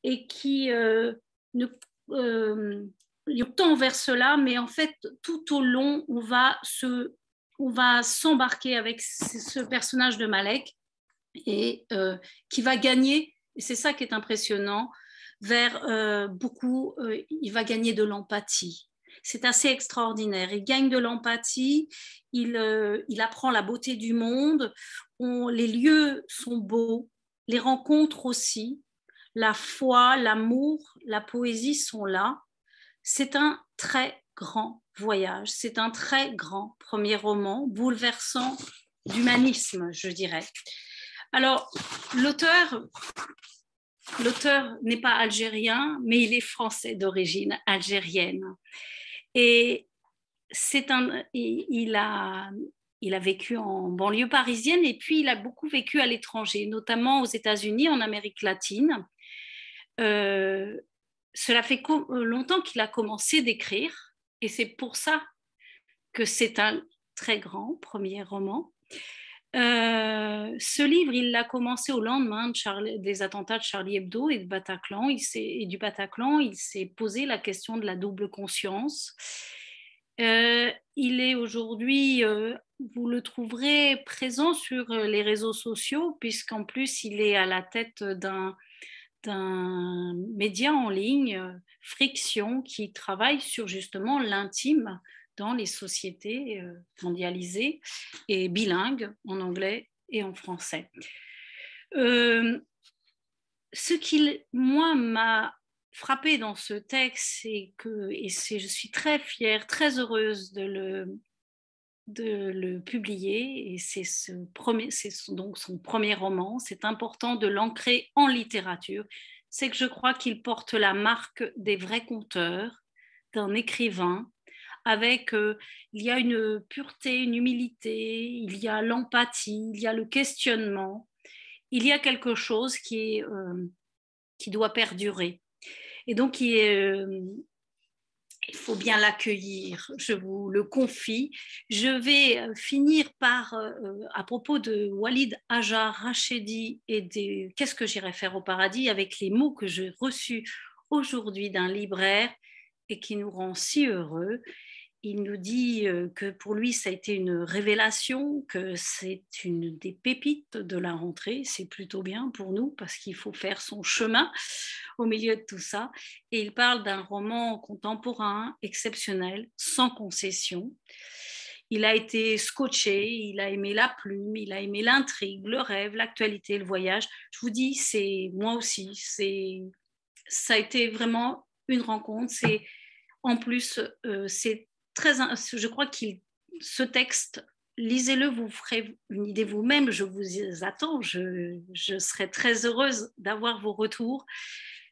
F: et qui ne il tend vers cela, mais en fait, tout au long, on va se, on va s'embarquer avec ce personnage de Malek et euh, qui va gagner, et c'est ça qui est impressionnant, vers euh, beaucoup, euh, il va gagner de l'empathie. C'est assez extraordinaire. Il gagne de l'empathie, il, il, apprend la beauté du monde, les lieux sont beaux, les rencontres aussi, la foi, l'amour, la poésie sont là. C'est un très grand voyage, c'est un très grand premier roman, bouleversant d'humanisme, je dirais. Alors, l'auteur, l'auteur n'est pas algérien, mais il est français d'origine algérienne. Et c'est un, il a, il a vécu en banlieue parisienne et puis il a beaucoup vécu à l'étranger, notamment aux États-Unis, en Amérique latine. Euh, cela fait euh, longtemps qu'il a commencé d'écrire et c'est pour ça que c'est un très grand premier roman. Euh, ce livre, il l'a commencé au lendemain des attentats de Charlie Hebdo et, du Bataclan. Il s'est posé la question de la double conscience. Euh, il est aujourd'hui, vous le trouverez présent sur les réseaux sociaux, puisqu'en plus, il est à la tête d'un d'un média en ligne, euh, Friction, qui travaille sur justement l'intime dans les sociétés euh, mondialisées et bilingues en anglais et en français. Euh, ce qui, moi, m'a frappé dans ce texte, c'est que, et je suis très fière, très heureuse de le, de le publier et c'est donc son premier roman. C'est important de l'ancrer en littérature. C'est que je crois qu'il porte la marque des vrais conteurs, d'un écrivain, avec euh, il y a une pureté, une humilité, il y a l'empathie, il y a le questionnement, il y a quelque chose qui est euh, qui doit perdurer. Et donc, il est, euh, il faut bien l'accueillir, je vous le confie. Je vais euh, finir par, euh, à propos de Walid Ajar Rachedi et de Qu'est-ce que j'irai faire au paradis, avec les mots que j'ai reçus aujourd'hui d'un libraire et qui nous rend si heureux il nous dit euh, que pour lui, ça a été une révélation, que c'est une des pépites de la rentrée. C'est plutôt bien pour nous parce qu'il faut faire son chemin au milieu de tout ça. Et il parle d'un roman contemporain exceptionnel, sans concession. Il a été scotché, il a aimé la plume, il a aimé l'intrigue, le rêve, l'actualité, le voyage. Je vous dis, c'est moi aussi, c'est ça a été vraiment une rencontre. C'est en plus, euh, c'est je crois qu'il, ce texte, lisez-le, vous ferez une idée vous-même. Je vous attends. Je, serai très heureuse d'avoir vos retours.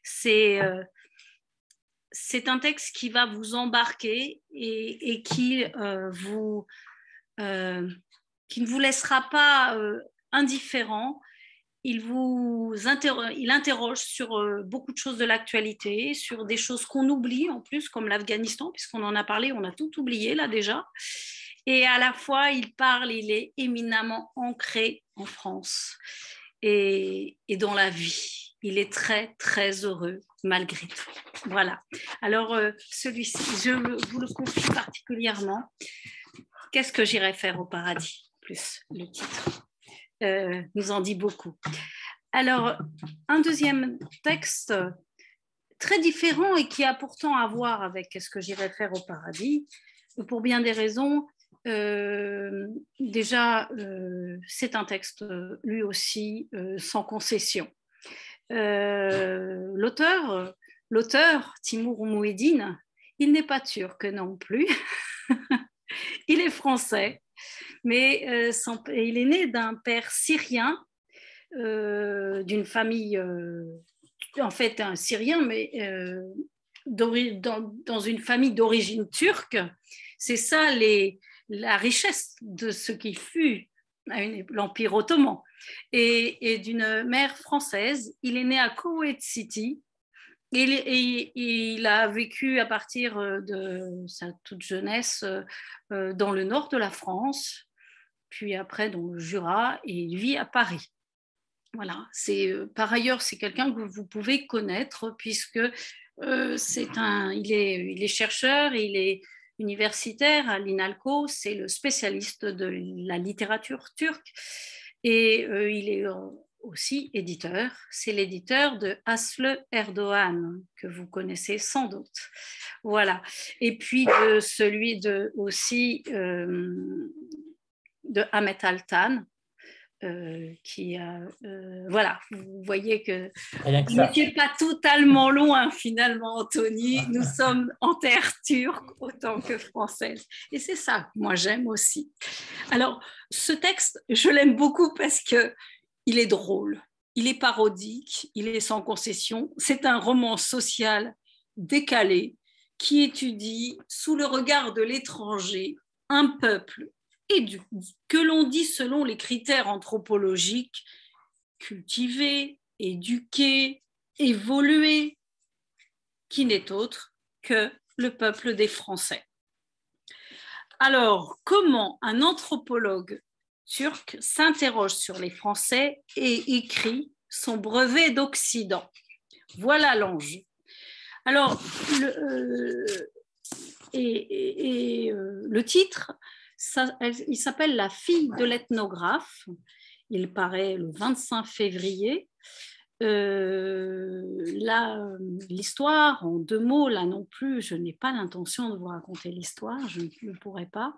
F: C'est, euh, c'est un texte qui va vous embarquer et, qui, vous, qui ne vous laissera pas indifférent il vous interroge sur euh, beaucoup de choses de l'actualité, sur des choses qu'on oublie en plus, comme l'Afghanistan, puisqu'on en a parlé, on a tout oublié là déjà. Et à la fois, il parle, il est éminemment ancré en France et, dans la vie. Il est très, très heureux malgré tout. Voilà. Alors, euh, celui-ci, je vous le confie particulièrement. Qu'est-ce que j'irai faire au paradis? Plus le titre. Euh, nous en dit beaucoup. Alors, un deuxième texte très différent et qui a pourtant à voir avec ce que j'irai faire au paradis, pour bien des raisons. Euh, déjà, euh, c'est un texte lui aussi sans concession. l'auteur, l'auteur Timur Mouedine, il n'est pas turc non plus. il est français mais euh, il est né d'un père syrien, euh, d'une famille, euh, en fait un syrien, mais dans, une famille d'origine turque. C'est ça la richesse de ce qui fut l'Empire ottoman. Et, d'une mère française, il est né à Kuwait City, il a vécu à partir de sa toute jeunesse dans le nord de la France, puis après dans le Jura, et il vit à Paris. Voilà, c'est par ailleurs c'est quelqu'un que vous pouvez connaître puisque c'est un, il est, il est chercheur, il est universitaire à l'INALCO, c'est le spécialiste de la littérature turque et il est aussi éditeur. C'est l'éditeur de Asle Erdogan, que vous connaissez sans doute. Voilà. Et puis de celui de aussi euh, de Ahmet Altan, euh, qui a, euh, voilà, vous voyez que vous n'est pas totalement loin finalement, Anthony. Nous sommes en terre turque autant que française. Et c'est ça que moi j'aime aussi. Alors, ce texte, je l'aime beaucoup parce que il est drôle, il est parodique, il est sans concession. C'est un roman social décalé qui étudie sous le regard de l'étranger un peuple que l'on dit selon les critères anthropologiques cultivé, éduqué, évolué, qui n'est autre que le peuple des Français. Alors, comment un anthropologue turc s'interroge sur les Français et écrit son brevet d'Occident? Voilà l'enjeu. Alors, euh, et, euh, le titre, il s'appelle La fille de l'ethnographe. Il paraît le 25 février. Euh, l'histoire, en deux mots, là non plus, je n'ai pas l'intention de vous raconter l'histoire, je ne pourrais pas.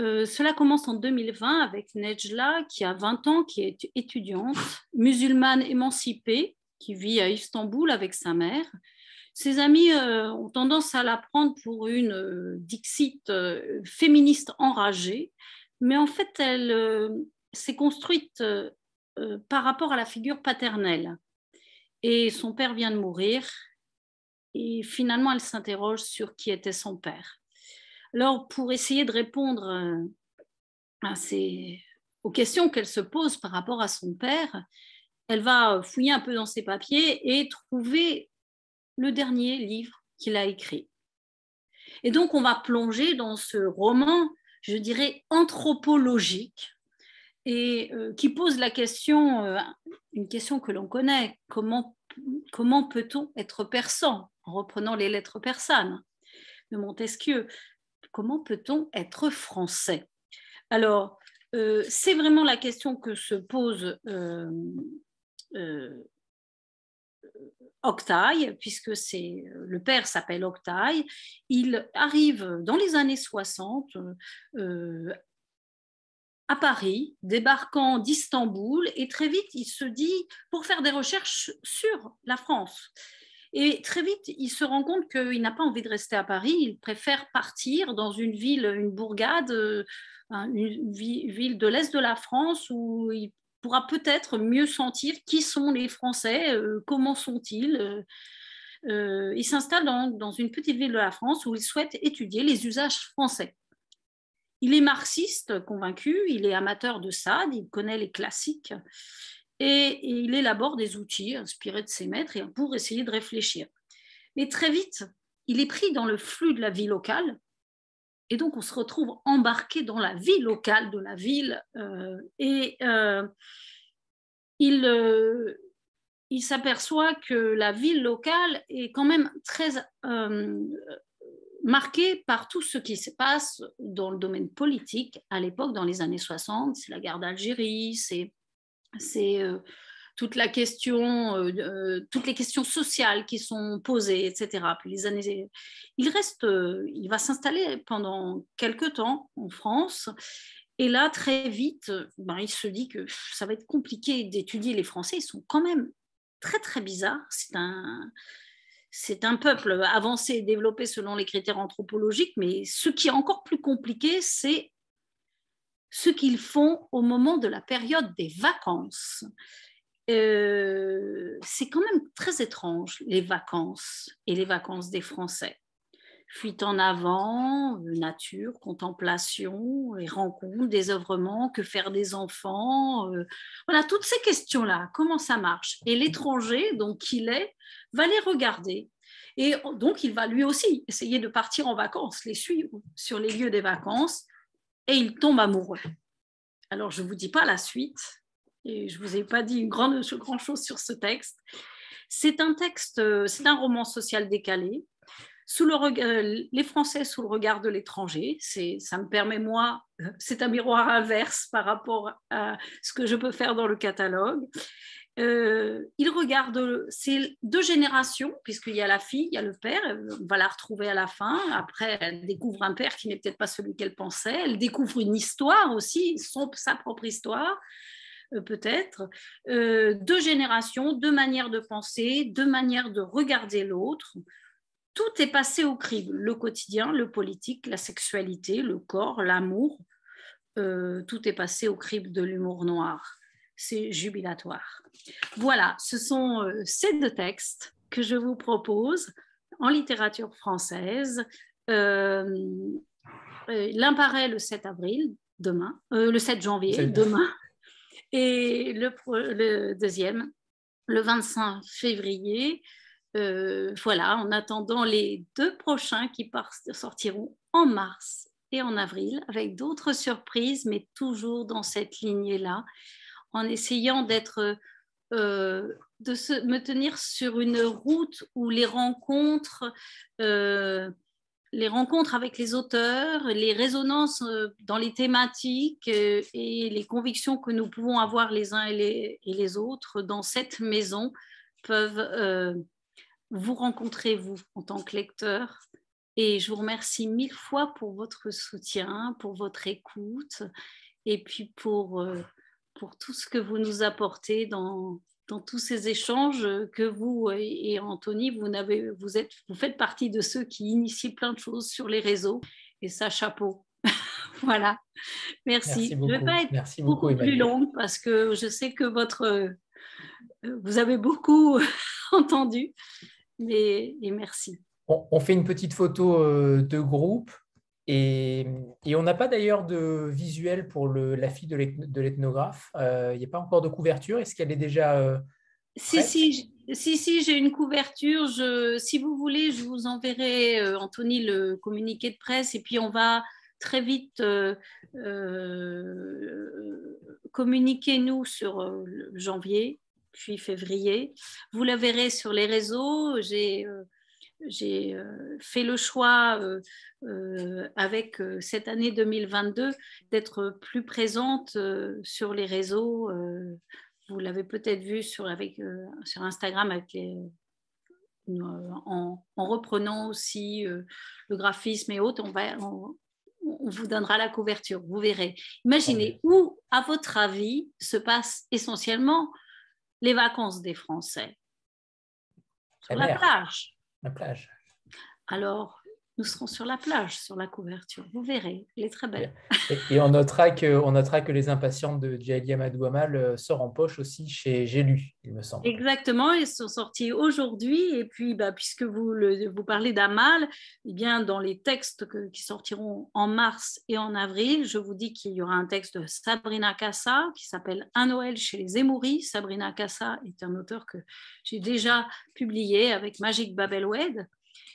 F: Euh, cela commence en 2020 avec Nejla, qui a 20 ans, qui est étudiante, musulmane émancipée, qui vit à Istanbul avec sa mère. Ses amis euh, ont tendance à la prendre pour une euh, Dixit féministe enragée, mais en fait, elle s'est construite par rapport à la figure paternelle. Et son père vient de mourir, et finalement, elle s'interroge sur qui était son père. Alors, pour essayer de répondre euh, aux questions qu'elle se pose par rapport à son père, elle va fouiller un peu dans ses papiers et trouver le dernier livre qu'il a écrit. Et donc, on va plonger dans ce roman, je dirais, anthropologique, et euh, qui pose la question, euh, une question que l'on connaît, comment, comment peut-on être persan en reprenant les lettres persanes de Montesquieu? Comment peut-on être français? Alors, euh, c'est vraiment la question que se pose Octaille, puisque c'est le père s'appelle Octaille. Il arrive dans les années 60 à Paris, débarquant d'Istanbul, et très vite il se dit pour faire des recherches sur la France. Et très vite, il se rend compte qu'il n'a pas envie de rester à Paris, il préfère partir dans une ville, une bourgade, euh, une ville de l'Est de la France où il pourra peut-être mieux sentir qui sont les Français, euh, comment sont-ils. Euh. il s'installe dans une petite ville de la France où il souhaite étudier les usages français. Il est marxiste convaincu, il est amateur de Sade, il connaît les classiques et, il élabore des outils inspirés de ses maîtres pour essayer de réfléchir. Mais très vite, il est pris dans le flux de la vie locale et donc on se retrouve embarqué dans la vie locale de la ville euh, et euh, il, euh, il s'aperçoit que la ville locale est quand même très marquée par tout ce qui se passe dans le domaine politique à l'époque, dans les années 60. C'est la guerre d'Algérie, c'est toute la question, euh, euh, toutes les questions sociales qui sont posées, etc. Les années, il reste, il va s'installer pendant quelques temps en France. Et là, très vite, ben, il se dit que ça va être compliqué d'étudier les Français. Ils sont quand même très, très bizarres. C'est un, c'est un peuple avancé et développé selon les critères anthropologiques, mais ce qui est encore plus compliqué, c'est ce qu'ils font au moment de la période des vacances. Euh, c'est quand même très étrange, les vacances et les vacances des Français. Fuite en avant, nature, contemplation, les rencontres, désœuvrement, que faire des enfants, euh, voilà, toutes ces questions-là, comment ça marche? Et l'étranger, donc qu'il est, va les regarder. Et donc, il va lui aussi essayer de partir en vacances, les suivre sur les lieux des vacances, et il tombe amoureux. Alors, je ne vous dis pas la suite, et je ne vous ai pas dit une grande, grand chose sur ce texte. C'est un texte, c'est un roman social décalé, sous le regard, les Français sous le regard de l'étranger. C'est, ça me permet, moi, c'est un miroir inverse par rapport à ce que je peux faire dans le catalogue. Euh, il regarde, c'est deux générations, puisqu'il y a la fille, il y a le père, on va la retrouver à la fin. Après, elle découvre un père qui n'est peut-être pas celui qu'elle pensait. Elle découvre une histoire aussi, son, sa propre histoire, euh, peut-être. Euh, deux générations, deux manières de penser, deux manières de regarder l'autre. Tout est passé au crible le quotidien, le politique, la sexualité, le corps, l'amour. tout est passé au crible de l'humour noir c'est jubilatoire. Voilà, ce sont euh, ces deux textes que je vous propose en littérature française. Euh, euh, l'un paraît le 7 avril, demain, le 7 janvier, demain, et le, deuxième, le 25 février. voilà, en attendant les deux prochains qui sortiront en mars et en avril, avec d'autres surprises, mais toujours dans cette lignée-là en essayant d'être, euh, de se, me tenir sur une route où les rencontres, euh, les rencontres avec les auteurs, les résonances euh, dans les thématiques et les convictions que nous pouvons avoir les uns et les, et les autres dans cette maison peuvent vous rencontrer, vous, en tant que lecteur. Et je vous remercie mille fois pour votre soutien, pour votre écoute et puis pour pour tout ce que vous nous apportez dans, dans tous ces échanges que vous et Anthony, vous, avez, vous, êtes, vous faites partie de ceux qui initient plein de choses sur les réseaux. Et ça, chapeau. voilà. Merci.
A: Merci beaucoup. Je
F: ne vais pas être
A: Merci
F: beaucoup, plus longue parce que je sais que votre, vous avez beaucoup entendu. Mais, et merci.
A: on fait une petite photo euh, de groupe. Et, on n'a pas d'ailleurs de visuel pour la fille de l'ethnographe. Euh, il n'y a pas encore de couverture. Est-ce qu'elle est déjà euh,
F: si, si, si, si, j'ai une couverture. Je, si vous voulez, je vous enverrai, euh, Anthony, le communiqué de presse. Et puis, on va très vite communiquer, nous, sur janvier, puis février. Vous la verrez sur les réseaux. J'ai j'ai euh, fait le choix euh, euh, avec cette année 2022 d'être plus présente sur les réseaux. vous l'avez peut-être vu sur, avec, sur Instagram avec en, reprenant aussi le graphisme et autres. On, va, on, vous donnera la couverture, vous verrez. Imaginez où, à votre avis, se passent essentiellement les vacances des Français. Sur la plage
A: la plage.
F: Alors, nous serons sur la plage, sur la couverture. Vous verrez, elle est très belle.
A: Et, on, notera que, on notera que Les Impatients de Djaili Amadou Amal euh, sort en poche aussi chez J'ai lu, il me semble.
F: Exactement, ils sont sortis aujourd'hui. Et puis, bah, puisque vous, le, vous parlez d'Amal, eh bien, dans les textes qui sortiront en mars et en avril, je vous dis qu'il y aura un texte de Sabrina Cassa qui s'appelle Un Noël chez les Émouris. Sabrina Cassa est un auteur que j'ai déjà publié avec Magic Babelwed.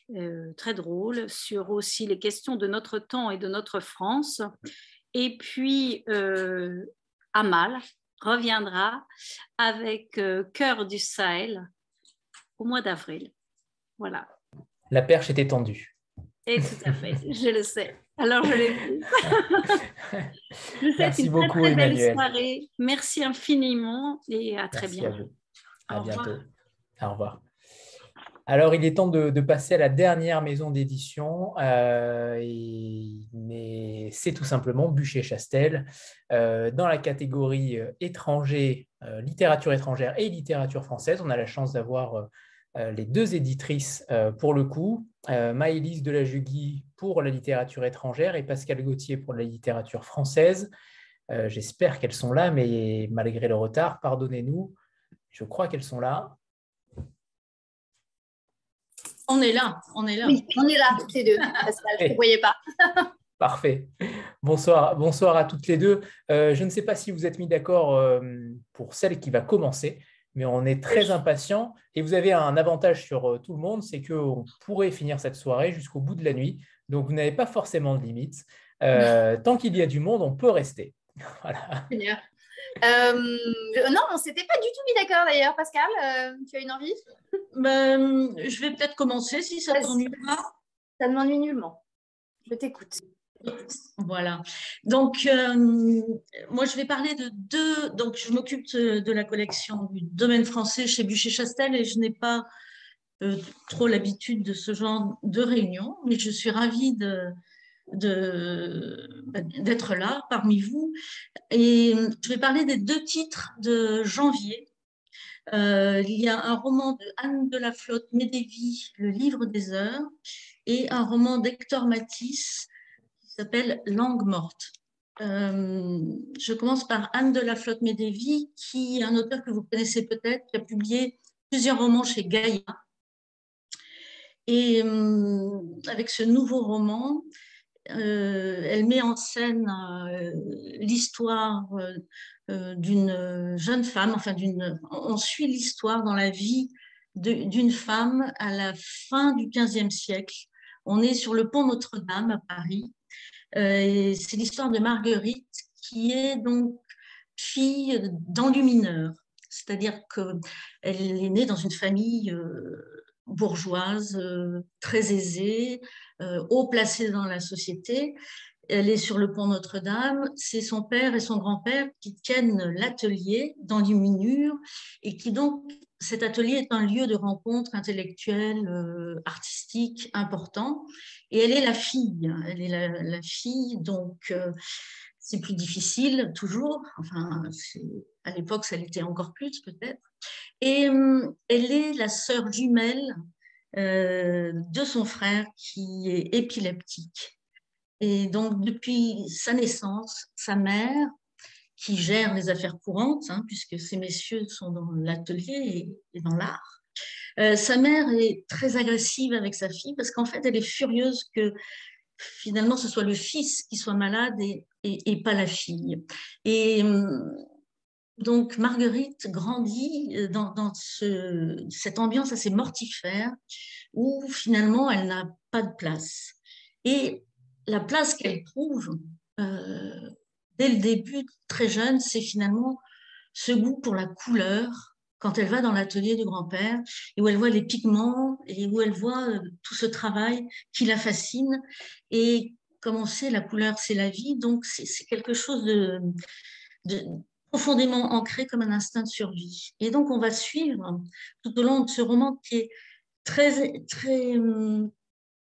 F: Euh, très drôle, sur aussi les questions de notre temps et de notre France. Et puis, euh, Amal reviendra avec euh, Cœur du Sahel au mois d'avril. Voilà.
A: La perche est étendue.
F: Et tout à fait, je le sais. Alors, je l'ai
A: Merci
F: une
A: beaucoup,
F: très,
A: très
F: belle soirée. Merci infiniment et à très bientôt.
A: À, bientôt. Au revoir. Alors, il est temps de, passer à la dernière maison d'édition, euh, c'est tout simplement Bûcher-Chastel. Euh, dans la catégorie euh, étranger, littérature étrangère et littérature française, on a la chance d'avoir les deux éditrices pour le coup, Maëlys de la pour la littérature étrangère et Pascal Gauthier pour la littérature française. J'espère qu'elles sont là, mais malgré le retard, pardonnez-nous, je crois qu'elles sont là.
G: On est là, on est là.
H: Oui, on est là, toutes les deux, je ne voyais pas.
A: Parfait. Bonsoir, bonsoir à toutes les deux. Euh, je ne sais pas si vous êtes mis d'accord euh, pour celle qui va commencer, mais on est très impatients et vous avez un avantage sur euh, tout le monde, c'est qu'on pourrait finir cette soirée jusqu'au bout de la nuit. Donc, vous n'avez pas forcément de limite. tant qu'il y a du monde, on peut rester.
H: voilà. Euh, non, on s'était pas du tout mis d'accord d'ailleurs, Pascal. Euh, tu as une envie?
G: Ben, Je vais peut-être commencer si ça ne t'ennuie pas.
H: Ça ne m'ennuie nullement. Je t'écoute.
G: Voilà. Donc, euh, moi, je vais parler de deux. Donc, je m'occupe de, la collection du domaine français chez Bûcher-Chastel et je n'ai pas trop l'habitude de ce genre de réunion, mais je suis ravie de, d'être là parmi vous. Et je vais parler des deux titres de janvier. Euh, il y a un roman de Anne de la Flotte Médévie, Le livre des heures, et un roman d'Hector Matisse qui s'appelle Langue morte. Euh, je commence par Anne de la Flotte Médévie, qui est un auteur que vous connaissez peut-être, qui a publié plusieurs romans chez Gaïa. Et euh, avec ce nouveau roman, euh, elle met en scène euh, l'histoire euh, d'une jeune femme, enfin on suit l'histoire dans la vie d'une femme à la fin du XVe siècle. On est sur le pont Notre-Dame à Paris. c'est l'histoire de Marguerite qui est donc fille d'enlumineur, c'est-à-dire qu'elle est née dans une famille bourgeoise très aisée, euh, haut placée dans la société. Elle est sur le pont Notre-Dame. C'est son père et son grand-père qui tiennent l'atelier dans l'immunure et qui donc, cet atelier est un lieu de rencontre intellectuelle, euh, artistique important. Et elle est la fille. Elle est la, fille, donc euh, c'est plus difficile toujours. Enfin, à l'époque, ça l'était encore plus peut-être. Et elle est la sœur jumelle euh, de son frère qui est épileptique. Et donc, depuis sa naissance, sa mère, qui gère les affaires courantes, hein, puisque ces messieurs sont dans l'atelier et, dans l'art, euh, sa mère est très agressive avec sa fille parce qu'en fait, elle est furieuse que finalement ce soit le fils qui soit malade et, et pas la fille. Et hum, donc Marguerite grandit euh, dans, cette ambiance assez mortifère où finalement elle n'a pas de place. Et la place qu'elle trouve euh, dès le début, très jeune, c'est finalement ce goût pour la couleur quand elle va dans l'atelier du grand-père et où elle voit les pigments et où elle voit euh, tout ce travail qui la fascine. Et comme on sait, la couleur, c'est la vie, donc c'est quelque chose de, profondément ancré comme un instinct de survie. Et donc, on va suivre tout au long de ce roman qui est très, très hum,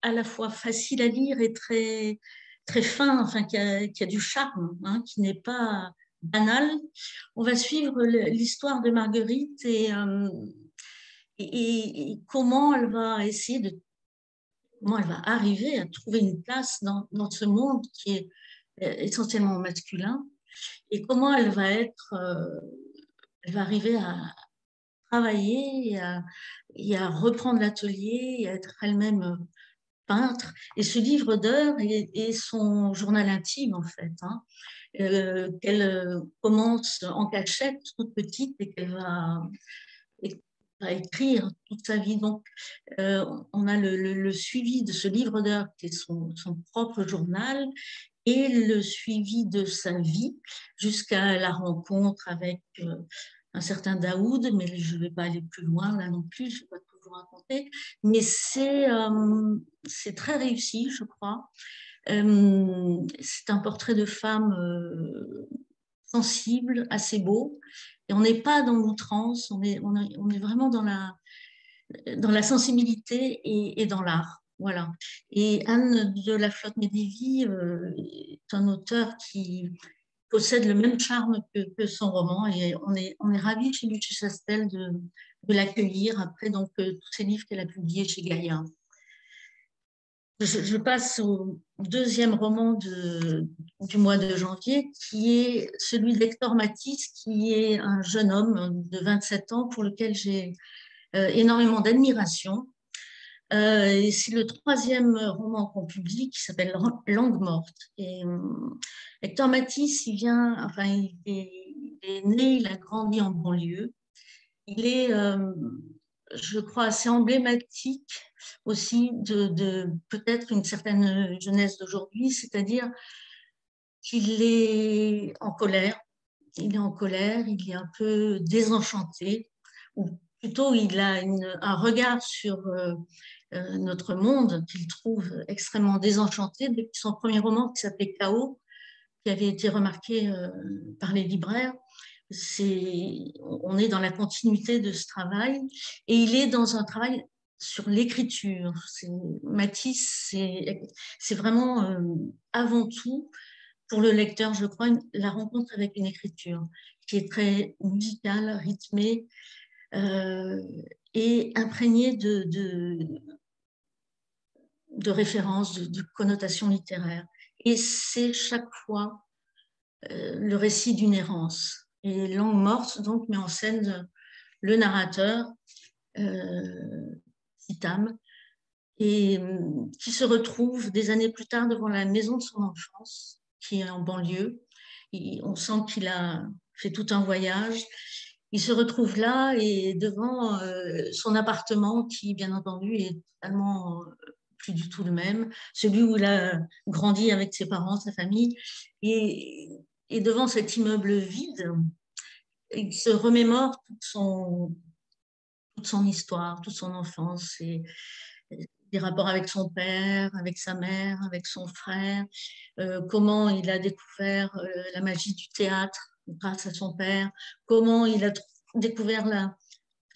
G: à la fois facile à lire et très, très fin, enfin, qui a, du charme, hein, qui n'est pas banal. On va suivre l'histoire de Marguerite hum, et, comment elle va essayer de comment elle va arriver à trouver une place dans, ce monde qui est euh, essentiellement masculin et comment elle va être, euh, elle va arriver à travailler et à, et à reprendre l'atelier et à être elle-même euh, peintre. Et ce livre d'heures est, son journal intime, en fait, hein, euh, qu'elle commence en cachette, toute petite, et qu'elle va, écrire toute sa vie. Donc, on a le, suivi de ce livre d'heures, qui est son, propre journal, et le suivi de sa vie jusqu'à la rencontre avec euh, un certain Daoud, mais je ne vais pas aller plus loin là non plus, raconter, mais c'est euh, très réussi, je crois. Euh, c'est un portrait de femme sensible, assez beau, et on n'est pas dans l'outrance, on est, on, est vraiment dans la, dans la sensibilité et, et dans l'art. Voilà. Et Anne de la Flotte Médévie euh, est un auteur qui possède le même charme que, son roman et on est, on est ravis chez Lucie Chastel de, de l'accueillir après donc, euh, tous ces livres qu'elle a publiés chez Gaïa. Je, passe au deuxième roman du mois de janvier, qui est celui d'Hector Matisse, qui est un jeune homme de 27 ans pour lequel j'ai euh, énormément d'admiration euh, c'est le troisième roman qu'on publie qui s'appelle Langue morte. Et Hector Matisse, il vient, enfin, il est, né, il a grandi en banlieue. Il est, euh, je crois, assez emblématique aussi de, peut-être une certaine jeunesse d'aujourd'hui, c'est-à-dire qu'il est en colère. Il est en colère, il est un peu désenchanté, ou plutôt il a un regard sur euh, notre monde qu'il trouve extrêmement désenchanté depuis son premier roman qui s'appelait Chaos, qui avait été remarqué euh, par les libraires. On est dans la continuité de ce travail et il est dans un travail sur l'écriture. Matisse, c'est vraiment euh, avant tout pour le lecteur, je crois, la rencontre avec une écriture qui est très musicale, rythmée, euh, et imprégné de, de, références, de, connotations littéraires. Et c'est chaque fois euh, le récit d'une errance. Et Langue morte, donc, met en scène le narrateur, euh, Citam, et euh, qui se retrouve des années plus tard devant la maison de son enfance, qui est en banlieue. On sent qu'il a fait tout un voyage il se retrouve là et devant euh, son appartement qui, bien entendu, est totalement euh, plus du tout le même, celui où il a grandi avec ses parents, sa famille. Et, et devant cet immeuble vide, il se remémore toute son, histoire, toute son enfance, et, des rapports avec son père, avec sa mère, avec son frère, euh, comment il a découvert la magie du théâtre grâce à son père, comment il a découvert la,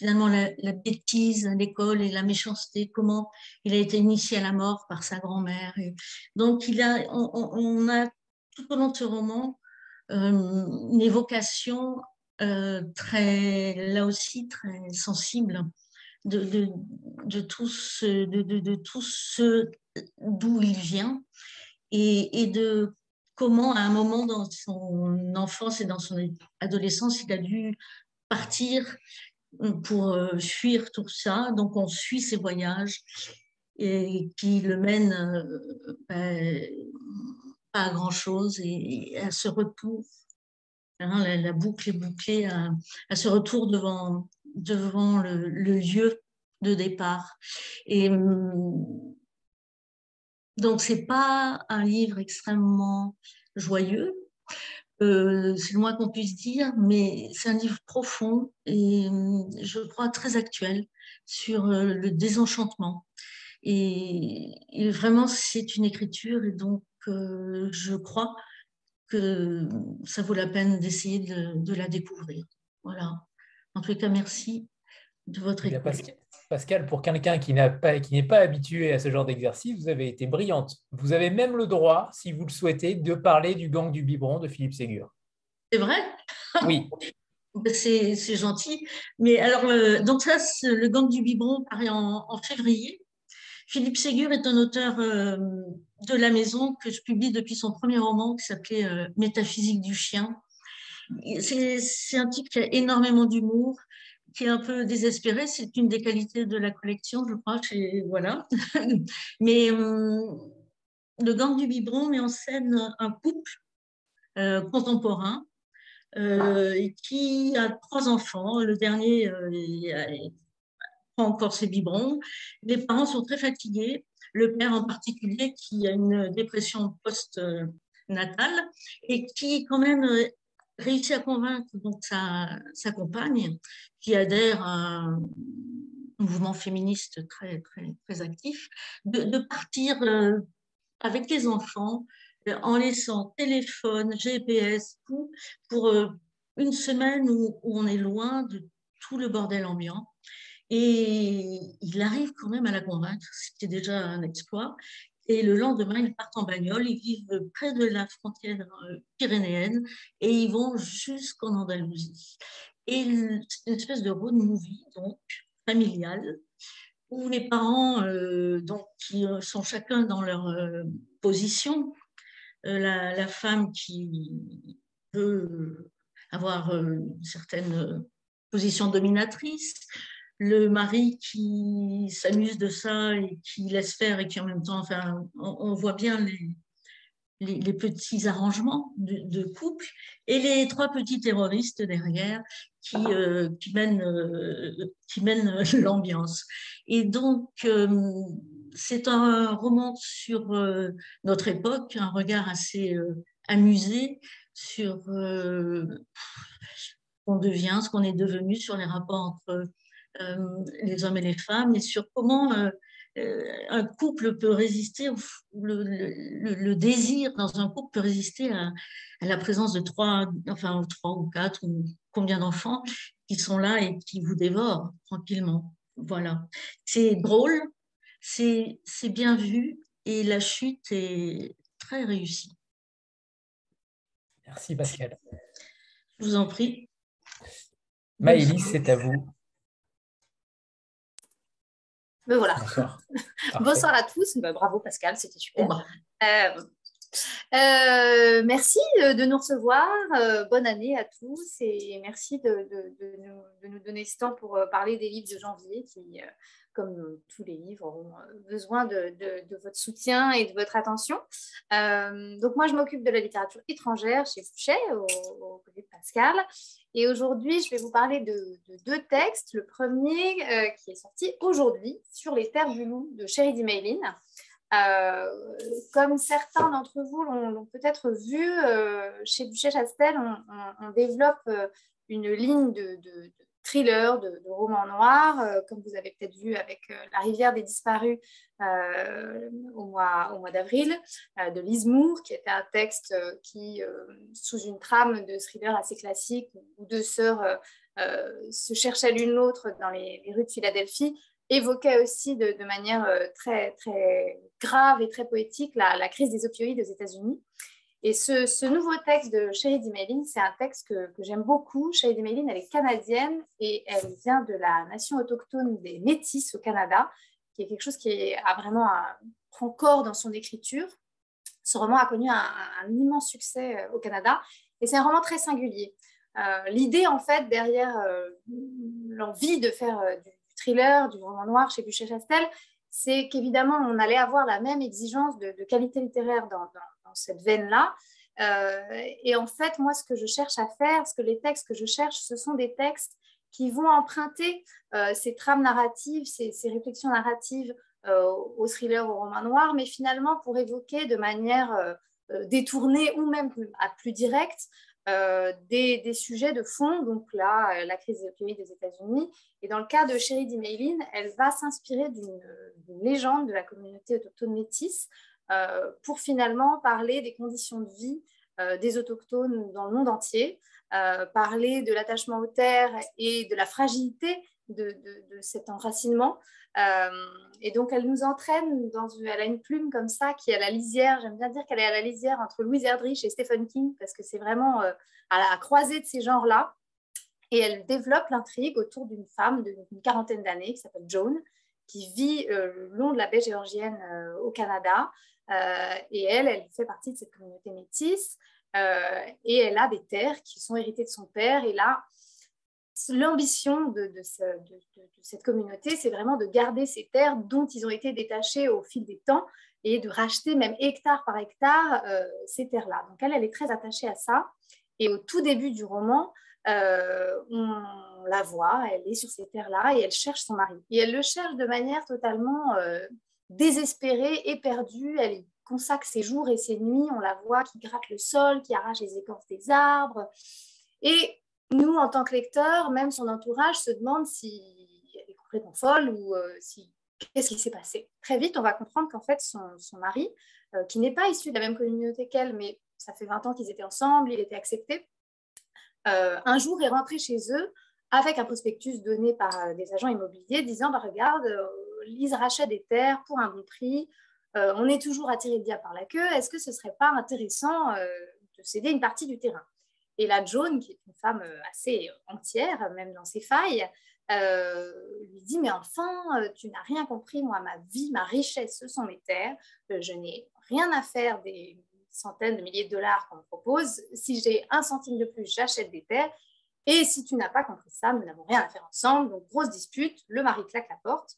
G: finalement la, bêtise à l'école et la méchanceté, comment il a été initié à la mort par sa grand-mère. Donc, on, a tout au long de ce roman euh, une évocation euh, très, là aussi, très sensible de, de, de tout ce, d'où il vient et, de comment à un moment dans son enfance et dans son adolescence, il a dû partir pour euh, fuir tout ça. Donc on suit ses voyages et qui le mènent euh, ben, pas à grand-chose et, à ce retour. La, boucle est bouclée à, ce retour devant, devant le, lieu de départ. Et hum, donc, c'est pas un livre extrêmement joyeux, euh, c'est le moins qu'on puisse dire, mais c'est un livre profond et hum, je crois très actuel sur euh, le désenchantement. Et, vraiment, c'est une écriture et donc euh, je crois que ça vaut la peine d'essayer de, la découvrir. Voilà. En tout cas, merci de votre écoute.
A: Pascal, pour quelqu'un qui n'est pas, pas, habitué à ce genre d'exercice, vous avez été brillante. Vous avez même le droit, si vous le souhaitez, de parler du gang du biberon de Philippe Ségur.
G: C'est vrai?
A: Oui.
G: C'est gentil. Mais alors, euh, donc ça, le gang du biberon paraît en, février. Philippe Ségur est un auteur de la maison que je publie depuis son premier roman qui s'appelait Métaphysique du chien. C'est un type qui a énormément d'humour, qui est un peu désespéré. C'est une des qualités de la collection, je crois. voilà. Mais le gang du biberon met en scène un couple euh, contemporain euh, qui a trois enfants. Le dernier euh, encore ses biberons. Les parents sont très fatigués. Le père en particulier qui a une dépression post-natale et qui quand même réussit à convaincre donc sa, compagne qui adhère à un mouvement féministe très, très, très actif, de, partir avec les enfants euh, en laissant téléphone, GPS, tout, pour euh, une semaine où, on est loin de tout le bordel ambiant. Et il arrive quand même à la convaincre, c'était déjà un exploit. Et le lendemain, ils partent en bagnole, ils vivent près de la frontière euh, pyrénéenne et ils vont jusqu'en Andalousie. Et c'est une espèce de road movie, donc familiale, où les parents, donc, qui sont chacun dans leur position, euh, la, femme qui veut avoir euh, une certaine position dominatrice, le mari qui s'amuse de ça et qui laisse faire et qui en même temps, enfin, on, voit bien les, les, petits arrangements de, couple et les trois petits terroristes derrière qui, euh, qui mènent, qui mènent l'ambiance. Et donc, c'est un roman sur euh, notre époque, un regard assez euh, amusé sur euh, ce qu'on devient, ce qu'on est devenu, sur les rapports entre les hommes et les femmes et sur comment un couple peut résister, le, désir dans un couple peut résister à, la présence de trois, enfin trois ou quatre ou combien d'enfants qui sont là et qui vous dévorent tranquillement. Voilà. C'est drôle, c'est bien vu et la chute est très réussie.
A: Merci Pascal.
G: Je vous en prie.
A: Maëlys, c'est à vous.
H: Voilà. Bonsoir. À tous. Ben, bravo Pascal, c'était super. Euh, euh, merci de nous recevoir. Euh, bonne année à tous et merci de, nous, donner ce temps pour parler des livres de janvier qui comme tous les livres, euh, besoin de, votre soutien et de votre attention. Euh, donc moi, je m'occupe de la littérature étrangère chez Fouché, au, côté de Pascal. Et aujourd'hui, je vais vous parler de, deux textes. Le premier euh, qui est sorti aujourd'hui, Sur les terres du loup, de Sherry Maylin. Comme certains d'entre vous l'ont peut-être vu, chez Boucher-Chastel, on, développe une ligne de, thriller, de, romans noirs, euh, comme vous avez peut-être vu avec euh, La rivière des disparus euh, au mois, au mois d'avril, de Lise Moore, qui était un texte qui, sous une trame de thriller assez classique, où deux sœurs se cherchaient l'une l'autre dans les, rues de Philadelphie, évoquait aussi de, manière très, très grave et très poétique la, crise des opioïdes aux États-Unis. Et ce, nouveau texte de Sherry Dimelin, c'est un texte que, j'aime beaucoup. Sherry Dimelin, elle est canadienne et elle vient de la nation autochtone des Métis au Canada, qui est quelque chose qui a vraiment un, prend corps dans son écriture. Ce roman a connu un, immense succès euh, au Canada et c'est un roman très singulier. Euh, l'idée, en fait, derrière euh, l'envie de faire du, thriller, du roman noir chez Bûcher-Chastel, c'est qu'évidemment, on allait avoir la même exigence de, qualité littéraire dans cette veine-là. Euh, et en fait, moi, ce que je cherche à faire, ce que les textes que je cherche, ce sont des textes qui vont emprunter euh, ces trames narratives, ces, réflexions narratives euh, au thriller, au roman noir, mais finalement pour évoquer de manière détournée ou même à plus directe des, sujets de fond, donc là, la crise des des États-Unis. Et dans le cas de Sherry D. elle va s'inspirer d'une légende de la communauté autochtone métisse euh, pour finalement parler des conditions de vie euh, des autochtones dans le monde entier, euh, parler de l'attachement aux terres et de la fragilité de, cet enracinement. et donc, elle nous entraîne dans une, elle a une plume comme ça qui est à la lisière. J'aime bien dire qu'elle est à la lisière entre Louise Erdrich et Stephen King parce que c'est vraiment à la croisée de ces genres-là. Et elle développe l'intrigue autour d'une femme d'une quarantaine d'années qui s'appelle Joan, qui vit le long de la baie géorgienne au Canada. et elle, elle fait partie de cette communauté métisse. et elle a des terres qui sont héritées de son père. Et là, l'ambition de, cette communauté, c'est vraiment de garder ces terres dont ils ont été détachés au fil des temps et de racheter même hectare par hectare euh, ces terres-là. Donc elle, elle est très attachée à ça. Et au tout début du roman, euh, on la voit, elle est sur ces terres-là et elle cherche son mari. Et elle le cherche de manière totalement euh, désespérée, éperdue. Elle y consacre ses jours et ses nuits. On la voit qui gratte le sol, qui arrache les écorces des arbres. Et nous, en tant que lecteurs, même son entourage se demande si elle est complètement folle ou euh, si qu'est-ce qui s'est passé. Très vite, on va comprendre qu'en fait, son, mari, euh, qui n'est pas issu de la même communauté qu'elle, mais ça fait 20 ans qu'ils étaient ensemble, il était accepté, euh, un jour est rentré chez eux avec un prospectus donné par des agents immobiliers disant bah, Regarde, Lise rachète des terres pour un bon prix, on est toujours attiré de diable par la queue, est-ce que ce ne serait pas intéressant de céder une partie du terrain? Et la Joan, qui est une femme euh, assez entière, même dans ses failles, euh, lui dit Mais enfin, euh, tu n'as rien compris, moi, ma vie, ma richesse, ce sont mes terres. je n'ai rien à faire des centaines de milliers de dollars qu'on me propose. Si j'ai un centime de plus, j'achète des terres. Et si tu n'as pas compris ça, nous n'avons rien à faire ensemble. Donc, grosse dispute, le mari claque la porte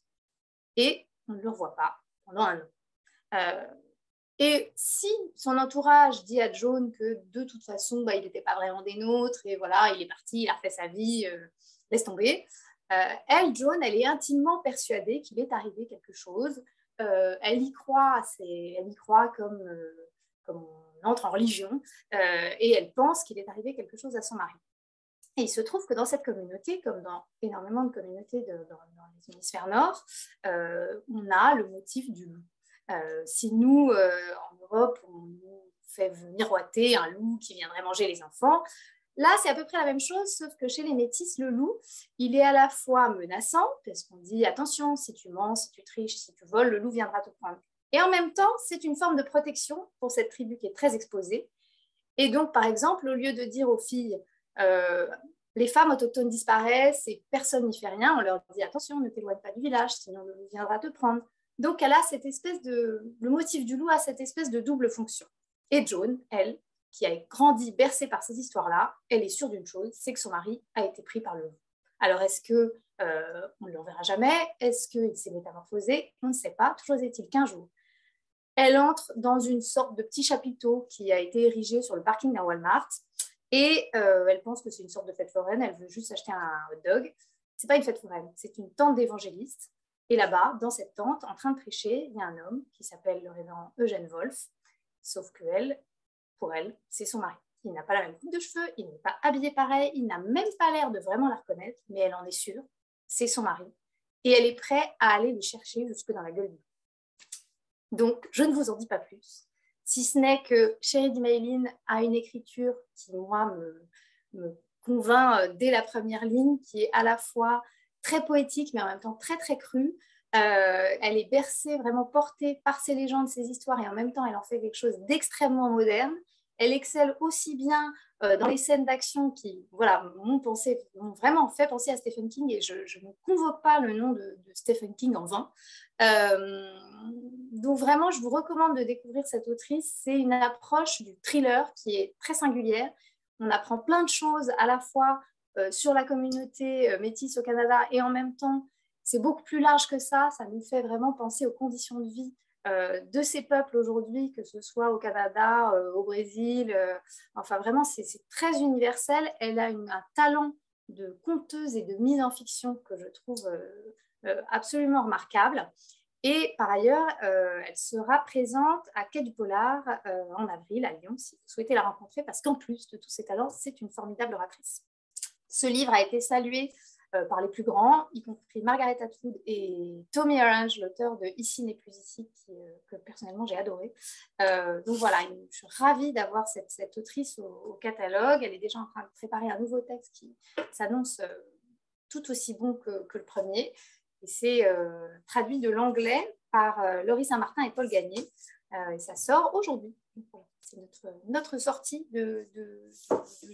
H: et on ne le revoit pas pendant un an. Et si son entourage dit à John que de toute façon, bah, il n'était pas vraiment des nôtres, et voilà, il est parti, il a refait sa vie, euh, laisse tomber, euh, elle, John, elle est intimement persuadée qu'il est arrivé quelque chose. Euh, elle y croit, elle y croit comme, comme on entre en religion, et elle pense qu'il est arrivé quelque chose à son mari. Et il se trouve que dans cette communauté, comme dans énormément de communautés dans, les hémisphères nord, on a le motif du loup. Euh, si nous, euh, en Europe, on nous fait miroiter un loup qui viendrait manger les enfants, Là, c'est à peu près la même chose, sauf que chez les métis, le loup, il est à la fois menaçant, parce qu'on dit attention, si tu mens, si tu triches, si tu voles, le loup viendra te prendre. Et en même temps, c'est une forme de protection pour cette tribu qui est très exposée. Et donc, par exemple, au lieu de dire aux filles, euh, les femmes autochtones disparaissent et personne n'y fait rien, on leur dit attention, ne t'éloigne pas du village, sinon le loup viendra te prendre. Donc, elle a cette espèce de. Le motif du loup a cette espèce de double fonction. Et Joan, elle, qui a grandi bercée par ces histoires-là, elle est sûre d'une chose c'est que son mari a été pris par le loup. Alors, est-ce que euh, on ne le reverra jamais? Est-ce qu'il s'est métamorphosé? On ne sait pas. Toujours est-il qu'un jour, elle entre dans une sorte de petit chapiteau qui a été érigé sur le parking d'un Walmart. Et euh, elle pense que c'est une sorte de fête foraine. Elle veut juste acheter un hot dog. C'est pas une fête foraine, c'est une tente d'évangélistes et là-bas, dans cette tente, en train de prêcher, il y a un homme qui s'appelle le révérend Eugène Wolf, sauf que elle, pour elle, c'est son mari. Il n'a pas la même coupe de cheveux, il n'est pas habillé pareil, il n'a même pas l'air de vraiment la reconnaître, mais elle en est sûre, c'est son mari. Et elle est prête à aller le chercher jusque dans la gueule du Donc, je ne vous en dis pas plus, si ce n'est que Chérie Maylin a une écriture qui, moi, me, me convainc euh, dès la première ligne, qui est à la fois très poétique, mais en même temps très, très crue. Euh, elle est bercée, vraiment portée par ses légendes, ses histoires, et en même temps, elle en fait quelque chose d'extrêmement moderne. Elle excelle aussi bien euh, dans les scènes d'action qui, voilà, m'ont vraiment fait penser à Stephen King, et je, ne convoque pas le nom de, Stephen King en vain. Euh, donc vraiment, je vous recommande de découvrir cette autrice. C'est une approche du thriller qui est très singulière. On apprend plein de choses à la fois sur la communauté euh, métisse au Canada et en même temps, c'est beaucoup plus large que ça. Ça nous fait vraiment penser aux conditions de vie euh, de ces peuples aujourd'hui, que ce soit au Canada, au Brésil. enfin, vraiment, c'est très universel. Elle a un talent de conteuse et de mise en fiction que je trouve absolument remarquable. Et par ailleurs, elle sera présente à Quai du Polar en avril à Lyon si vous souhaitez la rencontrer, parce qu'en plus de tous ses talents, c'est une formidable oratrice. Ce livre a été salué euh, par les plus grands, y compris Margaret Atwood et Tommy Orange, l'auteur de Ici n'est plus ici, euh, que personnellement j'ai adoré. Euh, donc voilà, je suis ravie d'avoir cette, autrice au, catalogue. Elle est déjà en train de préparer un nouveau texte qui s'annonce tout aussi bon que, le premier. Et c'est traduit de l'anglais par Laurie Saint-Martin et Paul Gagné. et ça sort aujourd'hui. C'est notre, sortie de, de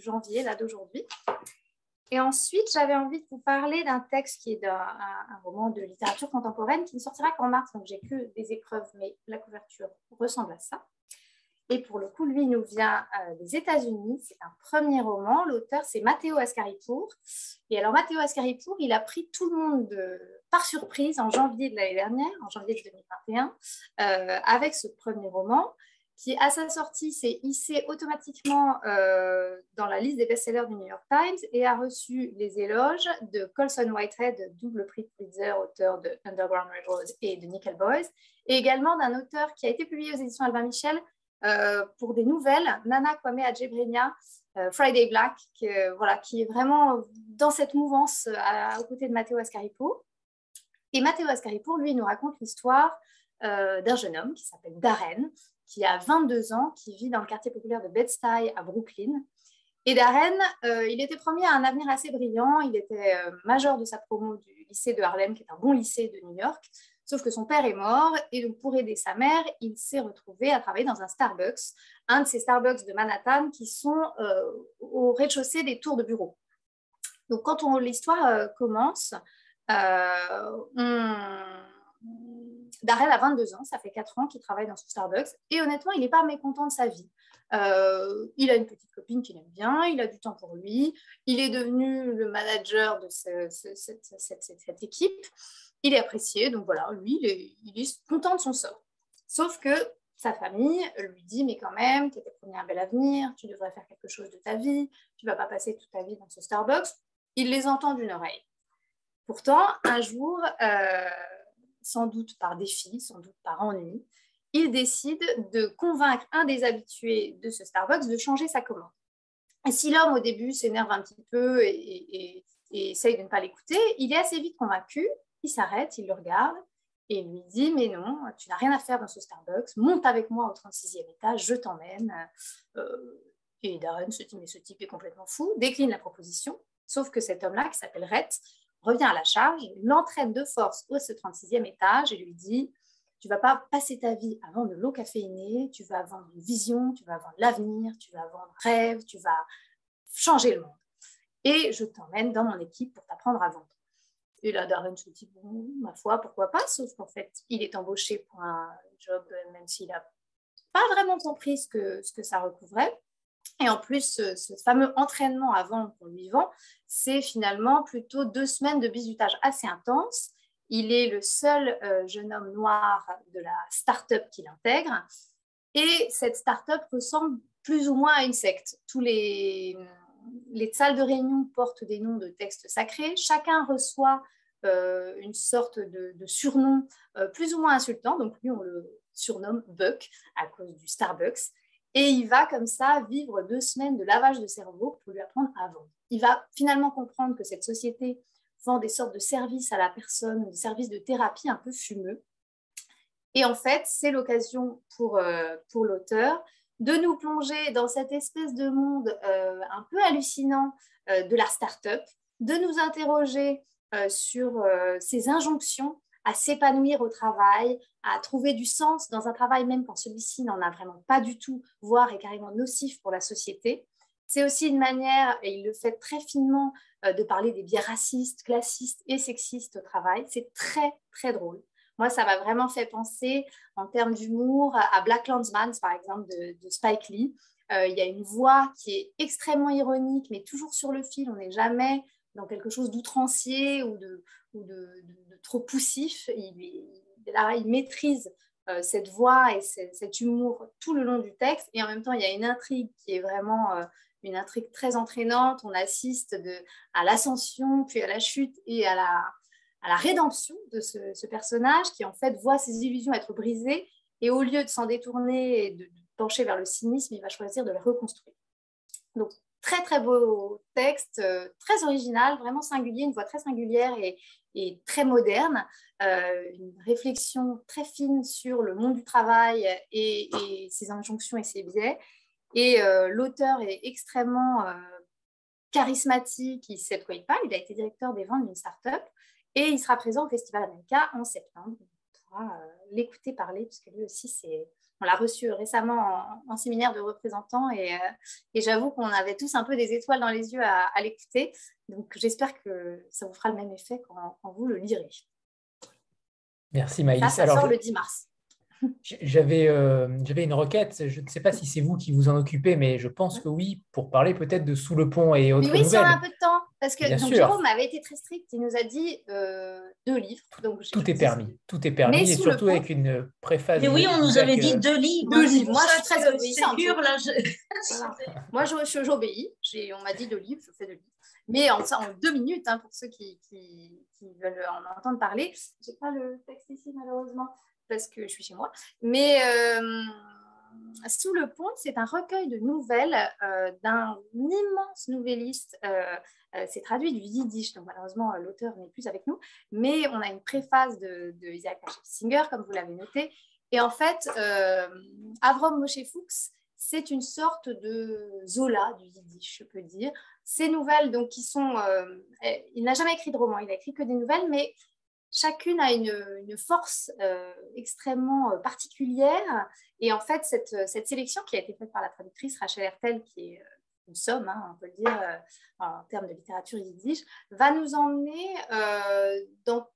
H: janvier, là d'aujourd'hui. Et ensuite, j'avais envie de vous parler d'un texte qui est un, roman de littérature contemporaine qui ne sortira qu'en mars, donc j'ai que des épreuves, mais la couverture ressemble à ça. Et pour le coup, lui nous vient euh, des États-Unis. C'est un premier roman. L'auteur, c'est Matteo Ascaripour. Et alors, Matteo Ascaripour, il a pris tout le monde par surprise en janvier de l'année dernière, en janvier de 2021, euh, avec ce premier roman qui, à sa sortie, s'est hissé automatiquement euh, dans la liste des best-sellers du New York Times et a reçu les éloges de Colson Whitehead, double prix Pulitzer, auteur de Underground Railroad et de Nickel Boys, et également d'un auteur qui a été publié aux éditions Albin Michel, euh, pour des nouvelles, Nana Kwame Adjebrenia, euh, Friday Black, qui, voilà, qui est vraiment dans cette mouvance à, aux côtés de Matteo Ascaripo. Et Matteo Ascaripo, lui, nous raconte l'histoire d'un jeune homme qui s'appelle Darren, qui a 22 ans, qui vit dans le quartier populaire de Bed-Stuy à Brooklyn. Et Darren, il était promis à un avenir assez brillant. Il était major de sa promo du lycée de Harlem, qui est un bon lycée de New York. Sauf que son père est mort et donc pour aider sa mère, il s'est retrouvé à travailler dans un Starbucks, un de ces Starbucks de Manhattan qui sont euh, au rez-de-chaussée des tours de bureau. Donc quand l'histoire euh, commence, euh, Darrell a 22 ans, ça fait 4 ans qu'il travaille dans ce Starbucks et honnêtement, il n'est pas mécontent de sa vie. il a une petite copine qu'il aime bien, il a du temps pour lui, il est devenu le manager de cette équipe il est apprécié, donc voilà, lui, il est, content de son sort. Sauf que sa famille lui dit, mais quand même, tu étais promis un bel avenir, tu devrais faire quelque chose de ta vie, tu vas pas passer toute ta vie dans ce Starbucks. Il les entend d'une oreille. Pourtant, un jour, euh, sans doute par défi, sans doute par ennui, il décide de convaincre un des habitués de ce Starbucks de changer sa commande. Et si l'homme, au début, s'énerve un petit peu et, essaye de ne pas l'écouter, il est assez vite convaincu il s'arrête, il le regarde et lui dit Mais non, tu n'as rien à faire dans ce Starbucks, monte avec moi au 36e étage, je t'emmène. Euh, et Darren se dit Mais ce type est complètement fou, décline la proposition. Sauf que cet homme-là, qui s'appelle Rhett, revient à la charge, l'entraîne de force au 36e étage et lui dit Tu vas pas passer ta vie à vendre de l'eau caféinée, tu vas vendre une vision, tu vas vendre l'avenir, tu vas vendre rêve, tu vas changer le monde. Et je t'emmène dans mon équipe pour t'apprendre à vendre. Et là, Darren se dit, bon, ma foi, pourquoi pas, sauf qu'en fait, il est embauché pour un job, même s'il n'a pas vraiment compris ce que, ce que ça recouvrait. Et en plus, ce, fameux entraînement avant qu'on lui vend, c'est finalement plutôt deux semaines de bizutage assez intense. Il est le seul euh, jeune homme noir de la start-up qu'il intègre. Et cette start-up ressemble plus ou moins à une secte. Tous les, les salles de réunion portent des noms de textes sacrés. Chacun reçoit euh, une sorte de, surnom euh, plus ou moins insultant. Donc lui, on le surnomme Buck à cause du Starbucks. Et il va comme ça vivre deux semaines de lavage de cerveau pour lui apprendre à vendre. Il va finalement comprendre que cette société vend des sortes de services à la personne, des services de thérapie un peu fumeux. Et en fait, c'est l'occasion pour, euh, pour l'auteur de nous plonger dans cette espèce de monde euh, un peu hallucinant euh, de la start-up, de nous interroger sur ces injonctions à s'épanouir au travail, à trouver du sens dans un travail même quand celui-ci n'en a vraiment pas du tout, voire est carrément nocif pour la société. C'est aussi une manière, et il le fait très finement, de parler des biais racistes, classistes et sexistes au travail. C'est très, très drôle. Moi, ça m'a vraiment fait penser en termes d'humour à Black Landsman, par exemple, de, Spike Lee. Euh, il y a une voix qui est extrêmement ironique, mais toujours sur le fil. On n'est jamais dans quelque chose d'outrancier ou, de, trop poussif. Il, il maîtrise euh, cette voix et cet humour tout le long du texte. Et en même temps, il y a une intrigue qui est vraiment euh, une intrigue très entraînante. On assiste à l'ascension, puis à la chute et à la, rédemption de ce, personnage qui en fait voit ses illusions être brisées et au lieu de s'en détourner et de, pencher vers le cynisme, il va choisir de les reconstruire. Donc très très beau texte, euh, très original, vraiment singulier, une voix très singulière et, très moderne, euh, une réflexion très fine sur le monde du travail et, ses injonctions et ses biais. Et euh, l'auteur est extrêmement charismatique, il sait de quoi il parle, il a été directeur des ventes d'une start-up. Et il sera présent au Festival America en septembre. On pourra euh, l'écouter parler, puisque lui aussi, c'est on l'a reçu récemment en, séminaire de représentants et, j'avoue qu'on avait tous un peu des étoiles dans les yeux à, l'écouter. Donc j'espère que ça vous fera le même effet quand, vous le lirez.
A: Merci Maïs.
H: Ça, ça sort le 10 mars.
A: J'avais euh, j'avais une requête, je ne sais pas si c'est vous qui vous en occupez, mais je pense que oui, pour parler peut-être de Sous le pont et autres
H: oui,
A: nouvelles.
H: si on a un peu de temps, parce que donc, Jérôme avait été très strict, il nous a dit euh, deux livres. Donc
A: tout est permis, tout est permis, et surtout avec une préface.
G: Mais oui, on nous avait dit deux livres.
H: Deux livres. Moi, je suis très obéissante. Là, je... Moi, j'obéis. On m'a dit deux livres, je fais deux livres. Mais en, en deux minutes, hein, pour ceux qui, qui, qui, veulent en entendre parler. Je n'ai pas le texte ici, malheureusement parce que je suis chez moi. Mais euh, Sous le pont, c'est un recueil de nouvelles euh, d'un immense nouvelliste. Euh, c'est traduit du yiddish, donc malheureusement l'auteur n'est plus avec nous, mais on a une préface de, de Isaac Singer, comme vous l'avez noté. Et en fait, Avrom Moshe Fuchs, c'est une sorte de Zola du yiddish, je peux dire. Ces nouvelles, donc, qui sont. il n'a jamais écrit de roman, il a écrit que des nouvelles, mais chacune a une, force euh, extrêmement euh, particulière. Et en fait, cette, cette, sélection qui a été faite par la traductrice Rachel Hertel, qui est euh, une somme, hein, on peut le dire, en termes de littérature yiddish, va nous emmener dans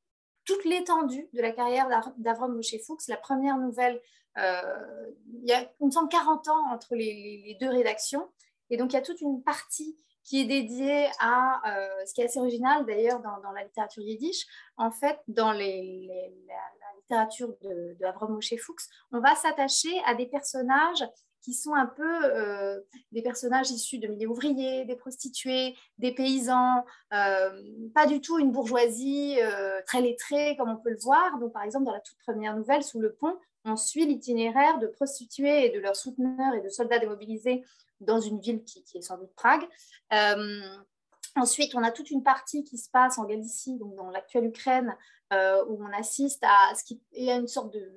H: toute l'étendue de la carrière d'Avram Moshe Fuchs. La première nouvelle, il y a, on me semble, 40 ans entre les, deux rédactions. Et donc, il y a toute une partie qui est dédié à, euh, ce qui est assez original d'ailleurs dans, la littérature yiddish, en fait, dans les, la, littérature de, de Avram Moshe Fuchs, on va s'attacher à des personnages qui sont un peu euh, des personnages issus de milieux ouvriers, des prostituées, des paysans, euh, pas du tout une bourgeoisie très lettrée comme on peut le voir. Donc, par exemple, dans la toute première nouvelle, Sous le pont, on suit l'itinéraire de prostituées et de leurs souteneurs et de soldats démobilisés dans une ville qui, est sans doute Prague. Euh, ensuite, on a toute une partie qui se passe en Galicie, donc dans l'actuelle Ukraine, euh, où on assiste à ce qui est une sorte de,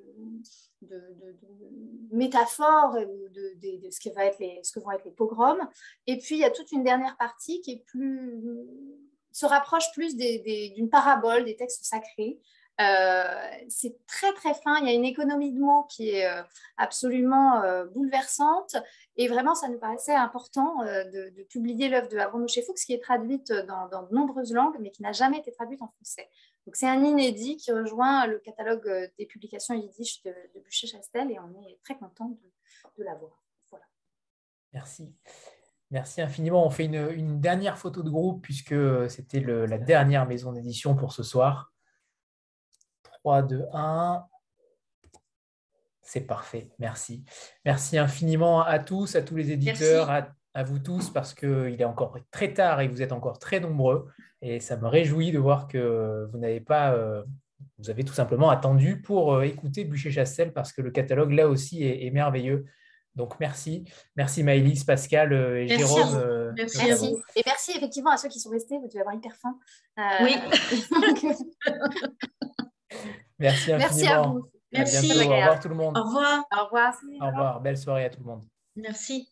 H: métaphore de, ce, va être les, ce que vont être les pogroms. Et puis, il y a toute une dernière partie qui est plus, se rapproche plus d'une parabole, des textes sacrés, c'est très très fin, il y a une économie de mots qui est euh, absolument euh, bouleversante et vraiment ça nous paraissait important de, publier l'œuvre de Avron Fuchs qui est traduite dans, de nombreuses langues mais qui n'a jamais été traduite en français. Donc c'est un inédit qui rejoint le catalogue des publications yiddish de, de Bûcher-Chastel et on est très content de, l'avoir. Voilà.
A: Merci. Merci infiniment. On fait une, dernière photo de groupe puisque c'était la dernière maison d'édition pour ce soir. 3, 2, 1. C'est parfait, merci. Merci infiniment à tous, à tous les éditeurs, à, vous tous, parce qu'il est encore très tard et vous êtes encore très nombreux. Et ça me réjouit de voir que vous n'avez pas, euh, vous avez tout simplement attendu pour euh, écouter Bûcher-Chastel, parce que le catalogue, là aussi, est, merveilleux. Donc merci, merci Maëlys, Pascal euh, et Jérôme.
H: merci. Et merci effectivement à ceux qui sont restés, vous devez avoir hyper faim.
G: Oui.
A: Merci infiniment.
H: Merci à vous.
A: Merci. Au revoir tout le monde.
G: Au revoir.
H: Au revoir.
A: Au revoir. Belle soirée à tout le monde.
G: Merci.